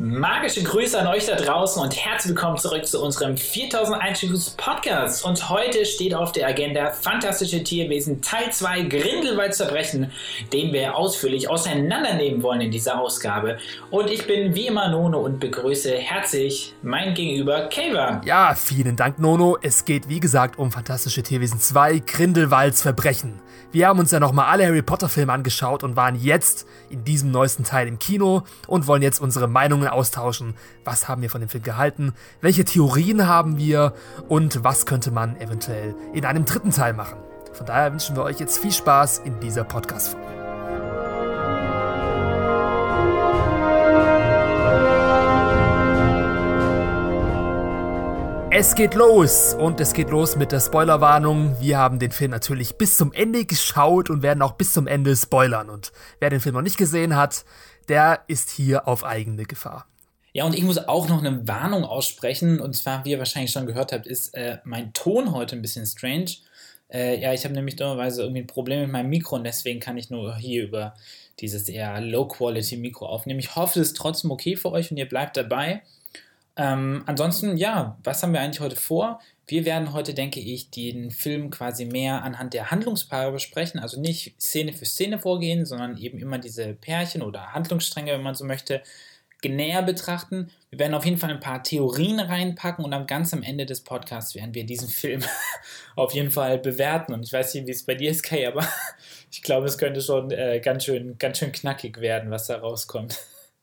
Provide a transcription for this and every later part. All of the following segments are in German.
Magische Grüße an euch da draußen und herzlich willkommen zurück zu unserem 4001 Studios Podcast. Und heute steht auf der Agenda Fantastische Tierwesen Teil 2 Grindelwalds Verbrechen, den wir ausführlich auseinandernehmen wollen in dieser Ausgabe. Und ich bin wie immer Nono und begrüße herzlich mein Gegenüber Kava. Ja, vielen Dank Nono. Es geht wie gesagt um Fantastische Tierwesen 2 Grindelwalds Verbrechen. Wir haben uns ja nochmal alle Harry Potter Filme angeschaut und waren jetzt in diesem neuesten Teil im Kino und wollen jetzt unsere Meinungen austauschen. Was haben wir von dem Film gehalten? Welche Theorien haben wir? Und was könnte man eventuell in einem dritten Teil machen? Von daher wünschen wir euch jetzt viel Spaß in dieser Podcast-Folge. Es geht los und es geht los mit der Spoilerwarnung. Wir haben den Film natürlich bis zum Ende geschaut und werden auch bis zum Ende spoilern. Und wer den Film noch nicht gesehen hat, der ist hier auf eigene Gefahr. Ja, und ich muss auch noch eine Warnung aussprechen. Und zwar, wie ihr wahrscheinlich schon gehört habt, ist äh, mein Ton heute ein bisschen strange. Äh, ja, ich habe nämlich dummerweise irgendwie ein Problem mit meinem Mikro und deswegen kann ich nur hier über dieses eher Low-Quality-Mikro aufnehmen. Ich hoffe, es ist trotzdem okay für euch und ihr bleibt dabei. Ähm, ansonsten, ja, was haben wir eigentlich heute vor? Wir werden heute, denke ich, den Film quasi mehr anhand der Handlungspaare besprechen, also nicht Szene für Szene vorgehen, sondern eben immer diese Pärchen oder Handlungsstränge, wenn man so möchte, näher betrachten. Wir werden auf jeden Fall ein paar Theorien reinpacken und am ganz am Ende des Podcasts werden wir diesen Film auf jeden Fall bewerten. Und ich weiß nicht, wie es bei dir ist, Kay, aber ich glaube, es könnte schon äh, ganz, schön, ganz schön knackig werden, was da rauskommt.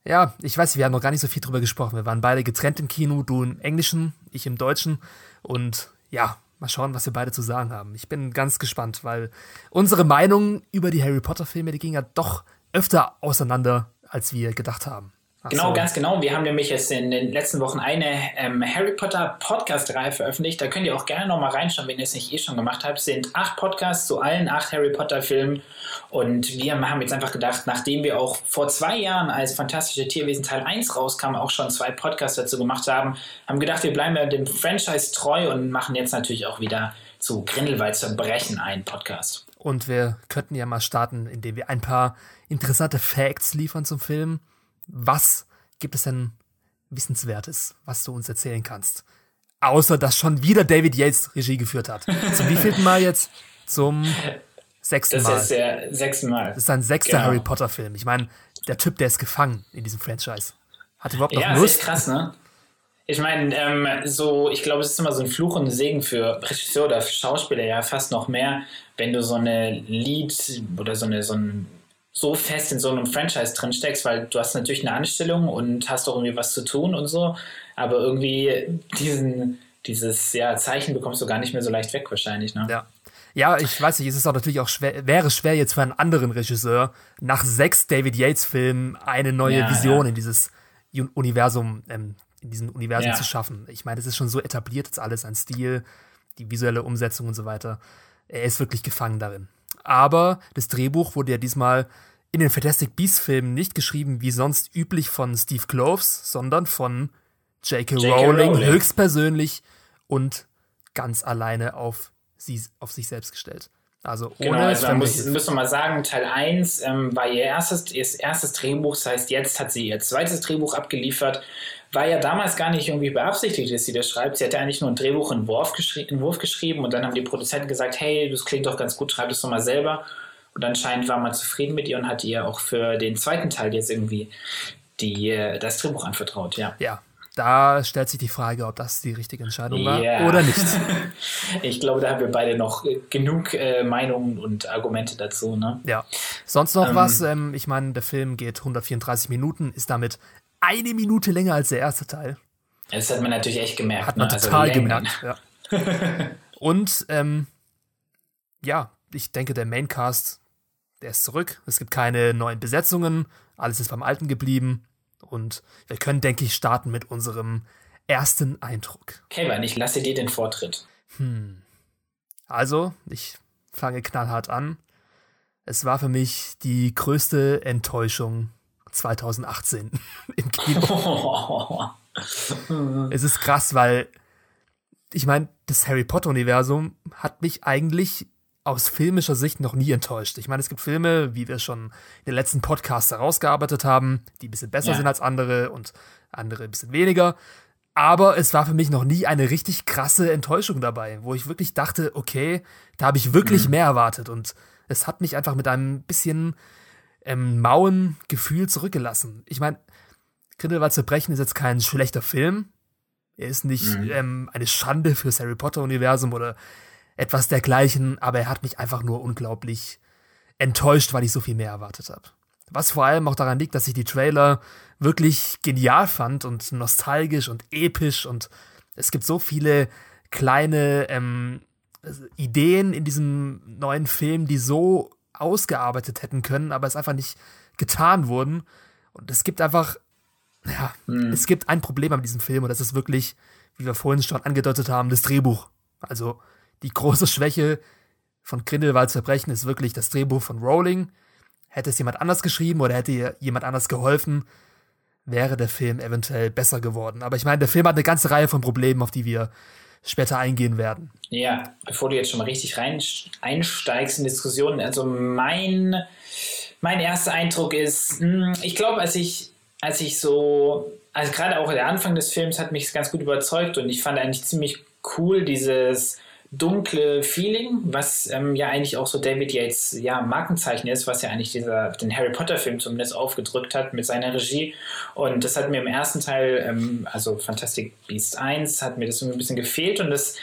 Ja, ich weiß, wir haben noch gar nicht so viel drüber gesprochen. Wir waren beide getrennt im Kino, du im Englischen, ich im Deutschen. Und ja, mal schauen, was wir beide zu sagen haben. Ich bin ganz gespannt, weil unsere Meinung über die Harry Potter-Filme, die ging ja doch öfter auseinander, als wir gedacht haben. Ach genau, so. ganz genau. Wir haben nämlich jetzt in den letzten Wochen eine ähm, Harry Potter Podcast-Reihe veröffentlicht. Da könnt ihr auch gerne nochmal reinschauen, wenn ihr es nicht eh schon gemacht habt. Es sind acht Podcasts zu allen acht Harry Potter-Filmen. Und wir haben jetzt einfach gedacht, nachdem wir auch vor zwei Jahren als Fantastische Tierwesen Teil 1 rauskam, auch schon zwei Podcasts dazu gemacht haben, haben gedacht, wir bleiben ja dem Franchise treu und machen jetzt natürlich auch wieder zu Grindelwalds Verbrechen einen Podcast. Und wir könnten ja mal starten, indem wir ein paar interessante Facts liefern zum Film was gibt es denn Wissenswertes, was du uns erzählen kannst? Außer, dass schon wieder David Yates Regie geführt hat. Zum wievielten Mal jetzt? Zum sechsten Mal. Das ist der sechste Mal. Das ist ein sechster genau. Harry Potter Film. Ich meine, der Typ, der ist gefangen in diesem Franchise. Hat überhaupt noch ja, Lust? Ja, krass, ne? Ich meine, ähm, so, ich glaube, es ist immer so ein Fluch und ein Segen für Regisseur oder für Schauspieler ja fast noch mehr, wenn du so eine Lied oder so eine, so ein so fest in so einem Franchise drin steckst, weil du hast natürlich eine Anstellung und hast auch irgendwie was zu tun und so, aber irgendwie diesen, dieses ja, Zeichen bekommst du gar nicht mehr so leicht weg wahrscheinlich, ne? Ja. Ja, ich weiß nicht, es ist auch natürlich auch schwer, wäre schwer jetzt für einen anderen Regisseur nach sechs David Yates Filmen eine neue ja, Vision ja. in dieses Universum, ähm, in diesem Universum ja. zu schaffen. Ich meine, es ist schon so etabliert jetzt alles, ein Stil, die visuelle Umsetzung und so weiter. Er ist wirklich gefangen darin. Aber das Drehbuch wurde ja diesmal in den Fantastic Beasts Filmen nicht geschrieben wie sonst üblich von Steve Kloves, sondern von J.K. Rowling, Rowling höchstpersönlich und ganz alleine auf, sie, auf sich selbst gestellt. Also ohne genau, also man muss, müssen wir mal sagen, Teil 1 ähm, war ihr erstes, ihr erstes Drehbuch, das heißt, jetzt hat sie ihr zweites Drehbuch abgeliefert. War ja damals gar nicht irgendwie beabsichtigt, dass sie das schreibt. Sie hatte eigentlich nur einen Drehbuchentwurf geschri Entwurf geschrieben und dann haben die Produzenten gesagt, hey, das klingt doch ganz gut, schreib das doch mal selber. Und anscheinend war man zufrieden mit ihr und hat ihr auch für den zweiten Teil jetzt irgendwie die, äh, das Drehbuch anvertraut, ja. Ja, da stellt sich die Frage, ob das die richtige Entscheidung war yeah. oder nicht. ich glaube, da haben wir beide noch genug äh, Meinungen und Argumente dazu. Ne? Ja. Sonst noch ähm, was? Ähm, ich meine, der Film geht 134 Minuten, ist damit eine Minute länger als der erste Teil. Das hat man natürlich echt gemerkt. Hat man ne? total also gemerkt, ja. und ähm, ja, ich denke, der Maincast, der ist zurück. Es gibt keine neuen Besetzungen. Alles ist beim Alten geblieben. Und wir können, denke ich, starten mit unserem ersten Eindruck. Kevin, ich lasse dir den Vortritt. Hm. Also, ich fange knallhart an. Es war für mich die größte Enttäuschung 2018 im Kino. es ist krass, weil ich meine, das Harry Potter-Universum hat mich eigentlich aus filmischer Sicht noch nie enttäuscht. Ich meine, es gibt Filme, wie wir schon in den letzten Podcasts herausgearbeitet haben, die ein bisschen besser ja. sind als andere und andere ein bisschen weniger. Aber es war für mich noch nie eine richtig krasse Enttäuschung dabei, wo ich wirklich dachte, okay, da habe ich wirklich mhm. mehr erwartet. Und es hat mich einfach mit einem bisschen ähm, mauen Gefühl zurückgelassen. Ich meine, Grindelwald zerbrechen ist jetzt kein schlechter Film. Er ist nicht mhm. ähm, eine Schande fürs Harry Potter-Universum oder etwas dergleichen, aber er hat mich einfach nur unglaublich enttäuscht, weil ich so viel mehr erwartet habe. Was vor allem auch daran liegt, dass ich die Trailer wirklich genial fand und nostalgisch und episch und es gibt so viele kleine ähm, Ideen in diesem neuen Film, die so ausgearbeitet hätten können, aber es einfach nicht getan wurden. Und es gibt einfach, ja, mhm. es gibt ein Problem an diesem Film und das ist wirklich, wie wir vorhin schon angedeutet haben, das Drehbuch. Also die große Schwäche von Grindelwalds Verbrechen ist wirklich das Drehbuch von Rowling. Hätte es jemand anders geschrieben oder hätte jemand anders geholfen, wäre der Film eventuell besser geworden. Aber ich meine, der Film hat eine ganze Reihe von Problemen, auf die wir später eingehen werden. Ja, bevor du jetzt schon mal richtig rein einsteigst in Diskussionen, also mein, mein erster Eindruck ist, hm, ich glaube, als ich, als ich so, also gerade auch der Anfang des Films hat mich ganz gut überzeugt und ich fand eigentlich ziemlich cool dieses dunkle Feeling, was ähm, ja eigentlich auch so David Yates ja, Markenzeichen ist, was ja eigentlich dieser, den Harry Potter-Film zumindest aufgedrückt hat mit seiner Regie. Und das hat mir im ersten Teil, ähm, also Fantastic Beasts 1, hat mir das ein bisschen gefehlt und das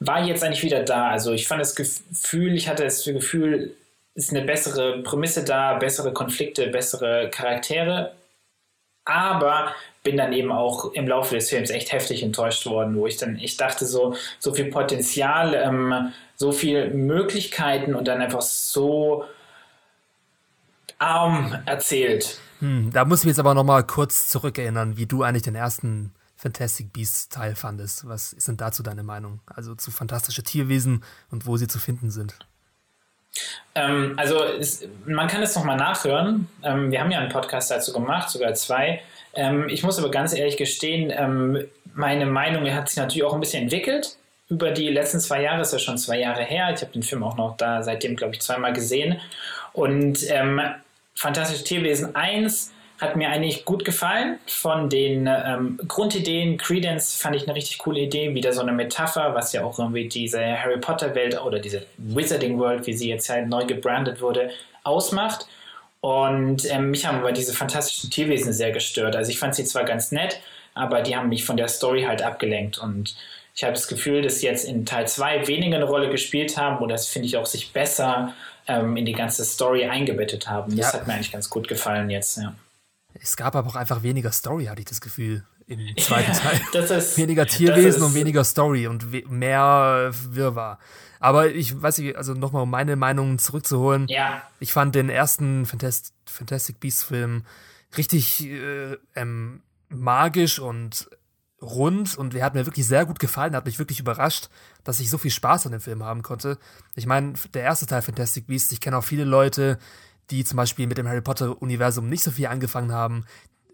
war jetzt eigentlich wieder da. Also ich fand das Gefühl, ich hatte das Gefühl, ist eine bessere Prämisse da, bessere Konflikte, bessere Charaktere. Aber bin dann eben auch im Laufe des Films echt heftig enttäuscht worden, wo ich dann, ich dachte so, so viel Potenzial, ähm, so viele Möglichkeiten und dann einfach so arm erzählt. Hm, da muss ich mich jetzt aber nochmal kurz zurückerinnern, wie du eigentlich den ersten Fantastic Beasts Teil fandest. Was sind dazu deine Meinung? Also zu fantastische Tierwesen und wo sie zu finden sind? Ähm, also es, man kann es nochmal nachhören. Ähm, wir haben ja einen Podcast dazu gemacht, sogar zwei. Ähm, ich muss aber ganz ehrlich gestehen, ähm, meine Meinung hat sich natürlich auch ein bisschen entwickelt. Über die letzten zwei Jahre ist ja schon zwei Jahre her. Ich habe den Film auch noch da seitdem, glaube ich, zweimal gesehen. Und ähm, Fantastische Tierwesen 1 hat mir eigentlich gut gefallen. Von den ähm, Grundideen, Credence fand ich eine richtig coole Idee, wieder so eine Metapher, was ja auch irgendwie diese Harry Potter Welt oder diese Wizarding World, wie sie jetzt halt neu gebrandet wurde, ausmacht. Und ähm, mich haben aber diese fantastischen Tierwesen sehr gestört. Also ich fand sie zwar ganz nett, aber die haben mich von der Story halt abgelenkt. Und ich habe das Gefühl, dass sie jetzt in Teil 2 weniger eine Rolle gespielt haben und das finde ich auch sich besser ähm, in die ganze Story eingebettet haben. Das ja. hat mir eigentlich ganz gut gefallen jetzt, ja. Es gab aber auch einfach weniger Story, hatte ich das Gefühl, im zweiten Teil. das ist, weniger Tierwesen und weniger Story und we mehr Wirrwarr. Aber ich weiß nicht, also nochmal, um meine Meinung zurückzuholen. Ja. Ich fand den ersten Fantastic, Fantastic Beasts Film richtig äh, ähm, magisch und rund und der hat mir wirklich sehr gut gefallen, hat mich wirklich überrascht, dass ich so viel Spaß an dem Film haben konnte. Ich meine, der erste Teil Fantastic Beasts, ich kenne auch viele Leute, die zum Beispiel mit dem Harry Potter-Universum nicht so viel angefangen haben,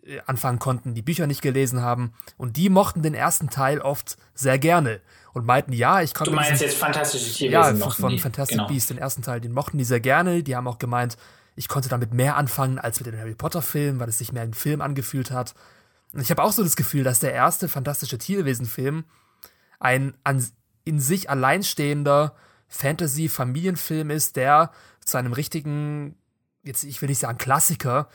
äh, anfangen konnten, die Bücher nicht gelesen haben. Und die mochten den ersten Teil oft sehr gerne und meinten, ja, ich konnte. Du meinst jetzt Fantastische Tierwesen? Ja, von, von Fantastic genau. Beasts, den ersten Teil, den mochten die sehr gerne. Die haben auch gemeint, ich konnte damit mehr anfangen als mit den Harry Potter-Filmen, weil es sich mehr ein Film angefühlt hat. Und ich habe auch so das Gefühl, dass der erste Fantastische Tierwesen-Film ein an, in sich alleinstehender Fantasy-Familienfilm ist, der zu einem richtigen jetzt, ich will nicht sagen Klassiker,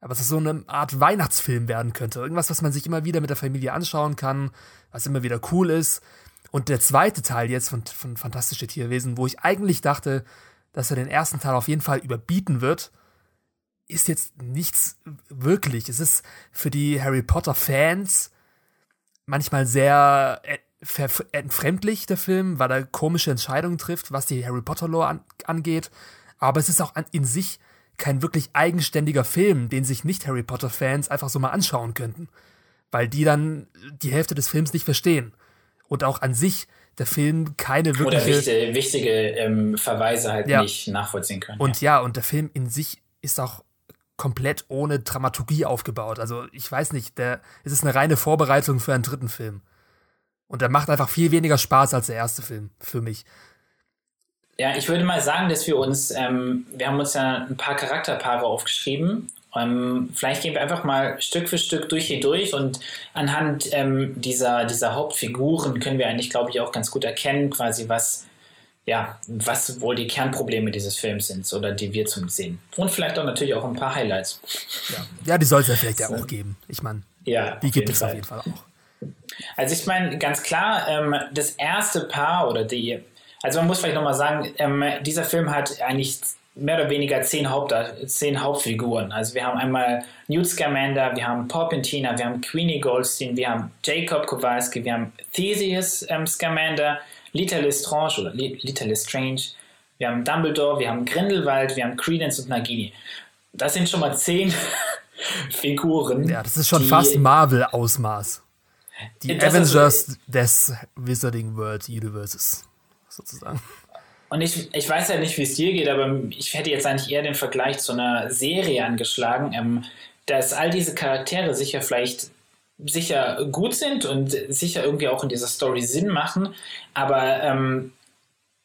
aber es ist so eine Art Weihnachtsfilm werden könnte. Irgendwas, was man sich immer wieder mit der Familie anschauen kann, was immer wieder cool ist. Und der zweite Teil jetzt von, von Fantastische Tierwesen, wo ich eigentlich dachte, dass er den ersten Teil auf jeden Fall überbieten wird, ist jetzt nichts wirklich. Es ist für die Harry Potter Fans manchmal sehr entfremdlich, der Film, weil er komische Entscheidungen trifft, was die Harry Potter Lore an, angeht. Aber es ist auch an, in sich kein wirklich eigenständiger Film, den sich nicht Harry Potter-Fans einfach so mal anschauen könnten. Weil die dann die Hälfte des Films nicht verstehen. Und auch an sich der Film keine wirkliche... Oder wichtige, wichtige ähm, Verweise halt ja. nicht nachvollziehen können. Und ja. ja, und der Film in sich ist auch komplett ohne Dramaturgie aufgebaut. Also ich weiß nicht, der, es ist eine reine Vorbereitung für einen dritten Film. Und der macht einfach viel weniger Spaß als der erste Film für mich. Ja, ich würde mal sagen, dass wir uns, ähm, wir haben uns ja ein paar Charakterpaare aufgeschrieben Ähm, vielleicht gehen wir einfach mal Stück für Stück durch hier durch und anhand ähm, dieser, dieser Hauptfiguren können wir eigentlich, glaube ich, auch ganz gut erkennen, quasi was, ja, was wohl die Kernprobleme dieses Films sind oder die wir zum sehen. Und vielleicht auch natürlich auch ein paar Highlights. Ja, ja die soll es ja vielleicht ja auch geben. Ich meine, ja, die gibt es auf jeden Fall auch. Also ich meine, ganz klar, ähm, das erste Paar oder die, also man muss vielleicht nochmal sagen, ähm, dieser Film hat eigentlich mehr oder weniger zehn, Haupt, zehn Hauptfiguren. Also wir haben einmal Newt Scamander, wir haben Porpentina, wir haben Queenie Goldstein, wir haben Jacob Kowalski, wir haben Theseus ähm, Scamander, Lita Lestrange oder Lita Lestrange, wir haben Dumbledore, wir haben Grindelwald, wir haben Credence und Nagini. Das sind schon mal zehn Figuren. Ja, das ist schon fast Marvel-Ausmaß. Die Avengers des Wizarding World Universes, sozusagen. Und ich, ich weiß ja nicht, wie es dir geht, aber ich hätte jetzt eigentlich eher den Vergleich zu einer Serie angeschlagen, ähm, dass all diese Charaktere sicher vielleicht sicher gut sind und sicher irgendwie auch in dieser Story Sinn machen, aber ähm,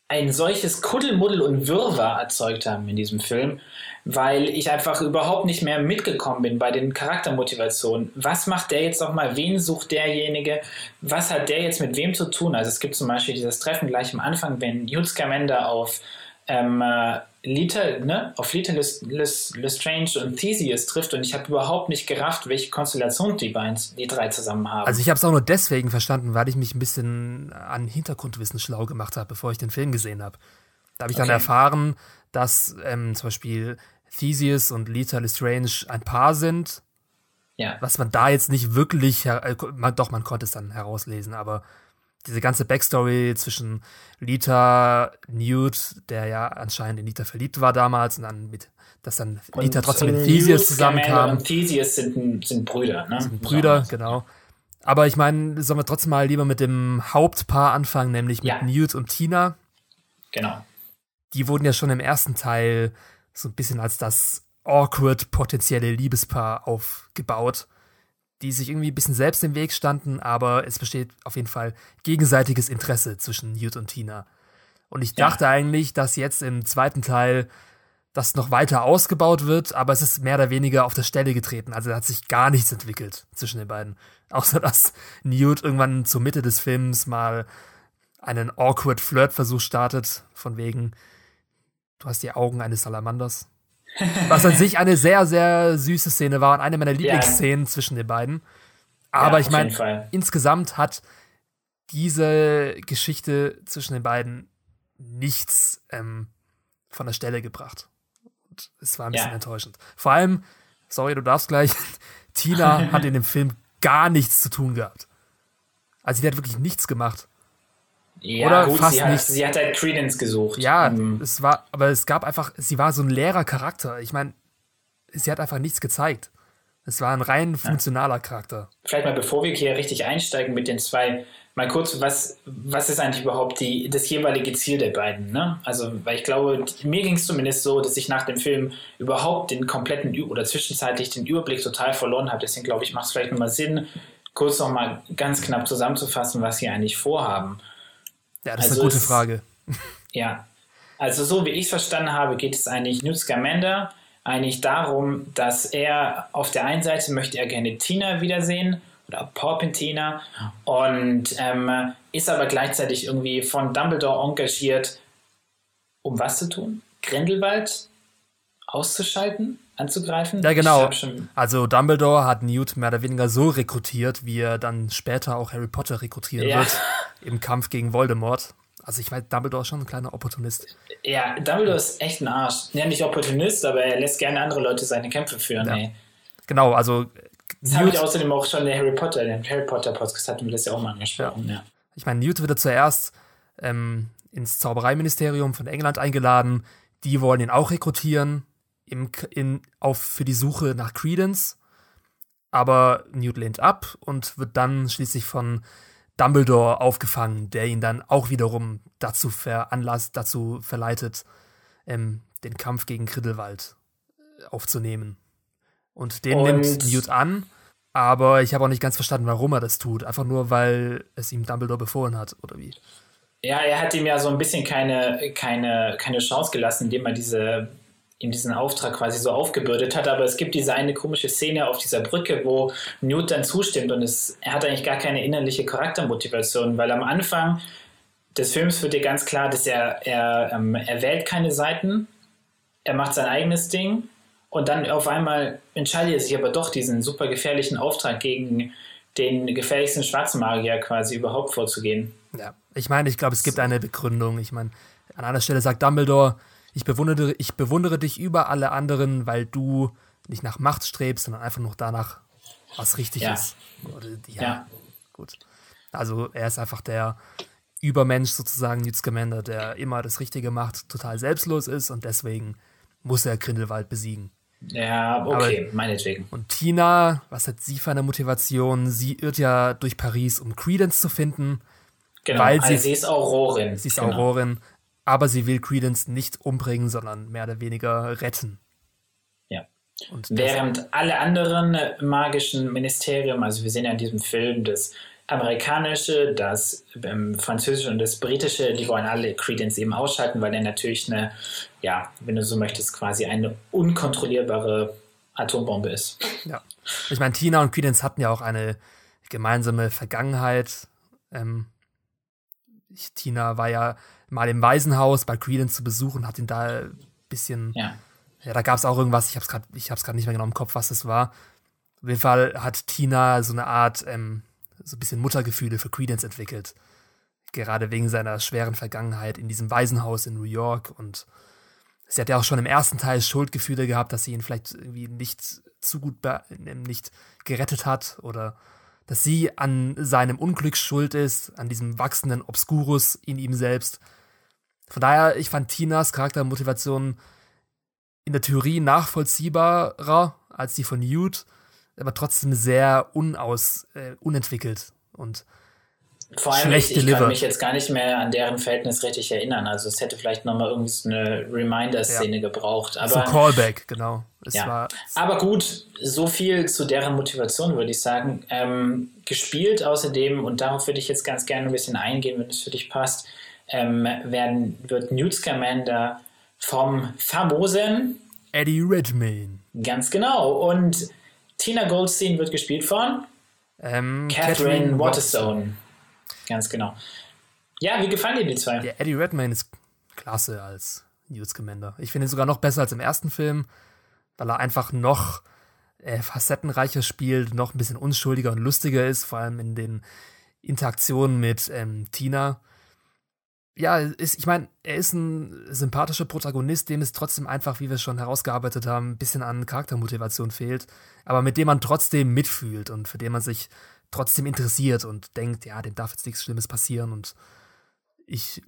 ein solches Kuddelmuddel und Wirrwarr erzeugt haben in diesem Film, weil ich einfach überhaupt nicht mehr mitgekommen bin bei den Charaktermotivationen. Was macht der jetzt nochmal? Wen sucht derjenige? Was hat der jetzt mit wem zu tun? Also es gibt zum Beispiel dieses Treffen gleich am Anfang, wenn Newt Scamander auf ähm, äh, Lita, ne, auf Lita Lestrange und Theseus trifft und ich habe überhaupt nicht gerafft, welche Konstellation die beiden, die drei zusammen haben. Also ich habe es auch nur deswegen verstanden, weil ich mich ein bisschen an Hintergrundwissen schlau gemacht habe, bevor ich den Film gesehen habe. Da habe ich dann okay. erfahren, dass ähm, zum Beispiel Theseus und Lita Lestrange ein Paar sind. Ja. Was man da jetzt nicht wirklich, äh, man, doch, man konnte es dann herauslesen, aber diese ganze Backstory zwischen Lita, Newt, der ja anscheinend in Lita verliebt war damals und dann mit, dass dann und, Lita trotzdem mit Theseus zusammenkam. Und Theseus sind, sind Brüder, ne? Sind Brüder, so. genau. Aber ich meine, sollen wir trotzdem mal lieber mit dem Hauptpaar anfangen, nämlich mit ja. Newt und Tina. Genau. Die wurden ja schon im ersten Teil so ein bisschen als das awkward potenzielle Liebespaar aufgebaut die sich irgendwie ein bisschen selbst im Weg standen, aber es besteht auf jeden Fall gegenseitiges Interesse zwischen Newt und Tina. Und ich dachte ja. eigentlich, dass jetzt im zweiten Teil das noch weiter ausgebaut wird, aber es ist mehr oder weniger auf der Stelle getreten. Also da hat sich gar nichts entwickelt zwischen den beiden. Außer dass Newt irgendwann zur Mitte des Films mal einen awkward Flirt-Versuch startet, von wegen, du hast die Augen eines Salamanders. Was an sich eine sehr, sehr süße Szene war und eine meiner Lieblingsszenen ja. zwischen den beiden. Aber ja, ich meine, insgesamt hat diese Geschichte zwischen den beiden nichts ähm, von der Stelle gebracht. Und es war ein bisschen ja. enttäuschend. Vor allem, sorry, du darfst gleich, Tina hat in dem Film gar nichts zu tun gehabt. Also sie hat wirklich nichts gemacht. Ja, Oder gut, fast sie, hat, sie hat halt Credence gesucht. Ja, mhm. es war, aber es gab einfach, sie war so ein leerer Charakter. Ich meine, sie hat einfach nichts gezeigt. Es war ein rein funktionaler ja. Charakter. Vielleicht mal, bevor wir hier richtig einsteigen mit den zwei, mal kurz, was, was ist eigentlich überhaupt die, das jeweilige Ziel der beiden? Ne? Also, weil ich glaube, mir ging es zumindest so, dass ich nach dem Film überhaupt den kompletten oder zwischenzeitlich den Überblick total verloren habe. Deswegen glaube ich, macht es vielleicht nochmal Sinn, kurz nochmal ganz knapp zusammenzufassen, was sie eigentlich vorhaben. Ja, das also ist eine gute Frage. Ja, also so wie ich es verstanden habe, geht es eigentlich Newt Scamander eigentlich darum, dass er auf der einen Seite möchte er gerne Tina wiedersehen oder Porpentina und ähm, ist aber gleichzeitig irgendwie von Dumbledore engagiert, um was zu tun? Grindelwald auszuschalten, anzugreifen? Ja, genau. Also Dumbledore hat Newt mehr oder weniger so rekrutiert, wie er dann später auch Harry Potter rekrutieren ja. wird im Kampf gegen Voldemort. Also ich weiß, Dumbledore ist schon ein kleiner Opportunist. Ja, Dumbledore ist echt ein Arsch. Ja, nicht Opportunist, aber er lässt gerne andere Leute seine Kämpfe führen. Ja. Genau, also das habe ich außerdem auch schon in Harry Potter, den Harry Potter Podcast hatten wir das ja auch mal angesprochen. Ja. ja. Ich meine, Newt wird zuerst ähm, ins Zaubereiministerium von England eingeladen. Die wollen ihn auch rekrutieren im, in, auf, für die Suche nach Credence. Aber Newt lehnt ab und wird dann schließlich von Dumbledore aufgefangen, der ihn dann auch wiederum dazu veranlasst, dazu verleitet, ähm, den Kampf gegen Grindelwald aufzunehmen. Und den und nimmt Newt an, aber ich habe auch nicht ganz verstanden, warum er das tut. Einfach nur, weil es ihm Dumbledore befohlen hat, oder wie? Ja, er hat ihm ja so ein bisschen keine, keine, keine Chance gelassen, indem er diese ihm diesen Auftrag quasi so aufgebürdet hat. Aber es gibt diese eine komische Szene auf dieser Brücke, wo Newt dann zustimmt und es, er hat eigentlich gar keine innerliche Charaktermotivation, weil am Anfang des Films wird dir ganz klar, dass er, er, ähm, er wählt keine Seiten, er macht sein eigenes Ding und dann auf einmal entscheidet er sich aber doch, diesen super gefährlichen Auftrag gegen den gefährlichsten schwarzen Magier quasi überhaupt vorzugehen. Ja, ich meine, ich glaube, es gibt eine Begründung. Ich meine, an einer Stelle sagt Dumbledore, ich bewundere, ich bewundere dich über alle anderen, weil du nicht nach Macht strebst, sondern einfach nur danach, was richtig ja. ist. Ja, ja, gut. Also er ist einfach der Übermensch sozusagen, Newt Scamander, der immer das Richtige macht, total selbstlos ist und deswegen muss er Grindelwald besiegen. Ja, okay, Aber, meinetwegen. Und Tina, was hat sie für eine Motivation? Sie irrt ja durch Paris, um Credence zu finden. Genau, weil also sie, sie ist Aurorin. Sie ist genau. Aurorin, aber sie will Credence nicht umbringen, sondern mehr oder weniger retten. Ja. Und Während alle anderen magischen Ministerien, also wir sehen ja in diesem Film das amerikanische, das ähm, französische und das britische, die wollen alle Credence eben ausschalten, weil er natürlich eine, ja, wenn du so möchtest, quasi eine unkontrollierbare Atombombe ist. Ja. Ich meine, Tina und Credence hatten ja auch eine gemeinsame Vergangenheit. Ähm, Tina war ja mal im Waisenhaus bei Credence zu Besuch und hat ihn da ein bisschen. Ja. Ja, da gab es auch irgendwas, ich habe es gerade nicht mehr genau im Kopf, was das war. Auf jeden Fall hat Tina so eine Art, ähm, so ein bisschen Muttergefühle für Credence entwickelt. Gerade wegen seiner schweren Vergangenheit in diesem Waisenhaus in New York. Und sie hat ja auch schon im ersten Teil Schuldgefühle gehabt, dass sie ihn vielleicht irgendwie nicht zu gut nicht gerettet hat oder dass sie an seinem Unglück schuld ist, an diesem wachsenden Obscurus in ihm selbst. Von daher, ich fand Tinas Charaktermotivation in der Theorie nachvollziehbarer als die von Newt, aber trotzdem sehr unaus, äh, unentwickelt und vor allem, schlecht ich, ich kann mich jetzt gar nicht mehr an deren Verhältnis richtig erinnern. Also es hätte vielleicht nochmal irgendwie so eine Reminder-Szene ja. gebraucht. Aber, so Callback, genau. Ja. aber gut, so viel zu deren Motivation, würde ich sagen. Ähm, gespielt außerdem, und darauf würde ich jetzt ganz gerne ein bisschen eingehen, wenn es für dich passt, ähm, werden, wird Newt Scamander vom famosen Eddie Redmayne. Ganz genau. Und Tina Goldstein wird gespielt von ähm, Catherine, Catherine Waterstone. Ganz genau. Ja, wie gefallen dir die zwei? Der Eddie Redmayne ist klasse als Newt Scamander. Ich finde ihn sogar noch besser als im ersten Film, weil er einfach noch äh, facettenreicher spielt, noch ein bisschen unschuldiger und lustiger ist, vor allem in den Interaktionen mit ähm, Tina ja, ist, ich meine, er ist ein sympathischer Protagonist, dem es trotzdem einfach, wie wir schon herausgearbeitet haben, ein bisschen an Charaktermotivation fehlt, aber mit dem man trotzdem mitfühlt und für den man sich trotzdem interessiert und denkt, ja, dem darf jetzt nichts Schlimmes passieren und ich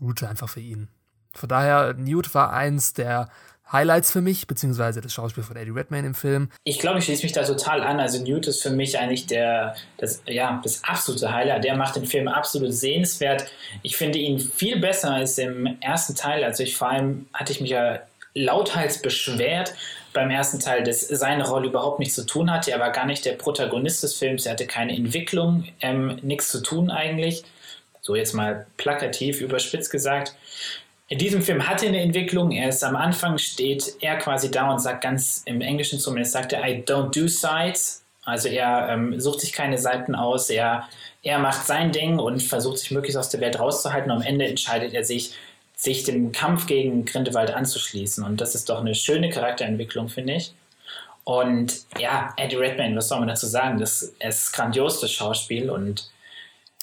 route einfach für ihn. Von daher, Newt war eins der Highlights für mich, beziehungsweise das Schauspiel von Eddie Redmayne im Film. Ich glaube, ich schließe mich da total an. Also Newt ist für mich eigentlich der, das, ja, das absolute Highlight. Der macht den Film absolut sehenswert. Ich finde ihn viel besser als im ersten Teil. Also ich vor allem hatte ich mich ja lauthals beschwert beim ersten Teil, dass seine Rolle überhaupt nichts zu tun hatte. Er war gar nicht der Protagonist des Films. Er hatte keine Entwicklung, ähm, nichts zu tun eigentlich. So jetzt mal plakativ überspitzt gesagt in diesem Film hat er eine Entwicklung. Er ist am Anfang, steht er quasi da und sagt ganz im Englischen zumindest, sagt er, I don't do sides. Also er ähm, sucht sich keine Seiten aus, er, er macht sein Ding und versucht sich möglichst aus der Welt rauszuhalten. Am Ende entscheidet er sich, sich dem Kampf gegen Grindelwald anzuschließen. Und das ist doch eine schöne Charakterentwicklung, finde ich. Und ja, Eddie Redmayne, was soll man dazu sagen? Das ist grandios, das Schauspiel. Und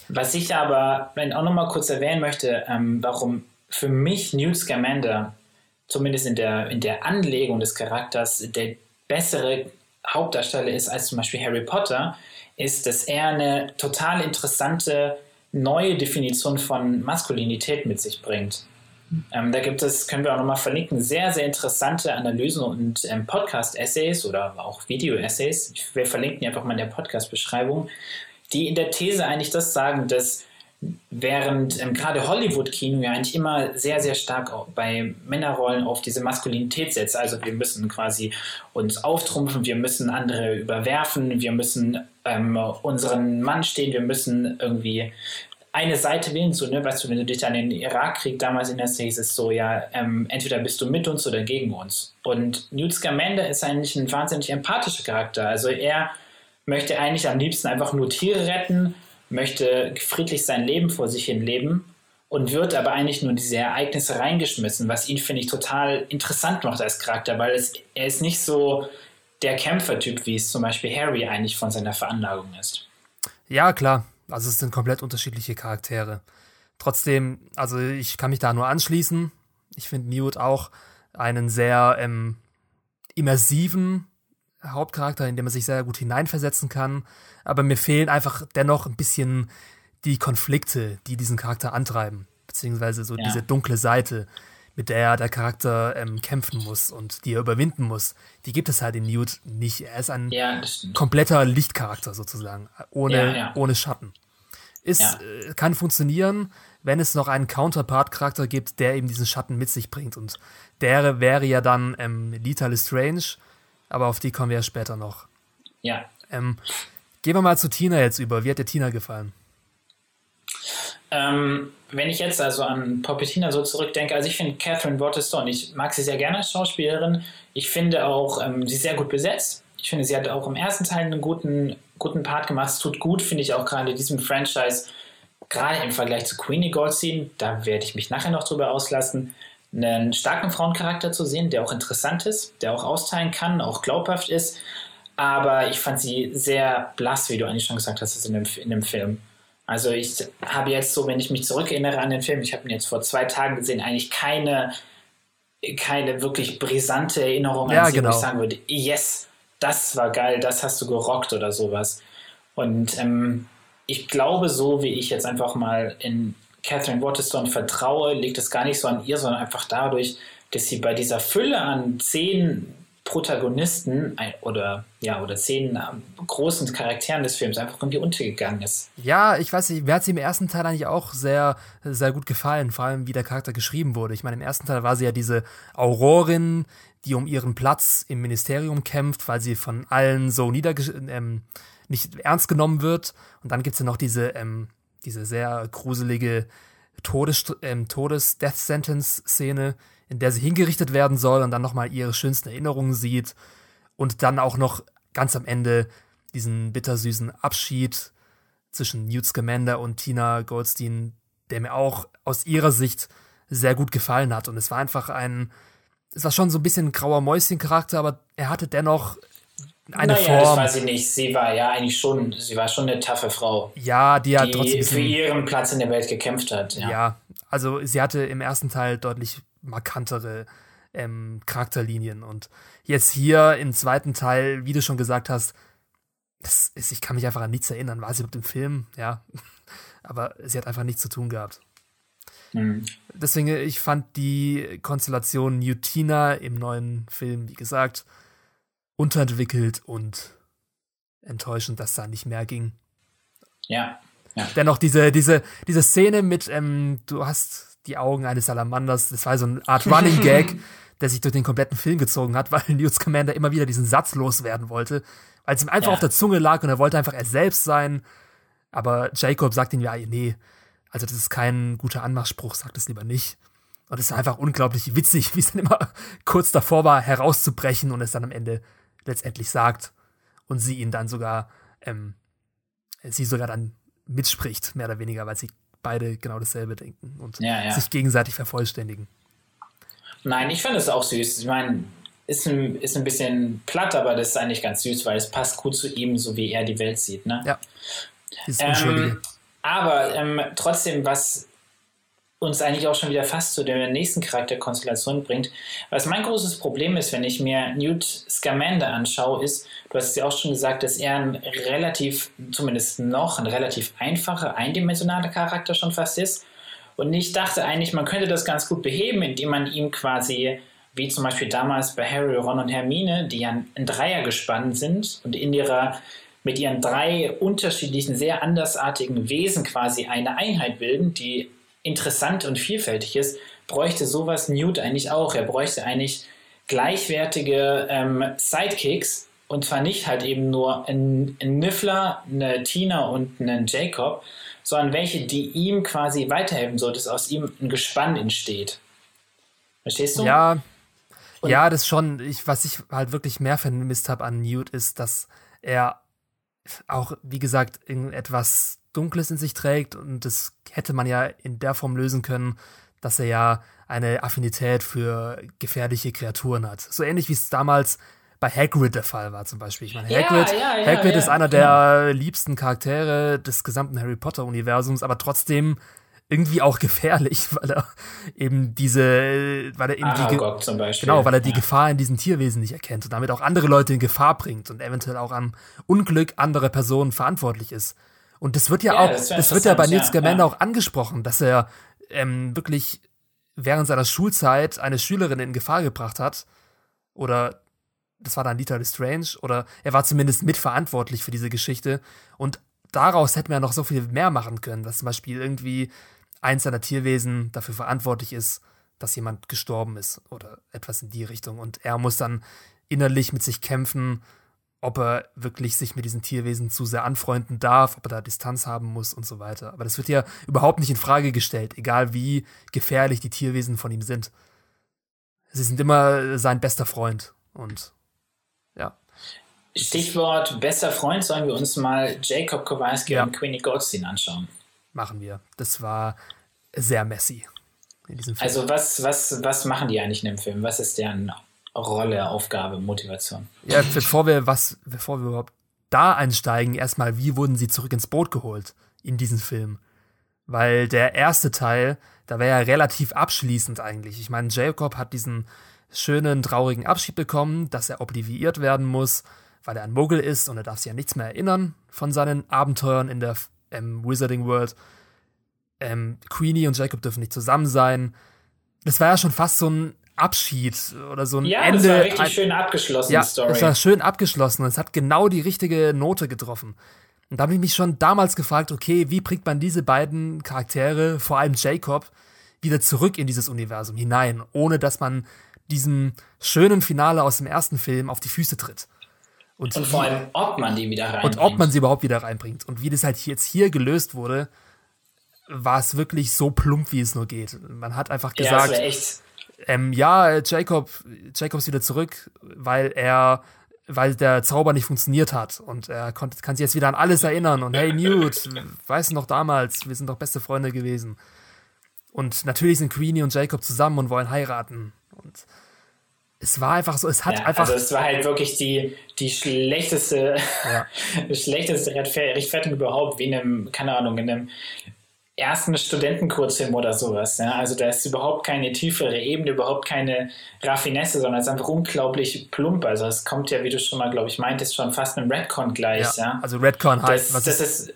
was ich aber auch nochmal kurz erwähnen möchte, ähm, warum für mich Newt Scamander, zumindest in der, in der Anlegung des Charakters, der bessere Hauptdarsteller ist als zum Beispiel Harry Potter, ist, dass er eine total interessante neue Definition von Maskulinität mit sich bringt. Ähm, da gibt es, können wir auch nochmal verlinken, sehr, sehr interessante Analysen und ähm, Podcast-Essays oder auch Video-Essays. Wir verlinken die einfach mal in der Podcast-Beschreibung, die in der These eigentlich das sagen, dass Während ähm, gerade Hollywood-Kino ja eigentlich immer sehr, sehr stark bei Männerrollen auf diese Maskulinität setzt. Also wir müssen quasi uns auftrumpfen, wir müssen andere überwerfen, wir müssen ähm, unseren Mann stehen, wir müssen irgendwie eine Seite wählen zu, ne? Weißt du, wenn du dich an den Irakkrieg damals erinnerst, hieß es so, ja, ähm, entweder bist du mit uns oder gegen uns. Und Newt Scamander ist eigentlich ein wahnsinnig empathischer Charakter. Also er möchte eigentlich am liebsten einfach nur Tiere retten, möchte friedlich sein Leben vor sich hin leben und wird aber eigentlich nur in diese Ereignisse reingeschmissen, was ihn, finde ich, total interessant macht als Charakter, weil es, er ist nicht so der Kämpfertyp, wie es zum Beispiel Harry eigentlich von seiner Veranlagung ist. Ja, klar. Also es sind komplett unterschiedliche Charaktere. Trotzdem, also ich kann mich da nur anschließen. Ich finde Newt auch einen sehr ähm, immersiven Hauptcharakter, in dem man sich sehr gut hineinversetzen kann. Aber mir fehlen einfach dennoch ein bisschen die Konflikte, die diesen Charakter antreiben. Beziehungsweise so ja. diese dunkle Seite, mit der der Charakter ähm, kämpfen muss und die er überwinden muss. Die gibt es halt in Newt nicht. Er ist ein ja, kompletter Lichtcharakter sozusagen, ohne, ja, ohne Schatten. Ist, äh, kann funktionieren, wenn es noch einen Counterpart-Charakter gibt, der eben diesen Schatten mit sich bringt. Und der wäre ja dann ähm, Lita Lestrange, aber auf die kommen wir ja später noch. Ja. Ähm, gehen wir mal zu Tina jetzt über. Wie hat dir Tina gefallen? Ähm, wenn ich jetzt also an Popetina so zurückdenke, also ich finde Catherine Waterston, ich mag sie sehr gerne als Schauspielerin. Ich finde auch, ähm, sie ist sehr gut besetzt. Ich finde, sie hat auch im ersten Teil einen guten, guten Part gemacht. Es tut gut, finde ich auch gerade in diesem Franchise, gerade im Vergleich zu Queenie Goldstein, da werde ich mich nachher noch drüber auslassen, einen starken Frauencharakter zu sehen, der auch interessant ist, der auch austeilen kann, auch glaubhaft ist. Aber ich fand sie sehr blass, wie du eigentlich schon gesagt hast, in dem, in dem Film. Also ich habe jetzt so, wenn ich mich zurückerinnere an den Film, ich habe ihn jetzt vor zwei Tagen gesehen, eigentlich keine, keine wirklich brisante Erinnerung ja, an sie, genau. wo ich sagen würde, yes, das war geil, das hast du gerockt oder sowas. Und ähm, ich glaube, so wie ich jetzt einfach mal in Catherine Waterston vertraue, liegt es gar nicht so an ihr, sondern einfach dadurch, dass sie bei dieser Fülle an zehn Protagonisten oder ja oder zehn ähm, großen Charakteren des Films einfach irgendwie untergegangen ist. Ja, ich weiß nicht, mir hat sie im ersten Teil eigentlich auch sehr, sehr gut gefallen, vor allem wie der Charakter geschrieben wurde. Ich meine, im ersten Teil war sie ja diese Aurorin, die um ihren Platz im Ministerium kämpft, weil sie von allen so ähm, nicht ernst genommen wird. Und dann gibt es ja noch diese, ähm, diese sehr gruselige Todes, ähm, Todes-Death-Sentence-Szene, in der sie hingerichtet werden soll und dann nochmal ihre schönsten Erinnerungen sieht und dann auch noch ganz am Ende diesen bittersüßen Abschied zwischen Newt Scamander und Tina Goldstein, der mir auch aus ihrer Sicht sehr gut gefallen hat. Und es war einfach ein, es war schon so ein bisschen ein grauer Mäuschen-Charakter, aber er hatte dennoch eine naja, Form. das weiß ich nicht. Sie war ja eigentlich schon, sie war schon eine taffe Frau. Ja, die hat die trotzdem für ihren Platz in der Welt gekämpft hat. Ja. ja, also sie hatte im ersten Teil deutlich markantere ähm, Charakterlinien. Und jetzt hier im zweiten Teil, wie du schon gesagt hast, ist, ich kann mich einfach an nichts erinnern. War sie mit dem Film? Ja. Aber sie hat einfach nichts zu tun gehabt. Mhm. Deswegen, ich fand die Konstellation Newtina im neuen Film, wie gesagt, unterentwickelt und enttäuschend, dass da nicht mehr ging. Ja. ja. Dennoch diese, diese, diese Szene mit, ähm, du hast die Augen eines Salamanders. Das war so eine Art Running Gag, der sich durch den kompletten Film gezogen hat, weil Newt Commander immer wieder diesen Satz loswerden wollte, weil es ihm einfach ja. auf der Zunge lag und er wollte einfach er selbst sein. Aber Jacob sagt ihm ja, nee, also das ist kein guter Anmachspruch, sagt es lieber nicht. Und es ist einfach unglaublich witzig, wie es dann immer kurz davor war, herauszubrechen und es dann am Ende letztendlich sagt. Und sie ihn dann sogar, ähm, sie sogar dann mitspricht, mehr oder weniger, weil sie beide genau dasselbe denken und ja, ja. sich gegenseitig vervollständigen. Nein, ich finde es auch süß. Ich meine, ist ein, ist ein bisschen platt, aber das ist eigentlich ganz süß, weil es passt gut zu ihm, so wie er die Welt sieht. Ne? Ja. Ähm, aber ähm, trotzdem, was uns eigentlich auch schon wieder fast zu der nächsten Charakterkonstellation bringt. Was mein großes Problem ist, wenn ich mir Newt Scamander anschaue, ist, du hast es ja auch schon gesagt, dass er ein relativ, zumindest noch, ein relativ einfacher, eindimensionaler Charakter schon fast ist. Und ich dachte eigentlich, man könnte das ganz gut beheben, indem man ihm quasi, wie zum Beispiel damals bei Harry, Ron und Hermine, die ja ein Dreier gespannt sind und in ihrer mit ihren drei unterschiedlichen, sehr andersartigen Wesen quasi eine Einheit bilden, die interessant und vielfältig ist, bräuchte sowas Newt eigentlich auch. Er bräuchte eigentlich gleichwertige ähm, Sidekicks und zwar nicht halt eben nur ein, ein Niffler, eine Tina und einen Jacob, sondern welche, die ihm quasi weiterhelfen, so dass aus ihm ein Gespann entsteht. Verstehst du? Ja, und ja, das schon. Ich, was ich halt wirklich mehr vermisst habe an Newt, ist, dass er auch, wie gesagt, etwas Dunkles in sich trägt und das hätte man ja in der Form lösen können, dass er ja eine Affinität für gefährliche Kreaturen hat. So ähnlich wie es damals bei Hagrid der Fall war zum Beispiel. Ich meine, Hagrid, ja, ja, ja, Hagrid ist einer der liebsten Charaktere des gesamten Harry Potter-Universums, aber trotzdem irgendwie auch gefährlich, weil er eben diese, weil er eben Aragog die, zum Beispiel. genau, weil er die Gefahr in diesen Tierwesen nicht erkennt und damit auch andere Leute in Gefahr bringt und eventuell auch am Unglück anderer Personen verantwortlich ist. Und das wird ja, auch, das, das wird ja bei Nils Scamander auch angesprochen, dass er ähm, wirklich während seiner Schulzeit eine Schülerin in Gefahr gebracht hat. Oder das war dann Lita Lestrange oder er war zumindest mitverantwortlich für diese Geschichte. Und daraus hätten wir noch so viel mehr machen können, dass zum Beispiel irgendwie eins seiner Tierwesen dafür verantwortlich ist, dass jemand gestorben ist oder etwas in die Richtung. Und er muss dann innerlich mit sich kämpfen, ob er wirklich sich mit diesen Tierwesen zu sehr anfreunden darf, ob er da Distanz haben muss und so weiter. Aber das wird ja überhaupt nicht in Frage gestellt, egal wie gefährlich die Tierwesen von ihm sind. Sie sind immer sein bester Freund und ja. Stichwort bester Freund, sollen wir uns mal Jacob Kowalski ja. und Queenie Goldstein anschauen. Machen wir. Das war sehr messy in diesem Film. Also was, was, was machen die eigentlich in dem Film? Was ist deren Rolle, Aufgabe, Motivation? Ja, bevor wir was, bevor wir überhaupt da einsteigen, erstmal, wie wurden sie zurück ins Boot geholt in diesem Film? Weil der erste Teil, da wäre ja relativ abschließend eigentlich. Ich meine, Jacob hat diesen schönen, traurigen Abschied bekommen, dass er obliviert werden muss weil er ein Muggel ist und er darf sich an nichts mehr erinnern von seinen Abenteuern in der ähm, Wizarding World. Ähm, Queenie und Jacob dürfen nicht zusammen sein. Das war ja schon fast so ein Abschied oder so ein ja, Ende. Ja, das war richtig ein, schön abgeschlossen, ja, Story. Es war schön abgeschlossen und es hat genau die richtige Note getroffen. Und da habe ich mich schon damals gefragt, okay, wie bringt man diese beiden Charaktere, vor allem Jacob, wieder zurück in dieses Universum hinein, ohne dass man diesem schönen Finale aus dem ersten Film auf die Füße tritt. Und, und vor allem, ob man die wieder reinbringt. Und ob man sie überhaupt wieder reinbringt. Und wie das halt jetzt hier gelöst wurde, war es wirklich so plump, wie es nur geht. Man hat einfach gesagt, ja, ähm, ja Jacob, Jacob ist wieder zurück, weil er, weil der Zauber nicht funktioniert hat und er konnte, kann sich jetzt wieder an alles erinnern und hey Newt, weißt du noch damals, wir sind doch beste Freunde gewesen. Und natürlich sind Queenie und Jacob zusammen und wollen heiraten. Und es war einfach so, es hat ja, einfach. Also es war halt wirklich die, die schlechteste, ja. schlechteste Rechtfertigung überhaupt, wie in einem, keine Ahnung, in einem ersten Studentenkurzfilm oder sowas. Ja? Also da ist überhaupt keine tiefere Ebene, überhaupt keine Raffinesse, sondern es ist einfach unglaublich plump. Also es kommt ja, wie du schon mal, glaube ich, meintest, schon fast einem Redcon gleich. Ja, ja? Also Redcon heißt, das, was das ist,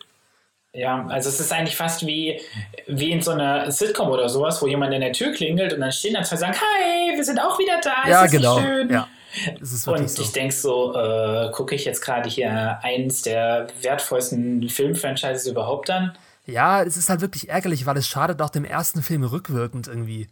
ja, also es ist eigentlich fast wie, wie in so einer Sitcom oder sowas, wo jemand in der Tür klingelt und dann stehen dann zwei und sagen, hi, wir sind auch wieder da. Ja, genau. Schön? Ja. und so. ich denke so, äh, gucke ich jetzt gerade hier eins der wertvollsten Filmfranchises überhaupt an? Ja, es ist halt wirklich ärgerlich, weil es schadet auch dem ersten Film rückwirkend irgendwie.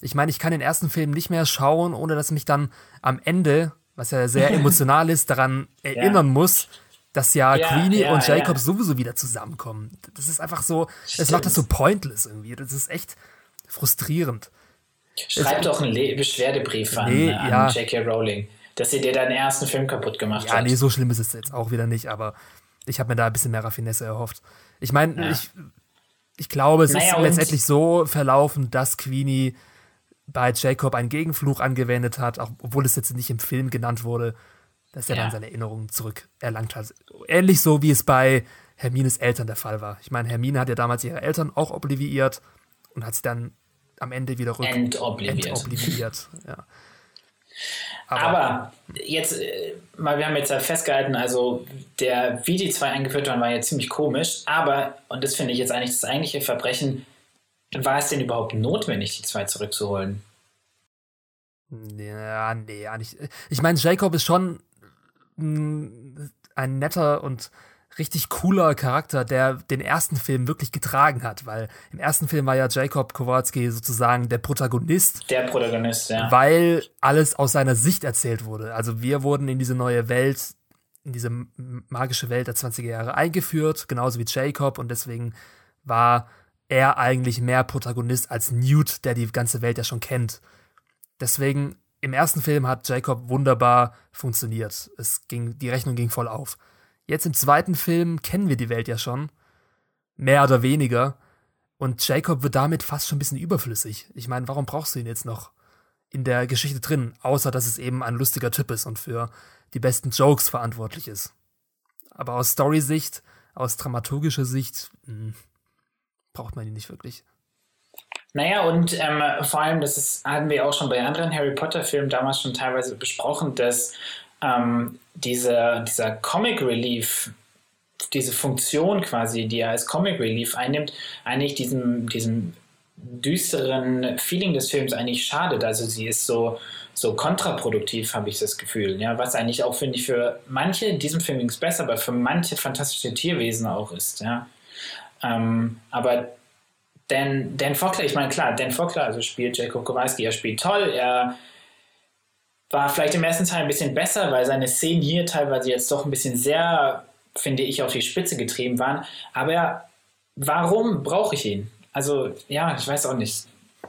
Ich meine, ich kann den ersten Film nicht mehr schauen, ohne dass mich dann am Ende, was ja sehr emotional ist, daran erinnern ja. muss, dass ja, ja Queenie ja, und Jacob ja. sowieso wieder zusammenkommen. Das ist einfach so, es macht das so pointless irgendwie. Das ist echt frustrierend. Schreib doch einen Le Beschwerdebrief an, nee, an J.K. Rowling, dass sie dir deinen ersten Film kaputt gemacht hat. Ja, nee, so schlimm ist es jetzt auch wieder nicht, aber ich habe mir da ein bisschen mehr Raffinesse erhofft. Ich meine, ich, ich glaube, es naja, ist letztendlich so verlaufen, dass Queenie bei Jacob einen Gegenfluch angewendet hat, auch, obwohl es jetzt nicht im Film genannt wurde dass er ja. dann seine Erinnerungen zurückerlangt hat. Ähnlich so, wie es bei Hermines Eltern der Fall war. Ich meine, Hermine hat ja damals ihre Eltern auch obliviert und hat sie dann am Ende wieder rück entobliviert. entobliviert ja. Aber, Aber, jetzt, äh, mal, wir haben jetzt halt festgehalten, also der, wie die zwei eingeführt waren, war ja ziemlich komisch, aber, und das finde ich jetzt eigentlich das eigentliche Verbrechen, war es denn überhaupt notwendig, die zwei zurückzuholen? Ja, nee, eigentlich. Ich meine, Jacob ist schon ein netter und richtig cooler Charakter, der den ersten Film wirklich getragen hat, weil im ersten Film war ja Jacob Kowalski sozusagen der Protagonist. Der Protagonist, ja. Weil alles aus seiner Sicht erzählt wurde. Also wir wurden in diese neue Welt, in diese magische Welt der 20er Jahre eingeführt, genauso wie Jacob und deswegen war er eigentlich mehr Protagonist als Newt, der die ganze Welt ja schon kennt. Deswegen im ersten Film hat Jacob wunderbar funktioniert. Es ging, die Rechnung ging voll auf. Jetzt im zweiten Film kennen wir die Welt ja schon. Mehr oder weniger. Und Jacob wird damit fast schon ein bisschen überflüssig. Ich meine, warum brauchst du ihn jetzt noch in der Geschichte drin? Außer, dass es eben ein lustiger Typ ist und für die besten Jokes verantwortlich ist. Aber aus Story-Sicht, aus dramaturgischer Sicht, mh, hm, braucht man ihn nicht wirklich. Naja, und ähm, vor allem, das ist, hatten wir auch schon bei anderen Harry Potter-Filmen damals schon teilweise besprochen, dass ähm, diese, dieser Comic Relief, diese Funktion quasi, die er als Comic Relief einnimmt, eigentlich diesem, diesem düsteren Feeling des Films eigentlich schadet. Also sie ist so, so kontraproduktiv, habe ich das Gefühl. Ja, was eigentlich auch, finde ich, für manche, in diesem Film ging es besser, aber für manche fantastische Tierwesen auch ist. Ja. Ähm, aber Dan, Dan Fockler, ich meine, klar, Dan Fockler, also spielt Jacob Kowalski, er spielt toll, er war vielleicht im ersten Teil ein bisschen besser, weil seine Szenen hier teilweise jetzt doch ein bisschen sehr, finde ich, auf die Spitze getrieben waren. Aber warum brauche ich ihn? Also, ja, ich weiß auch nicht.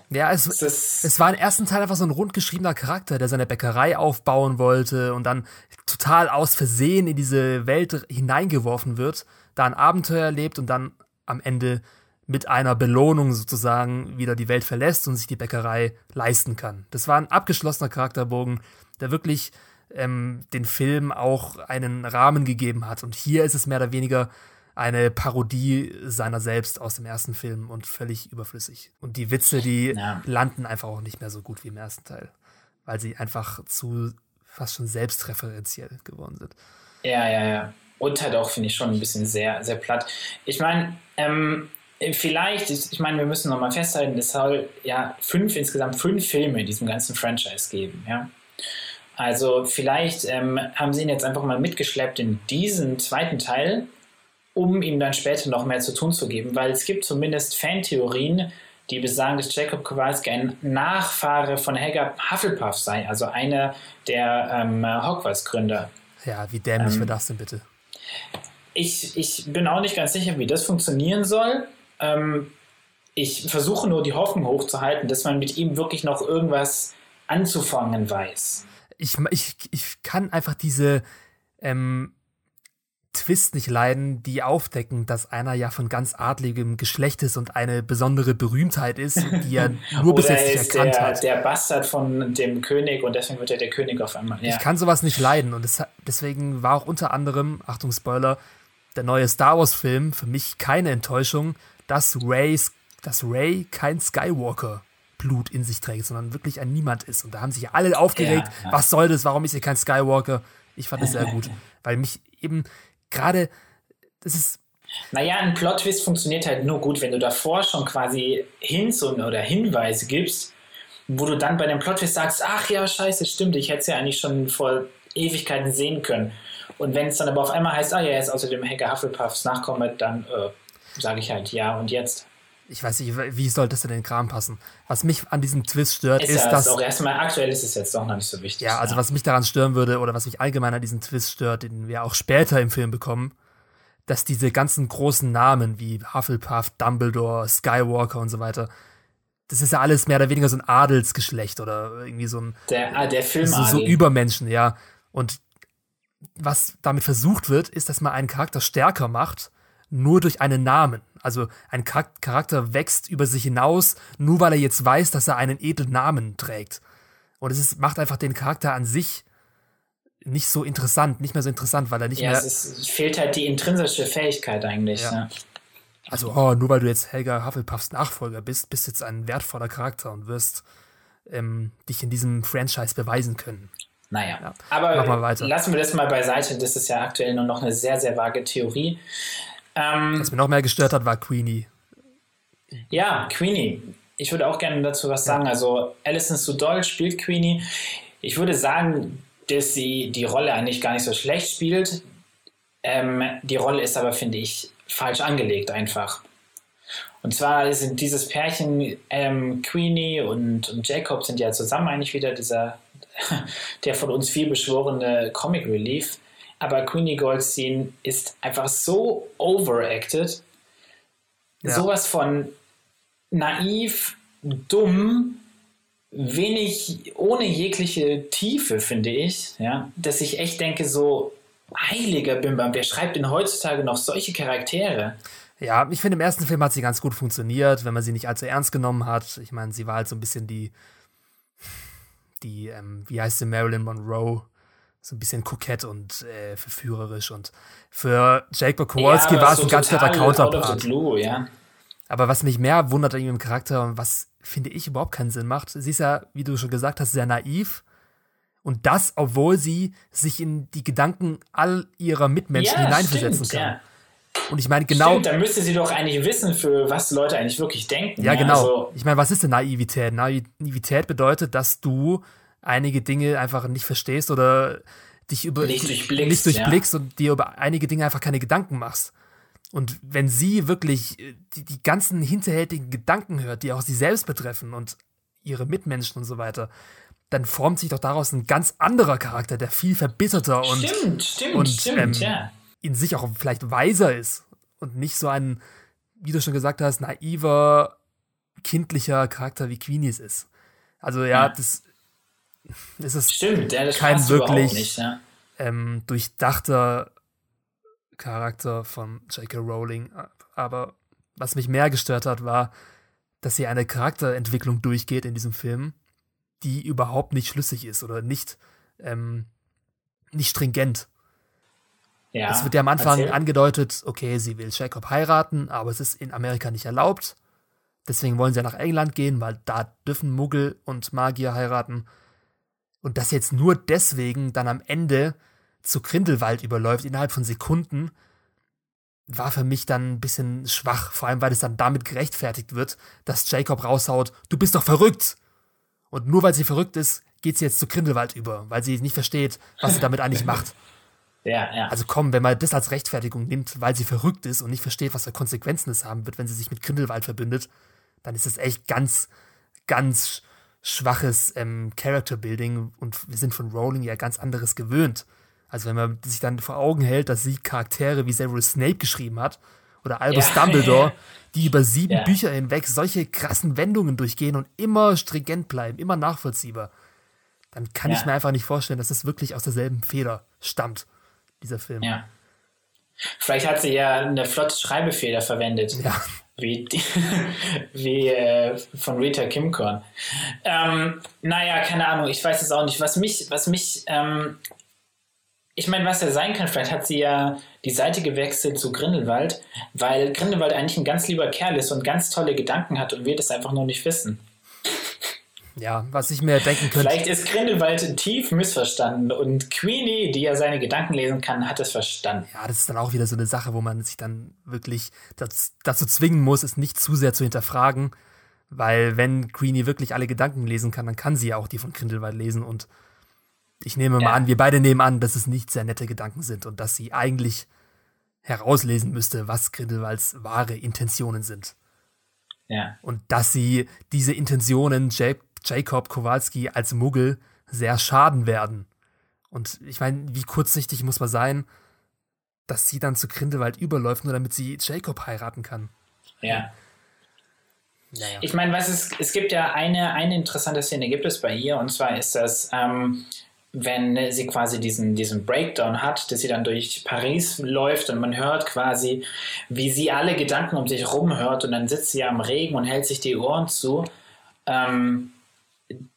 Ja, es, es war im ersten Teil einfach so ein rundgeschriebener Charakter, der seine Bäckerei aufbauen wollte und dann total aus Versehen in diese Welt hineingeworfen wird, da ein Abenteuer erlebt und dann am Ende mit einer Belohnung sozusagen wieder die Welt verlässt und sich die Bäckerei leisten kann. Das war ein abgeschlossener Charakterbogen, der wirklich ähm, den Film auch einen Rahmen gegeben hat. Und hier ist es mehr oder weniger eine Parodie seiner selbst aus dem ersten Film und völlig überflüssig. Und die Witze, die ja. landen einfach auch nicht mehr so gut wie im ersten Teil, weil sie einfach zu fast schon selbstreferenziell geworden sind. Ja, ja, ja. Und halt auch, finde ich, schon ein bisschen sehr, sehr platt. Ich meine, ähm, äh, vielleicht, ich meine, wir müssen nochmal festhalten, es soll ja fünf, insgesamt fünf Filme in diesem ganzen Franchise geben, ja. Also vielleicht ähm, haben sie ihn jetzt einfach mal mitgeschleppt in diesen zweiten Teil, um ihm dann später noch mehr zu tun zu geben, weil es gibt zumindest Fantheorien, die besagen, dass Jacob Kowalski ein Nachfahre von Helga Hufflepuff sei, also einer der ähm, Hogwarts-Gründer. Ja, wie dämlich ähm, wäre das denn bitte? Ich, ich bin auch nicht ganz sicher, wie das funktionieren soll. Ähm, ich versuche nur die Hoffnung hochzuhalten, dass man mit ihm wirklich noch irgendwas anzufangen weiß. Ich, ich, ich kann einfach diese ähm, Twist nicht leiden, die aufdecken, dass einer ja von ganz adligem Geschlecht ist und eine besondere Berühmtheit ist, die er nur bis jetzt nicht erkannt der, hat. Der Bastard von dem König und deswegen wird er der König auf einmal. Ja. Ich kann sowas nicht leiden und deswegen war auch unter anderem, Achtung Spoiler, der neue Star Wars-Film für mich keine Enttäuschung, dass Ray, dass Ray kein Skywalker Blut in sich trägt, sondern wirklich ein Niemand ist. Und da haben sich alle aufgeregt, ja, ja. was soll das, warum ist hier kein Skywalker? Ich fand das sehr gut, weil mich eben gerade, das ist. Naja, ein Plot-Twist funktioniert halt nur gut, wenn du davor schon quasi Hints oder Hinweise gibst, wo du dann bei dem Plot-Twist sagst, ach ja, scheiße, stimmt, ich hätte es ja eigentlich schon vor Ewigkeiten sehen können. Und wenn es dann aber auf einmal heißt, ah ja, er ist außerdem Hacker Hufflepuffs Nachkomme, dann äh, sage ich halt ja und jetzt. Ich weiß nicht, wie soll das in den Kram passen? Was mich an diesem Twist stört, ist, ist ja, dass. Auch erstmal aktuell ist es jetzt doch noch nicht so wichtig. Ja, also ja. was mich daran stören würde oder was mich allgemein an diesem Twist stört, den wir auch später im Film bekommen, dass diese ganzen großen Namen wie Hufflepuff, Dumbledore, Skywalker und so weiter, das ist ja alles mehr oder weniger so ein Adelsgeschlecht oder irgendwie so ein. Der, ah, der Film. So, so Übermenschen, ja. Und was damit versucht wird, ist, dass man einen Charakter stärker macht nur durch einen Namen. Also ein Charakter wächst über sich hinaus, nur weil er jetzt weiß, dass er einen edlen Namen trägt. Und es ist, macht einfach den Charakter an sich nicht so interessant, nicht mehr so interessant, weil er nicht ja, mehr. Es, ist, fehlt halt die intrinsische Fähigkeit eigentlich. Ja. Ja. Also, oh, nur weil du jetzt Helga Hufflepuffs Nachfolger bist, bist jetzt ein wertvoller Charakter und wirst ähm, dich in diesem Franchise beweisen können. Naja, ja. aber lassen wir das mal beiseite. Das ist ja aktuell nur noch eine sehr, sehr vage Theorie. Ähm, was mir noch mehr gestört hat, war Queenie. Ja, Queenie. Ich würde auch gerne dazu was sagen. Also, Alison Sudol spielt Queenie. Ich würde sagen, dass sie die Rolle eigentlich gar nicht so schlecht spielt. Ähm, die Rolle ist aber, finde ich, falsch angelegt einfach. Und zwar sind dieses Pärchen, ähm, Queenie und, und Jacob sind ja zusammen eigentlich wieder dieser, der von uns viel beschworene Comic Relief. Aber Queenie Goldstein ist einfach so overacted. Ja. Sowas von naiv, dumm, wenig, ohne jegliche Tiefe, finde ich, ja, dass ich echt denke, so heiliger Bimbam, wer schreibt denn heutzutage noch solche Charaktere? Ja, ich finde, im ersten Film hat sie ganz gut funktioniert, wenn man sie nicht allzu ernst genommen hat. Ich meine, sie war halt so ein bisschen die, die, ähm, wie heißt sie, Marilyn Monroe, so ein bisschen kokett und äh, verführerisch. Und für Jake Kowalski ja, war es so ein ganz netter Counterpart. Ja. Aber was mich mehr wundert an ihrem Charakter und was, finde ich, überhaupt keinen Sinn macht, sie ist ja, wie du schon gesagt hast, sehr naiv. Und das, obwohl sie sich in die Gedanken all ihrer Mitmenschen ja, hineinversetzen stimmt, kann. Ja. Und ich meine, genau. Stimmt, da müsste sie doch eigentlich wissen, für was Leute eigentlich wirklich denken. Ja, genau. Also, ich meine, was ist denn Naivität? Naivität bedeutet, dass du einige Dinge einfach nicht verstehst oder dich über nicht durchblickst, nicht durchblickst ja. und dir über einige Dinge einfach keine Gedanken machst. Und wenn sie wirklich äh, die, die ganzen hinterhältigen Gedanken hört, die auch sie selbst betreffen und ihre Mitmenschen und so weiter, dann formt sich doch daraus ein ganz anderer Charakter, der viel verbitterter und, stimmt, stimmt, und stimmt, ähm, ja in sich auch vielleicht weiser ist und nicht so ein, wie du schon gesagt hast, naiver, kindlicher Charakter wie Queenies ist. Also ja, ja. das, das ist Stimmt, ja, das kein wirklich nicht, ja. ähm, durchdachter Charakter von J.K. Rowling. Aber was mich mehr gestört hat, war, dass sie eine Charakterentwicklung durchgeht in diesem Film, die überhaupt nicht schlüssig ist oder nicht, ähm, nicht stringent. Ja, es wird ja am Anfang erzähl. angedeutet, okay, sie will Jacob heiraten, aber es ist in Amerika nicht erlaubt. Deswegen wollen sie ja nach England gehen, weil da dürfen Muggel und Magier heiraten. Und das jetzt nur deswegen dann am Ende zu Grindelwald überläuft, innerhalb von Sekunden, war für mich dann ein bisschen schwach. Vor allem, weil es dann damit gerechtfertigt wird, dass Jacob raushaut, du bist doch verrückt. Und nur weil sie verrückt ist, geht sie jetzt zu Grindelwald über, weil sie nicht versteht, was sie damit eigentlich macht. Ja, ja. Also komm, wenn man das als Rechtfertigung nimmt, weil sie verrückt ist und nicht versteht, was für Konsequenzen es haben wird, wenn sie sich mit Grindelwald verbündet, dann ist das echt ganz, ganz schwaches ähm, Character Building und wir sind von Rowling ja ganz anderes gewöhnt. Also wenn man sich dann vor Augen hält, dass sie Charaktere wie Severus Snape geschrieben hat oder Albus ja. Dumbledore, die über sieben ja. Bücher hinweg solche krassen Wendungen durchgehen und immer stringent bleiben, immer nachvollziehbar, dann kann ja. ich mir einfach nicht vorstellen, dass das wirklich aus derselben Feder stammt dieser Film. Ja. Vielleicht hat sie ja eine flotte Schreibefeder verwendet. Ja. Wie, wie äh, von Rita Kimcorn. Ähm, naja, keine Ahnung, ich weiß es auch nicht. Was mich, was mich, ähm, ich meine, was ja sein kann, vielleicht hat sie ja die Seite gewechselt zu Grindelwald, weil Grindelwald eigentlich ein ganz lieber Kerl ist und ganz tolle Gedanken hat und wir das einfach nur nicht wissen. Ja, was ich mir denken könnte. Vielleicht ist Grindelwald tief missverstanden und Queenie, die ja seine Gedanken lesen kann, hat es verstanden. Ja, das ist dann auch wieder so eine Sache, wo man sich dann wirklich das, dazu zwingen muss, es nicht zu sehr zu hinterfragen. Weil wenn Queenie wirklich alle Gedanken lesen kann, dann kann sie ja auch die von Grindelwald lesen. Und ich nehme ja. mal an, wir beide nehmen an, dass es nicht sehr nette Gedanken sind und dass sie eigentlich herauslesen müsste, was Grindelwalds wahre Intentionen sind. Ja. Und dass sie diese Intentionen Jake Jacob Kowalski als Muggel sehr schaden werden. Und ich meine, wie kurzsichtig muss man sein, dass sie dann zu Grindelwald überläuft, nur damit sie Jacob heiraten kann. Ja. Naja. Ich meine, was es, es gibt ja eine, eine interessante Szene gibt es bei ihr, und zwar ist das, ähm, wenn sie quasi diesen, diesen Breakdown hat, dass sie dann durch Paris läuft und man hört quasi, wie sie alle Gedanken um sich rum hört und dann sitzt sie am Regen und hält sich die Ohren zu. Ähm,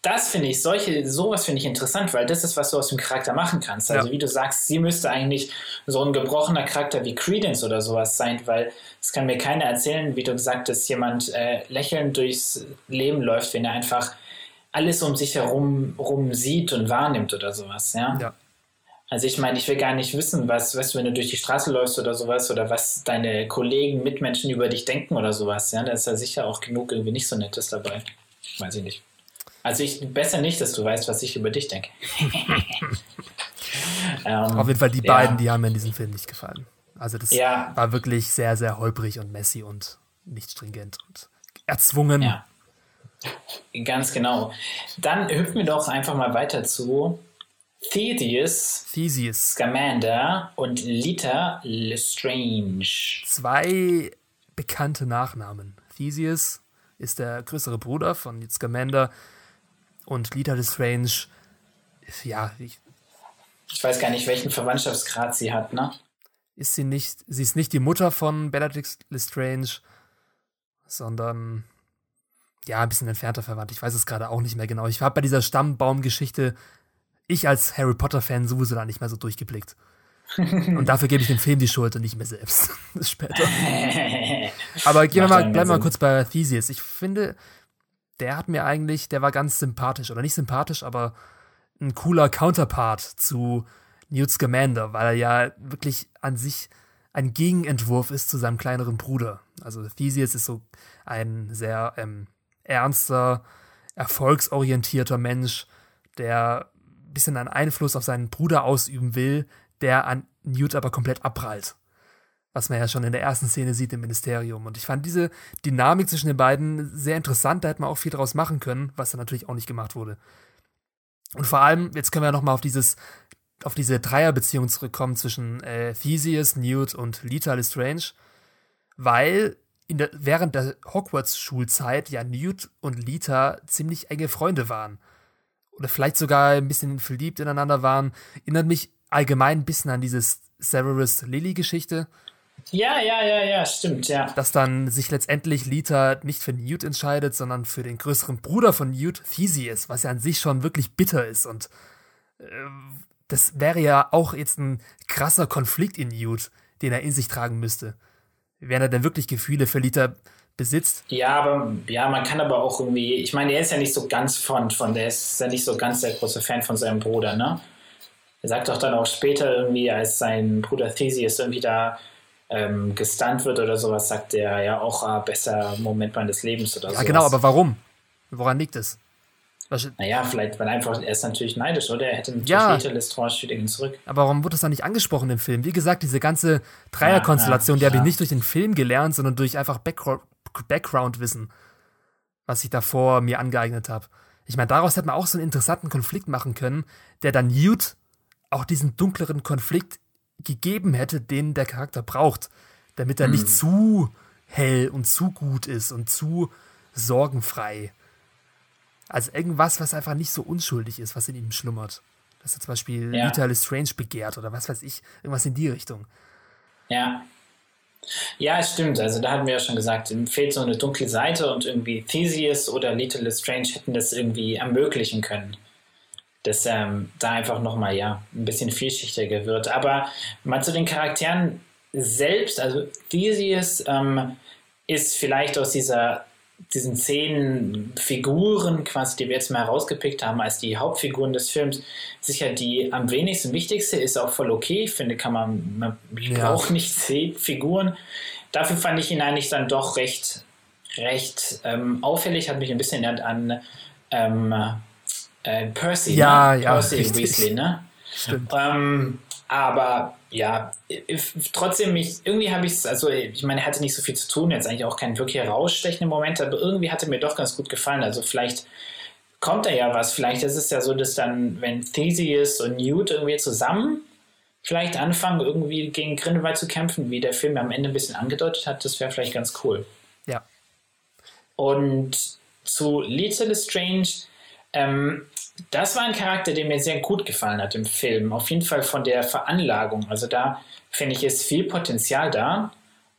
das finde ich, solche, sowas finde ich interessant, weil das ist, was du aus dem Charakter machen kannst. Also ja. wie du sagst, sie müsste eigentlich so ein gebrochener Charakter wie Credence oder sowas sein, weil es kann mir keiner erzählen, wie du gesagt hast, jemand äh, lächelnd durchs Leben läuft, wenn er einfach alles um sich herum rum sieht und wahrnimmt oder sowas, ja. ja. Also ich meine, ich will gar nicht wissen, was, was, wenn du durch die Straße läufst oder sowas, oder was deine Kollegen, Mitmenschen über dich denken oder sowas, ja. Da ist ja sicher auch genug irgendwie nicht so Nettes dabei. Weiß ich nicht. Also ich besser nicht, dass du weißt, was ich über dich denke. ähm, Auf jeden Fall die beiden, die haben mir in diesem Film nicht gefallen. Also das ja. war wirklich sehr, sehr holprig und messy und nicht stringent und erzwungen. Ja. Ganz genau. Dann hüpfen wir doch einfach mal weiter zu Theseus, Theseus. Scamander und Lita Lestrange. Zwei bekannte Nachnamen. Theseus ist der größere Bruder von Scamander und Lita Lestrange, ja, ich, ich weiß gar nicht, welchen Verwandtschaftsgrad sie hat, ne? Ist sie nicht, sie ist nicht die Mutter von Bellatrix Lestrange, sondern ja, ein bisschen entfernter verwandt. Ich weiß es gerade auch nicht mehr genau. Ich habe bei dieser Stammbaumgeschichte, ich als Harry Potter-Fan sowieso da nicht mehr so durchgeblickt. und dafür gebe ich dem Film die Schuld und nicht mir selbst. Später. Aber gehen wir mal, bleiben wir mal kurz bei Theseus. Ich finde, der hat mir eigentlich, der war ganz sympathisch. Oder nicht sympathisch, aber ein cooler Counterpart zu Newt Scamander, weil er ja wirklich an sich ein Gegenentwurf ist zu seinem kleineren Bruder. Also Theseus ist so ein sehr ähm, ernster, erfolgsorientierter Mensch, der ein bisschen einen Einfluss auf seinen Bruder ausüben will, der an Newt aber komplett abprallt. Was man ja schon in der ersten Szene sieht im Ministerium. Und ich fand diese Dynamik zwischen den beiden sehr interessant. Da hätte man auch viel draus machen können, was dann natürlich auch nicht gemacht wurde. Und vor allem, jetzt können wir ja nochmal auf dieses, auf diese Dreierbeziehung zurückkommen zwischen äh, Theseus, Newt und Lita Lestrange, weil der, während der Hogwarts-Schulzeit ja Newt und Lita ziemlich enge Freunde waren. Oder vielleicht sogar ein bisschen verliebt ineinander waren. Erinnert mich allgemein ein bisschen an diese Severus Lily-Geschichte. Ja, ja, ja, ja, stimmt, ja. Dass dann sich letztendlich Lita nicht für Newt entscheidet, sondern für den größeren Bruder von Newt, Theseus, was ja an sich schon wirklich bitter ist. Und äh, das wäre ja auch jetzt ein krasser Konflikt in Newt, den er in sich tragen müsste wenn er denn wirklich Gefühle für Liter besitzt. Ja, aber ja, man kann aber auch irgendwie, ich meine, er ist ja nicht so ganz von, von der ist ja nicht so ganz der große Fan von seinem Bruder, ne? Er sagt doch dann auch später irgendwie, als sein Bruder Theseus irgendwie da ähm, gestunt wird oder sowas, sagt er ja auch, ah, besser Moment meines Lebens oder so. Ja, genau, aber warum? Woran liegt es? Naja, vielleicht, weil einfach, er ist natürlich neidisch, oder? Er hätte natürlich ja. später Lestrange wieder zurück. Aber warum wurde das dann nicht angesprochen im Film? Wie gesagt, diese ganze Dreierkonstellation, ja, ja, die habe ich nicht durch den Film gelernt, sondern durch einfach Background-Wissen, was ich davor mir angeeignet habe. Ich meine, daraus hätte man auch so einen interessanten Konflikt machen können, der dann Newt auch diesen dunkleren Konflikt gegeben hätte, den der Charakter braucht, damit er hm. nicht zu hell und zu gut ist und zu sorgenfrei. Also irgendwas, was einfach nicht so unschuldig ist, was in ihm schlummert. Dass er zum Beispiel ja. Lita Lestrange begehrt oder was weiß ich, irgendwas in die Richtung. Ja. Ja, es stimmt. Also da hatten wir ja schon gesagt, ihm fehlt so eine dunkle Seite und irgendwie Theseus oder Lita Lestrange hätten das irgendwie ermöglichen können. Dass ähm, da einfach nochmal, ja, ein bisschen vielschichtiger wird. Aber mal zu den Charakteren selbst, also Theseus ähm, ist vielleicht aus dieser diesen zehn Figuren quasi, die wir jetzt mal herausgepickt haben als die Hauptfiguren des Films, sicher die am wenigsten wichtigste, ist auch voll okay. Ich finde, kann man, man ja. braucht nicht zehn Figuren. Dafür fand ich ihn eigentlich dann doch recht, recht ähm, auffällig, hat mich ein bisschen an ähm, äh, Percy, ja, ne? ja, Percy richtig. Weasley, ne? Stimmt. Ähm, aber ja, trotzdem, ich, irgendwie habe ich es, also ich meine, er hatte nicht so viel zu tun, jetzt eigentlich auch kein wirklich herausstechenden Moment, aber irgendwie hatte mir doch ganz gut gefallen. Also vielleicht kommt da ja was. Vielleicht ist es ja so, dass dann, wenn Theseus und Newt irgendwie zusammen vielleicht anfangen, irgendwie gegen Grindelwald zu kämpfen, wie der Film am Ende ein bisschen angedeutet hat, das wäre vielleicht ganz cool. Ja. Und zu Lethal Strange, ähm, das war ein Charakter, der mir sehr gut gefallen hat im Film. Auf jeden Fall von der Veranlagung. Also da finde ich, ist viel Potenzial da.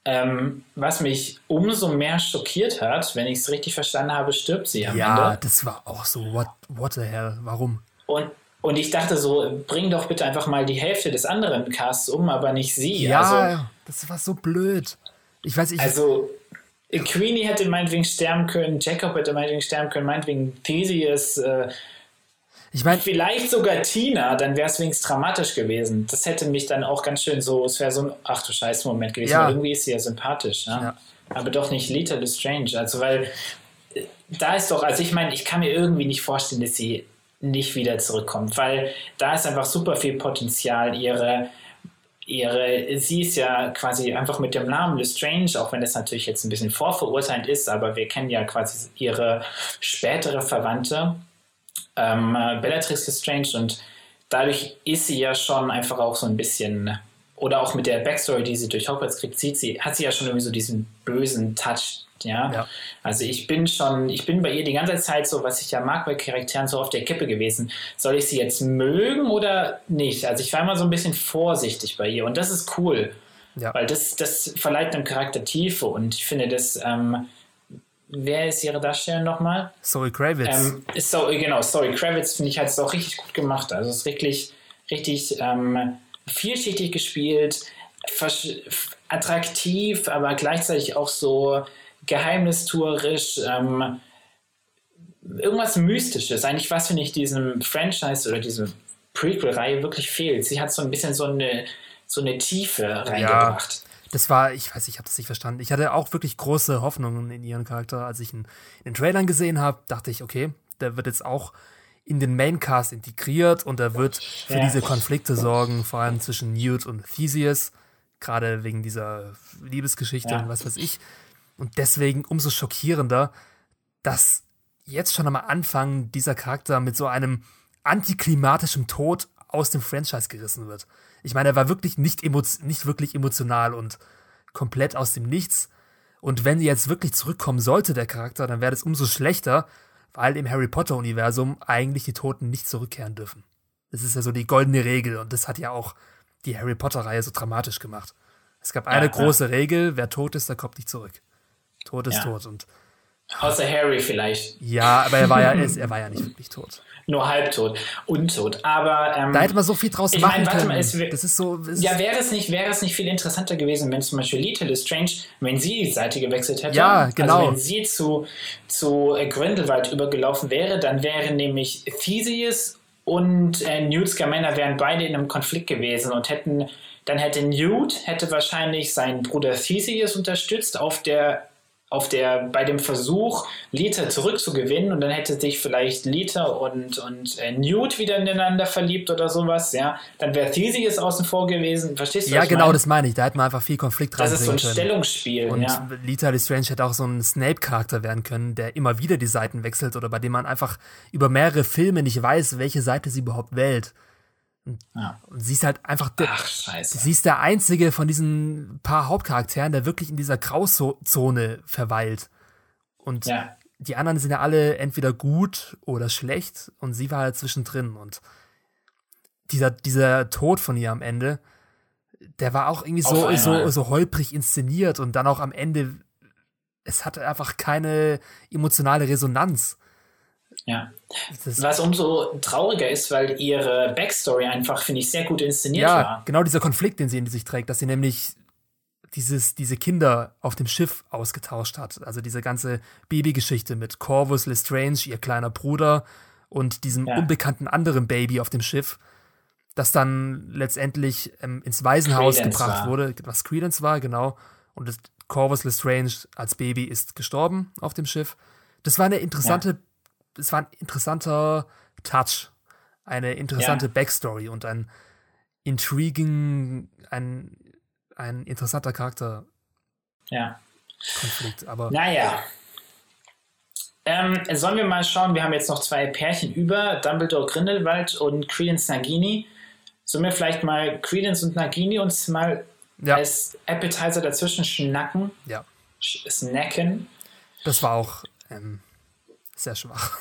Ähm, was mich umso mehr schockiert hat, wenn ich es richtig verstanden habe, stirbt sie am ja, Ende. Ja, das war auch so, what, what the hell, warum? Und, und ich dachte so, bring doch bitte einfach mal die Hälfte des anderen Casts um, aber nicht sie. Ja, also, das war so blöd. Ich weiß, ich. Also, Queenie hätte meinetwegen sterben können, Jacob hätte meinetwegen sterben können, meinetwegen Theseus, äh, ich meine, vielleicht sogar Tina, dann wäre es wenigstens dramatisch gewesen. Das hätte mich dann auch ganz schön so, es wäre so ein, ach du Scheiße, Moment gewesen. Ja. Irgendwie ist sie ja sympathisch, ja? ja. aber doch nicht Lita Lestrange. Also, weil da ist doch, also ich meine, ich kann mir irgendwie nicht vorstellen, dass sie nicht wieder zurückkommt, weil da ist einfach super viel Potenzial. Ihre, ihre, sie ist ja quasi einfach mit dem Namen Lestrange, auch wenn das natürlich jetzt ein bisschen vorverurteilt ist, aber wir kennen ja quasi ihre spätere Verwandte, ähm, Bellatrix Lestrange, und dadurch ist sie ja schon einfach auch so ein bisschen oder auch mit der Backstory, die sie durch Hogwarts kriegt, sieht sie, hat sie ja schon irgendwie so diesen bösen Touch ja? ja? Also ich bin schon, ich bin bei ihr die ganze Zeit so, was ich ja mag bei Charakteren, so auf der Kippe gewesen. Soll ich sie jetzt mögen oder nicht? Also ich war immer so ein bisschen vorsichtig bei ihr und das ist cool. Ja. Weil das, das verleiht einem Charakter Tiefe und ich finde das, ähm, wer ist ihre Darstellerin nochmal? Sorry Kravitz. Ähm, so, genau, Sorry Kravitz finde ich hat es auch richtig gut gemacht. Also es ist wirklich, richtig ähm, vielschichtig gespielt, attraktiv, aber gleichzeitig auch so geheimnistuerisch, ähm, irgendwas Mystisches. Eigentlich was, finde ich, diesem Franchise oder diesem Prequel-Reihe wirklich fehlt. Sie hat so ein bisschen so eine, so eine Tiefe reingebracht. Ja. Das war, ich weiß, ich habe das nicht verstanden. Ich hatte auch wirklich große Hoffnungen in ihren Charakter. Als ich ihn in den Trailern gesehen habe, dachte ich, okay, der wird jetzt auch in den Maincast integriert und er wird für ja. diese Konflikte sorgen, vor allem zwischen Newt und Theseus, gerade wegen dieser Liebesgeschichte ja. und was weiß ich. Und deswegen umso schockierender, dass jetzt schon am Anfang dieser Charakter mit so einem antiklimatischen Tod aus dem Franchise gerissen wird. Ich meine, er war wirklich nicht, nicht wirklich emotional und komplett aus dem Nichts. Und wenn jetzt wirklich zurückkommen sollte, der Charakter, dann wäre das umso schlechter, weil im Harry Potter-Universum eigentlich die Toten nicht zurückkehren dürfen. Das ist ja so die goldene Regel und das hat ja auch die Harry Potter-Reihe so dramatisch gemacht. Es gab eine ja, große ja. Regel, wer tot ist, der kommt nicht zurück. Tod ist ja. tot. Und, Außer Harry vielleicht. Ja, aber er war ja, er war ja nicht wirklich tot. Nur halbtot, untot. Aber ähm, da hätte man so viel draus ich machen mein, können. Mal, es, das ist so. Es ja, wäre es nicht, wäre es nicht viel interessanter gewesen, wenn zum Beispiel Lita Lestrange, wenn sie die Seite gewechselt hätte. Ja, genau. Also wenn sie zu zu äh, Grindelwald übergelaufen wäre, dann wären nämlich Theseus und äh, Newt Scamander wären beide in einem Konflikt gewesen und hätten dann hätte Newt hätte wahrscheinlich seinen Bruder Theseus unterstützt auf der auf der, bei dem Versuch, Lita zurückzugewinnen und dann hätte sich vielleicht Lita und, und äh, Newt wieder ineinander verliebt oder sowas, ja, dann wäre Theseus außen vor gewesen. Verstehst du? Ja, genau, meine? das meine ich. Da hätte man einfach viel Konflikt dran Das ist so ein können. Stellungsspiel. Und ja. Lita Lestrange hätte auch so ein Snape-Charakter werden können, der immer wieder die Seiten wechselt oder bei dem man einfach über mehrere Filme nicht weiß, welche Seite sie überhaupt wählt. Ja. Und sie ist halt einfach der, Ach, scheiße. sie ist der einzige von diesen paar Hauptcharakteren, der wirklich in dieser Grauzone verweilt. Und ja. die anderen sind ja alle entweder gut oder schlecht und sie war halt zwischendrin. Und dieser, dieser Tod von ihr am Ende, der war auch irgendwie so, so, so holprig inszeniert und dann auch am Ende, es hatte einfach keine emotionale Resonanz. Ja. Was umso trauriger ist, weil ihre Backstory einfach, finde ich, sehr gut inszeniert ja, war. Ja, genau dieser Konflikt, den sie in sich trägt, dass sie nämlich dieses, diese Kinder auf dem Schiff ausgetauscht hat. Also diese ganze Babygeschichte mit Corvus Lestrange, ihr kleiner Bruder, und diesem ja. unbekannten anderen Baby auf dem Schiff, das dann letztendlich ähm, ins Waisenhaus Credence gebracht war. wurde, was Credence war, genau. Und das Corvus Lestrange als Baby ist gestorben auf dem Schiff. Das war eine interessante ja es war ein interessanter Touch, eine interessante ja. Backstory und ein intriguing, ein, ein interessanter Charakter. Ja. Konflikt, aber. Naja. Ähm, sollen wir mal schauen, wir haben jetzt noch zwei Pärchen über, Dumbledore Grindelwald und Credence Nagini. Sollen wir vielleicht mal Credence und Nagini uns mal ja. als Appetizer dazwischen schnacken? Ja. Snacken. Das war auch ähm, sehr schwach.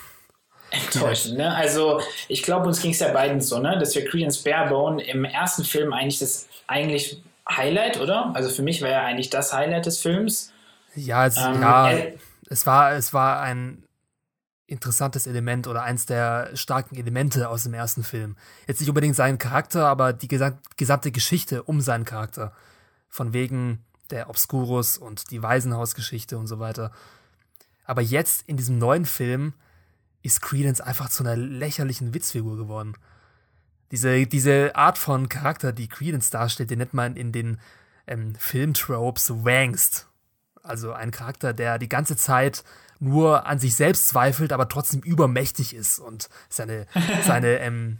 Enttäuschend, ne? Also, ich glaube, uns ging es ja beiden so, ne? Dass wir Credence Barebone im ersten Film eigentlich das eigentlich Highlight, oder? Also für mich war ja eigentlich das Highlight des Films. Ja, es, ähm, ja, es war, es war ein interessantes Element oder eins der starken Elemente aus dem ersten Film. Jetzt nicht unbedingt sein Charakter, aber die gesamte Geschichte um seinen Charakter. Von wegen der Obscurus und die Waisenhausgeschichte und so weiter. Aber jetzt in diesem neuen Film ist Credence einfach zu einer lächerlichen Witzfigur geworden. Diese, diese Art von Charakter, die Credence darstellt, den nennt man in den ähm, Filmtropes Wangst. Also ein Charakter, der die ganze Zeit nur an sich selbst zweifelt, aber trotzdem übermächtig ist und seine, seine, ähm,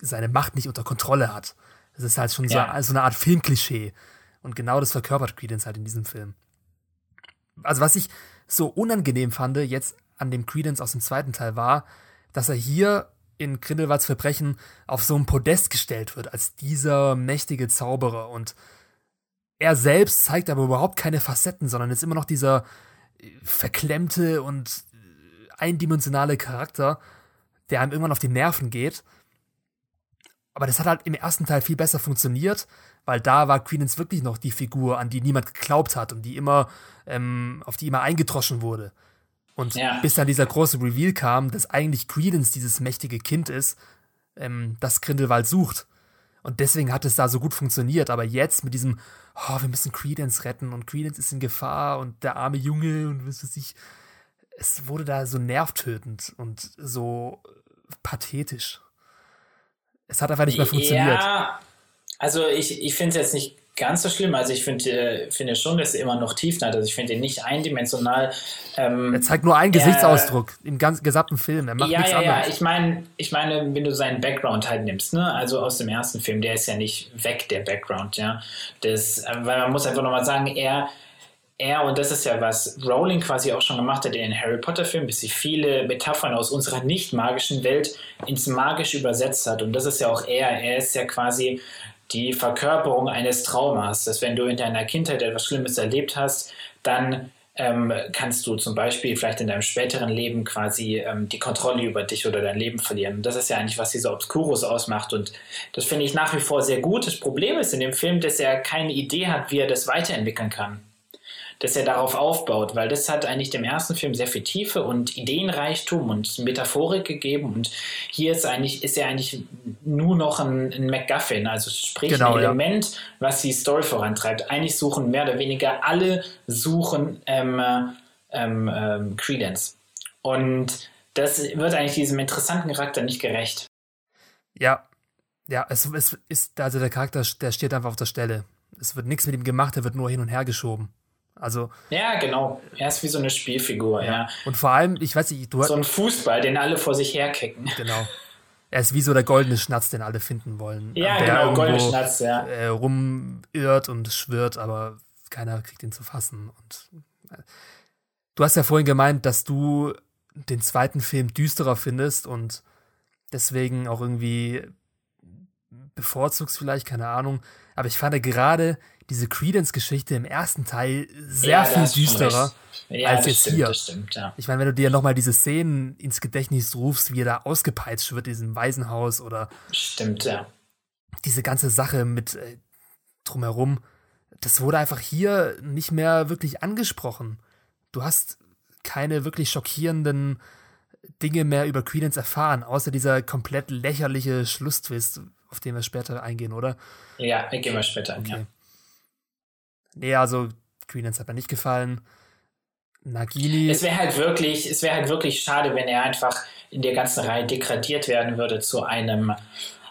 seine Macht nicht unter Kontrolle hat. Das ist halt schon ja. so, so eine Art Filmklischee. Und genau das verkörpert Credence halt in diesem Film. Also was ich so unangenehm fand jetzt an dem Credence aus dem zweiten Teil war, dass er hier in Grindelwalds Verbrechen auf so ein Podest gestellt wird, als dieser mächtige Zauberer. Und er selbst zeigt aber überhaupt keine Facetten, sondern ist immer noch dieser äh, verklemmte und äh, eindimensionale Charakter, der einem irgendwann auf die Nerven geht. Aber das hat halt im ersten Teil viel besser funktioniert, weil da war Queenens wirklich noch die Figur, an die niemand geglaubt hat und die immer, ähm, auf die immer eingedroschen wurde. Und ja. bis dann dieser große Reveal kam, dass eigentlich Credence dieses mächtige Kind ist, ähm, das Grindelwald sucht. Und deswegen hat es da so gut funktioniert. Aber jetzt mit diesem, oh, wir müssen Credence retten und Credence ist in Gefahr und der arme Junge und was weiß ich, es wurde da so nervtötend und so pathetisch. Es hat einfach nicht mehr funktioniert. Ja, also ich, ich finde es jetzt nicht ganz so schlimm. Also ich finde äh, finde schon, dass er immer noch Tiefen hat. Also ich finde ihn nicht eindimensional. Ähm, er zeigt nur einen Gesichtsausdruck im ganzen gesamten Film. Er macht ja, nichts ja, anderes. ja. Ich meine, ich meine, wenn du seinen Background halt nimmst, ne, also aus dem ersten Film, der ist ja nicht weg, der Background, ja. Das, äh, weil man muss einfach nochmal sagen, er er, und das ist ja was Rowling quasi auch schon gemacht hat in den Harry Potter-Filmen, bis sie viele Metaphern aus unserer nicht magischen Welt ins Magische übersetzt hat. Und das ist ja auch er. Er ist ja quasi die Verkörperung eines Traumas, dass wenn du in deiner Kindheit etwas Schlimmes erlebt hast, dann ähm, kannst du zum Beispiel vielleicht in deinem späteren Leben quasi ähm, die Kontrolle über dich oder dein Leben verlieren. Und das ist ja eigentlich, was dieser Obscurus ausmacht. Und das finde ich nach wie vor sehr gut. Das Problem ist in dem Film, dass er keine Idee hat, wie er das weiterentwickeln kann dass er darauf aufbaut, weil das hat eigentlich dem ersten Film sehr viel Tiefe und Ideenreichtum und Metaphorik gegeben und hier ist eigentlich ist er eigentlich nur noch ein, ein MacGuffin, also sprich genau, ein Element, ja. was die Story vorantreibt. Eigentlich suchen mehr oder weniger alle suchen ähm, ähm, ähm, Credence und das wird eigentlich diesem interessanten Charakter nicht gerecht. Ja, ja, es, es ist also der Charakter, der steht einfach auf der Stelle. Es wird nichts mit ihm gemacht, er wird nur hin und her geschoben. Also, ja, genau. Er ist wie so eine Spielfigur, ja. ja. Und vor allem, ich weiß nicht, du So ein Fußball, den alle vor sich herkicken. Genau. Er ist wie so der goldene Schnatz, den alle finden wollen. Ja, der genau, goldene Schnatz, ja. Äh, rumirrt und schwirrt, aber keiner kriegt ihn zu fassen. Und äh, du hast ja vorhin gemeint, dass du den zweiten Film düsterer findest und deswegen auch irgendwie bevorzugst vielleicht, keine Ahnung. Aber ich fand gerade diese Credence-Geschichte im ersten Teil sehr ja, viel düsterer ja, als jetzt stimmt, hier. Stimmt, ja. Ich meine, wenn du dir nochmal diese Szenen ins Gedächtnis rufst, wie er da ausgepeitscht wird in diesem Waisenhaus oder. Stimmt, ja. Diese ganze Sache mit äh, drumherum, das wurde einfach hier nicht mehr wirklich angesprochen. Du hast keine wirklich schockierenden Dinge mehr über Credence erfahren, außer dieser komplett lächerliche Schlusstwist, auf den wir später eingehen, oder? Ja, gehen wir später okay. ja. Nee, also Credence hat mir nicht gefallen. Nagini. Es wäre halt wirklich, es wäre halt wirklich schade, wenn er einfach in der ganzen Reihe degradiert werden würde zu einem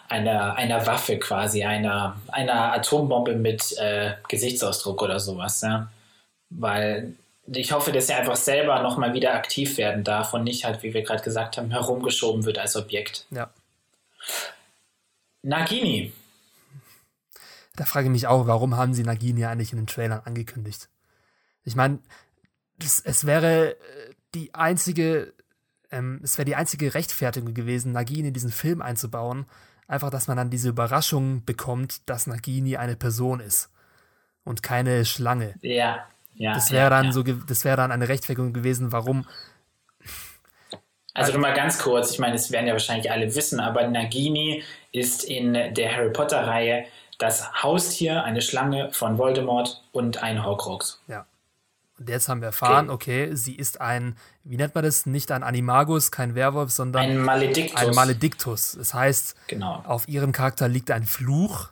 einer, einer Waffe quasi, einer, einer Atombombe mit äh, Gesichtsausdruck oder sowas, ja. Weil ich hoffe, dass er einfach selber nochmal wieder aktiv werden darf und nicht halt, wie wir gerade gesagt haben, herumgeschoben wird als Objekt. Ja. Nagini. Da frage ich mich auch, warum haben sie Nagini eigentlich in den Trailern angekündigt? Ich meine, es wäre äh, die einzige, ähm, es wäre die einzige Rechtfertigung gewesen, Nagini in diesen Film einzubauen. Einfach, dass man dann diese Überraschung bekommt, dass Nagini eine Person ist und keine Schlange. Ja, ja. Das wäre ja, dann ja. so, das wäre dann eine Rechtfertigung gewesen, warum. Also, also mal ganz kurz, ich meine, es werden ja wahrscheinlich alle wissen, aber Nagini ist in der Harry Potter-Reihe das Haustier, eine Schlange von Voldemort und ein Horcrux. Ja. Und jetzt haben wir erfahren, okay. okay, sie ist ein, wie nennt man das? Nicht ein Animagus, kein Werwolf, sondern ein Malediktus. Ein Malediktus. Das heißt, genau. auf ihrem Charakter liegt ein Fluch,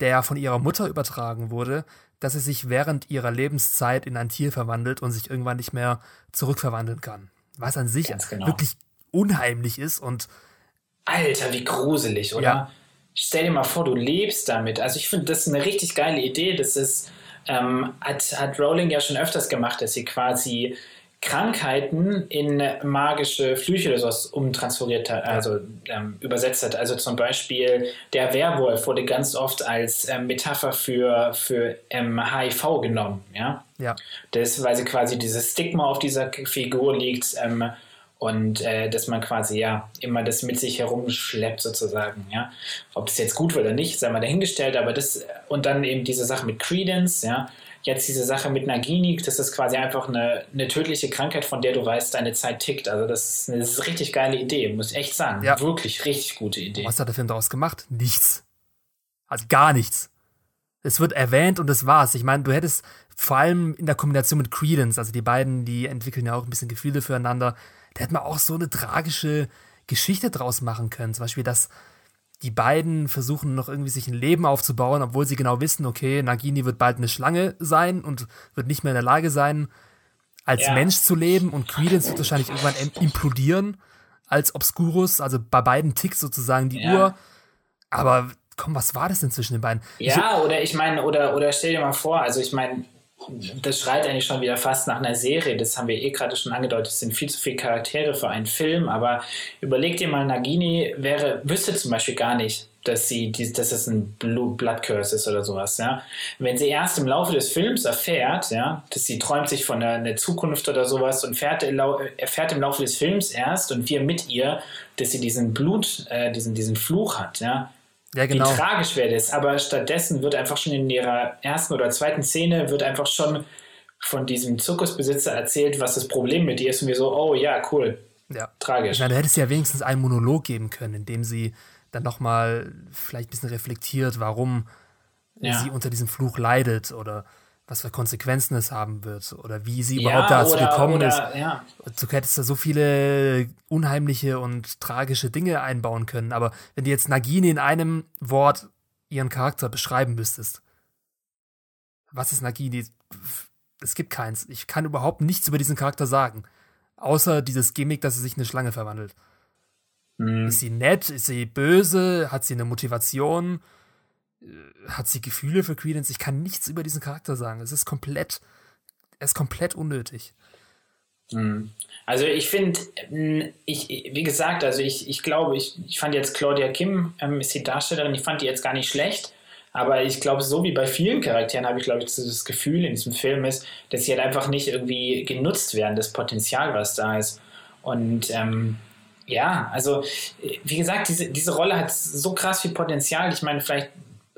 der von ihrer Mutter übertragen wurde, dass sie sich während ihrer Lebenszeit in ein Tier verwandelt und sich irgendwann nicht mehr zurückverwandeln kann. Was an sich genau. wirklich unheimlich ist und Alter, wie gruselig, oder? Ja stell dir mal vor, du lebst damit. Also ich finde, das ist eine richtig geile Idee. Das ist, ähm, hat, hat Rowling ja schon öfters gemacht, dass sie quasi Krankheiten in magische Flüche oder sowas umtransferiert hat, also ähm, übersetzt hat. Also zum Beispiel der Werwolf wurde ganz oft als ähm, Metapher für, für ähm, HIV genommen. Ja? ja. Das, weil sie quasi dieses Stigma auf dieser Figur liegt ähm, und äh, dass man quasi ja immer das mit sich herumschleppt sozusagen. Ja? Ob das jetzt gut wird oder nicht, sei mal dahingestellt, aber das und dann eben diese Sache mit Credence, ja Jetzt diese Sache mit Nagini, das ist quasi einfach eine, eine tödliche Krankheit, von der du weißt, deine Zeit tickt. Also das ist eine, das ist eine richtig geile Idee, muss ich echt sagen. Ja. Wirklich richtig gute Idee. Was hat der Film daraus gemacht? Nichts. Also gar nichts. Es wird erwähnt und das war's. Ich meine, du hättest vor allem in der Kombination mit Credence, also die beiden, die entwickeln ja auch ein bisschen Gefühle füreinander, da hätte man auch so eine tragische Geschichte draus machen können. Zum Beispiel, dass die beiden versuchen noch irgendwie sich ein Leben aufzubauen, obwohl sie genau wissen, okay, Nagini wird bald eine Schlange sein und wird nicht mehr in der Lage sein, als ja. Mensch zu leben und Credence wird wahrscheinlich irgendwann implodieren als Obscurus, also bei beiden tickt sozusagen die ja. Uhr. Aber komm, was war das denn zwischen den beiden? Ja, ich, oder ich meine, oder, oder stell dir mal vor, also ich meine, das schreit eigentlich schon wieder fast nach einer Serie. Das haben wir eh gerade schon angedeutet. Es sind viel zu viele Charaktere für einen Film. Aber überleg dir mal, Nagini wäre, wüsste zum Beispiel gar nicht, dass sie, dass es ein Blood Curse ist oder sowas, ja. Wenn sie erst im Laufe des Films erfährt, ja, dass sie träumt sich von einer, Zukunft oder sowas und fährt, erfährt im Laufe des Films erst und wir mit ihr, dass sie diesen Blut, äh, diesen, diesen Fluch hat, ja, ja, genau. wie tragisch wäre das. Aber stattdessen wird einfach schon in ihrer ersten oder zweiten Szene wird einfach schon von diesem Zirkusbesitzer erzählt, was das Problem mit ihr ist und wir so, oh ja, cool. Ja. Tragisch. Ja, da hätte es ja wenigstens einen Monolog geben können, in dem sie dann nochmal vielleicht ein bisschen reflektiert, warum ja. sie unter diesem Fluch leidet oder was für Konsequenzen es haben wird oder wie sie ja, überhaupt dazu oder, gekommen oder, ist. Ja. Du hättest da so viele unheimliche und tragische Dinge einbauen können. Aber wenn du jetzt Nagini in einem Wort ihren Charakter beschreiben müsstest, was ist Nagini? Es gibt keins. Ich kann überhaupt nichts über diesen Charakter sagen. Außer dieses Gimmick, dass sie sich in eine Schlange verwandelt. Mhm. Ist sie nett? Ist sie böse? Hat sie eine Motivation? Äh, hat sie Gefühle für Credence? Ich kann nichts über diesen Charakter sagen. Es ist komplett, er ist komplett unnötig. Hm. Also ich finde, hm, ich, wie gesagt, also ich, ich glaube, ich, ich fand jetzt Claudia Kim, ähm, ist die Darstellerin, ich fand die jetzt gar nicht schlecht. Aber ich glaube, so wie bei vielen Charakteren habe ich, glaube ich, das Gefühl in diesem Film ist, dass sie halt einfach nicht irgendwie genutzt werden, das Potenzial, was da ist. Und ähm, ja, also wie gesagt, diese, diese Rolle hat so krass viel Potenzial. Ich meine, vielleicht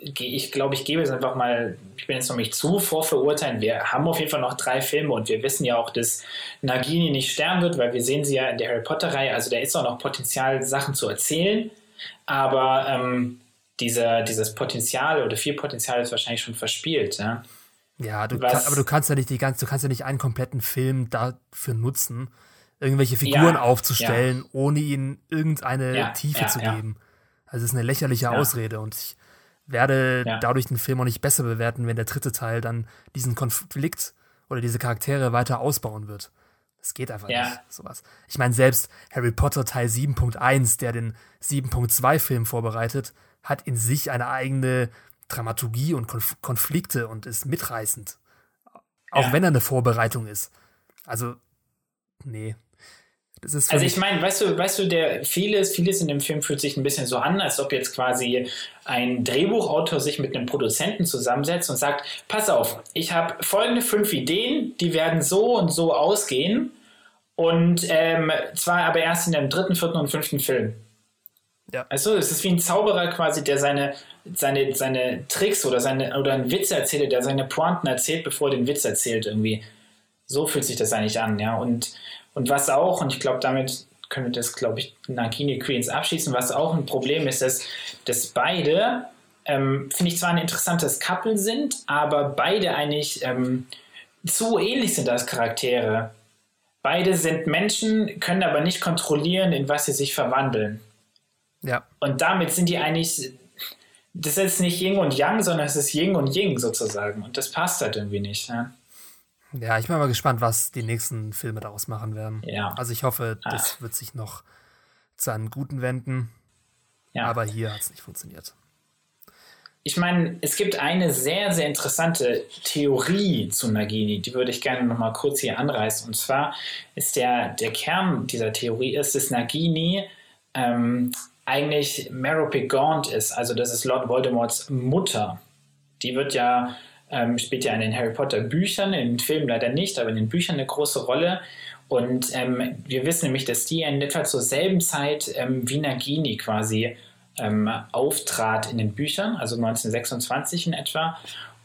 ich glaube, ich gebe es einfach mal, ich bin jetzt noch nicht zu vorverurteilen. Wir haben auf jeden Fall noch drei Filme und wir wissen ja auch, dass Nagini nicht sterben wird, weil wir sehen sie ja in der Harry Potter-Reihe. Also da ist auch noch Potenzial, Sachen zu erzählen. Aber ähm, dieser, dieses Potenzial oder viel Potenzial ist wahrscheinlich schon verspielt. Ja, ja du kann, aber du kannst ja nicht die ganze, du kannst ja nicht einen kompletten Film dafür nutzen, irgendwelche Figuren ja, aufzustellen, ja. ohne ihnen irgendeine Tiefe zu geben. Also es ist eine lächerliche Ausrede und ich werde ja. dadurch den Film auch nicht besser bewerten, wenn der dritte Teil dann diesen Konflikt oder diese Charaktere weiter ausbauen wird. Das geht einfach ja. nicht, sowas. Ich meine, selbst Harry Potter Teil 7.1, der den 7.2 Film vorbereitet, hat in sich eine eigene Dramaturgie und Konf Konflikte und ist mitreißend. Auch ja. wenn er eine Vorbereitung ist. Also, nee, also ich meine, weißt du, weißt du, der vieles, vieles in dem Film fühlt sich ein bisschen so an, als ob jetzt quasi ein Drehbuchautor sich mit einem Produzenten zusammensetzt und sagt: Pass auf, ich habe folgende fünf Ideen, die werden so und so ausgehen und ähm, zwar aber erst in dem dritten, vierten und fünften Film. Ja. Also es ist wie ein Zauberer quasi, der seine, seine, seine Tricks oder seine oder einen Witz erzählt, der seine Pointen erzählt, bevor er den Witz erzählt irgendwie. So fühlt sich das eigentlich an, ja. Und und was auch, und ich glaube, damit können wir das, glaube ich, Nagini Queens abschließen, was auch ein Problem ist, dass, dass beide, ähm, finde ich zwar ein interessantes Couple sind, aber beide eigentlich ähm, zu ähnlich sind als Charaktere. Beide sind Menschen, können aber nicht kontrollieren, in was sie sich verwandeln. Ja. Und damit sind die eigentlich, das ist nicht Yin und Yang, sondern es ist Yin und Ying sozusagen. Und das passt halt irgendwie nicht. Ja? Ja, ich bin mal gespannt, was die nächsten Filme daraus machen werden. Ja. Also ich hoffe, das Ach. wird sich noch zu einem Guten wenden. Ja. Aber hier hat es nicht funktioniert. ich meine, es gibt eine sehr, sehr interessante Theorie zu Nagini, die würde ich gerne noch mal kurz hier anreißen. Und zwar ist der, der Kern dieser Theorie ist, dass Nagini ähm, eigentlich Merope Gaunt ist, also das ist Lord Voldemorts Mutter. Die wird ja, ähm, spielt ja in den Harry Potter Büchern, in den Filmen leider nicht, aber in den Büchern eine große Rolle. Und ähm, wir wissen nämlich, dass die in etwa zur selben Zeit ähm, wie Nagini quasi ähm, auftrat in den Büchern, also 1926 in etwa.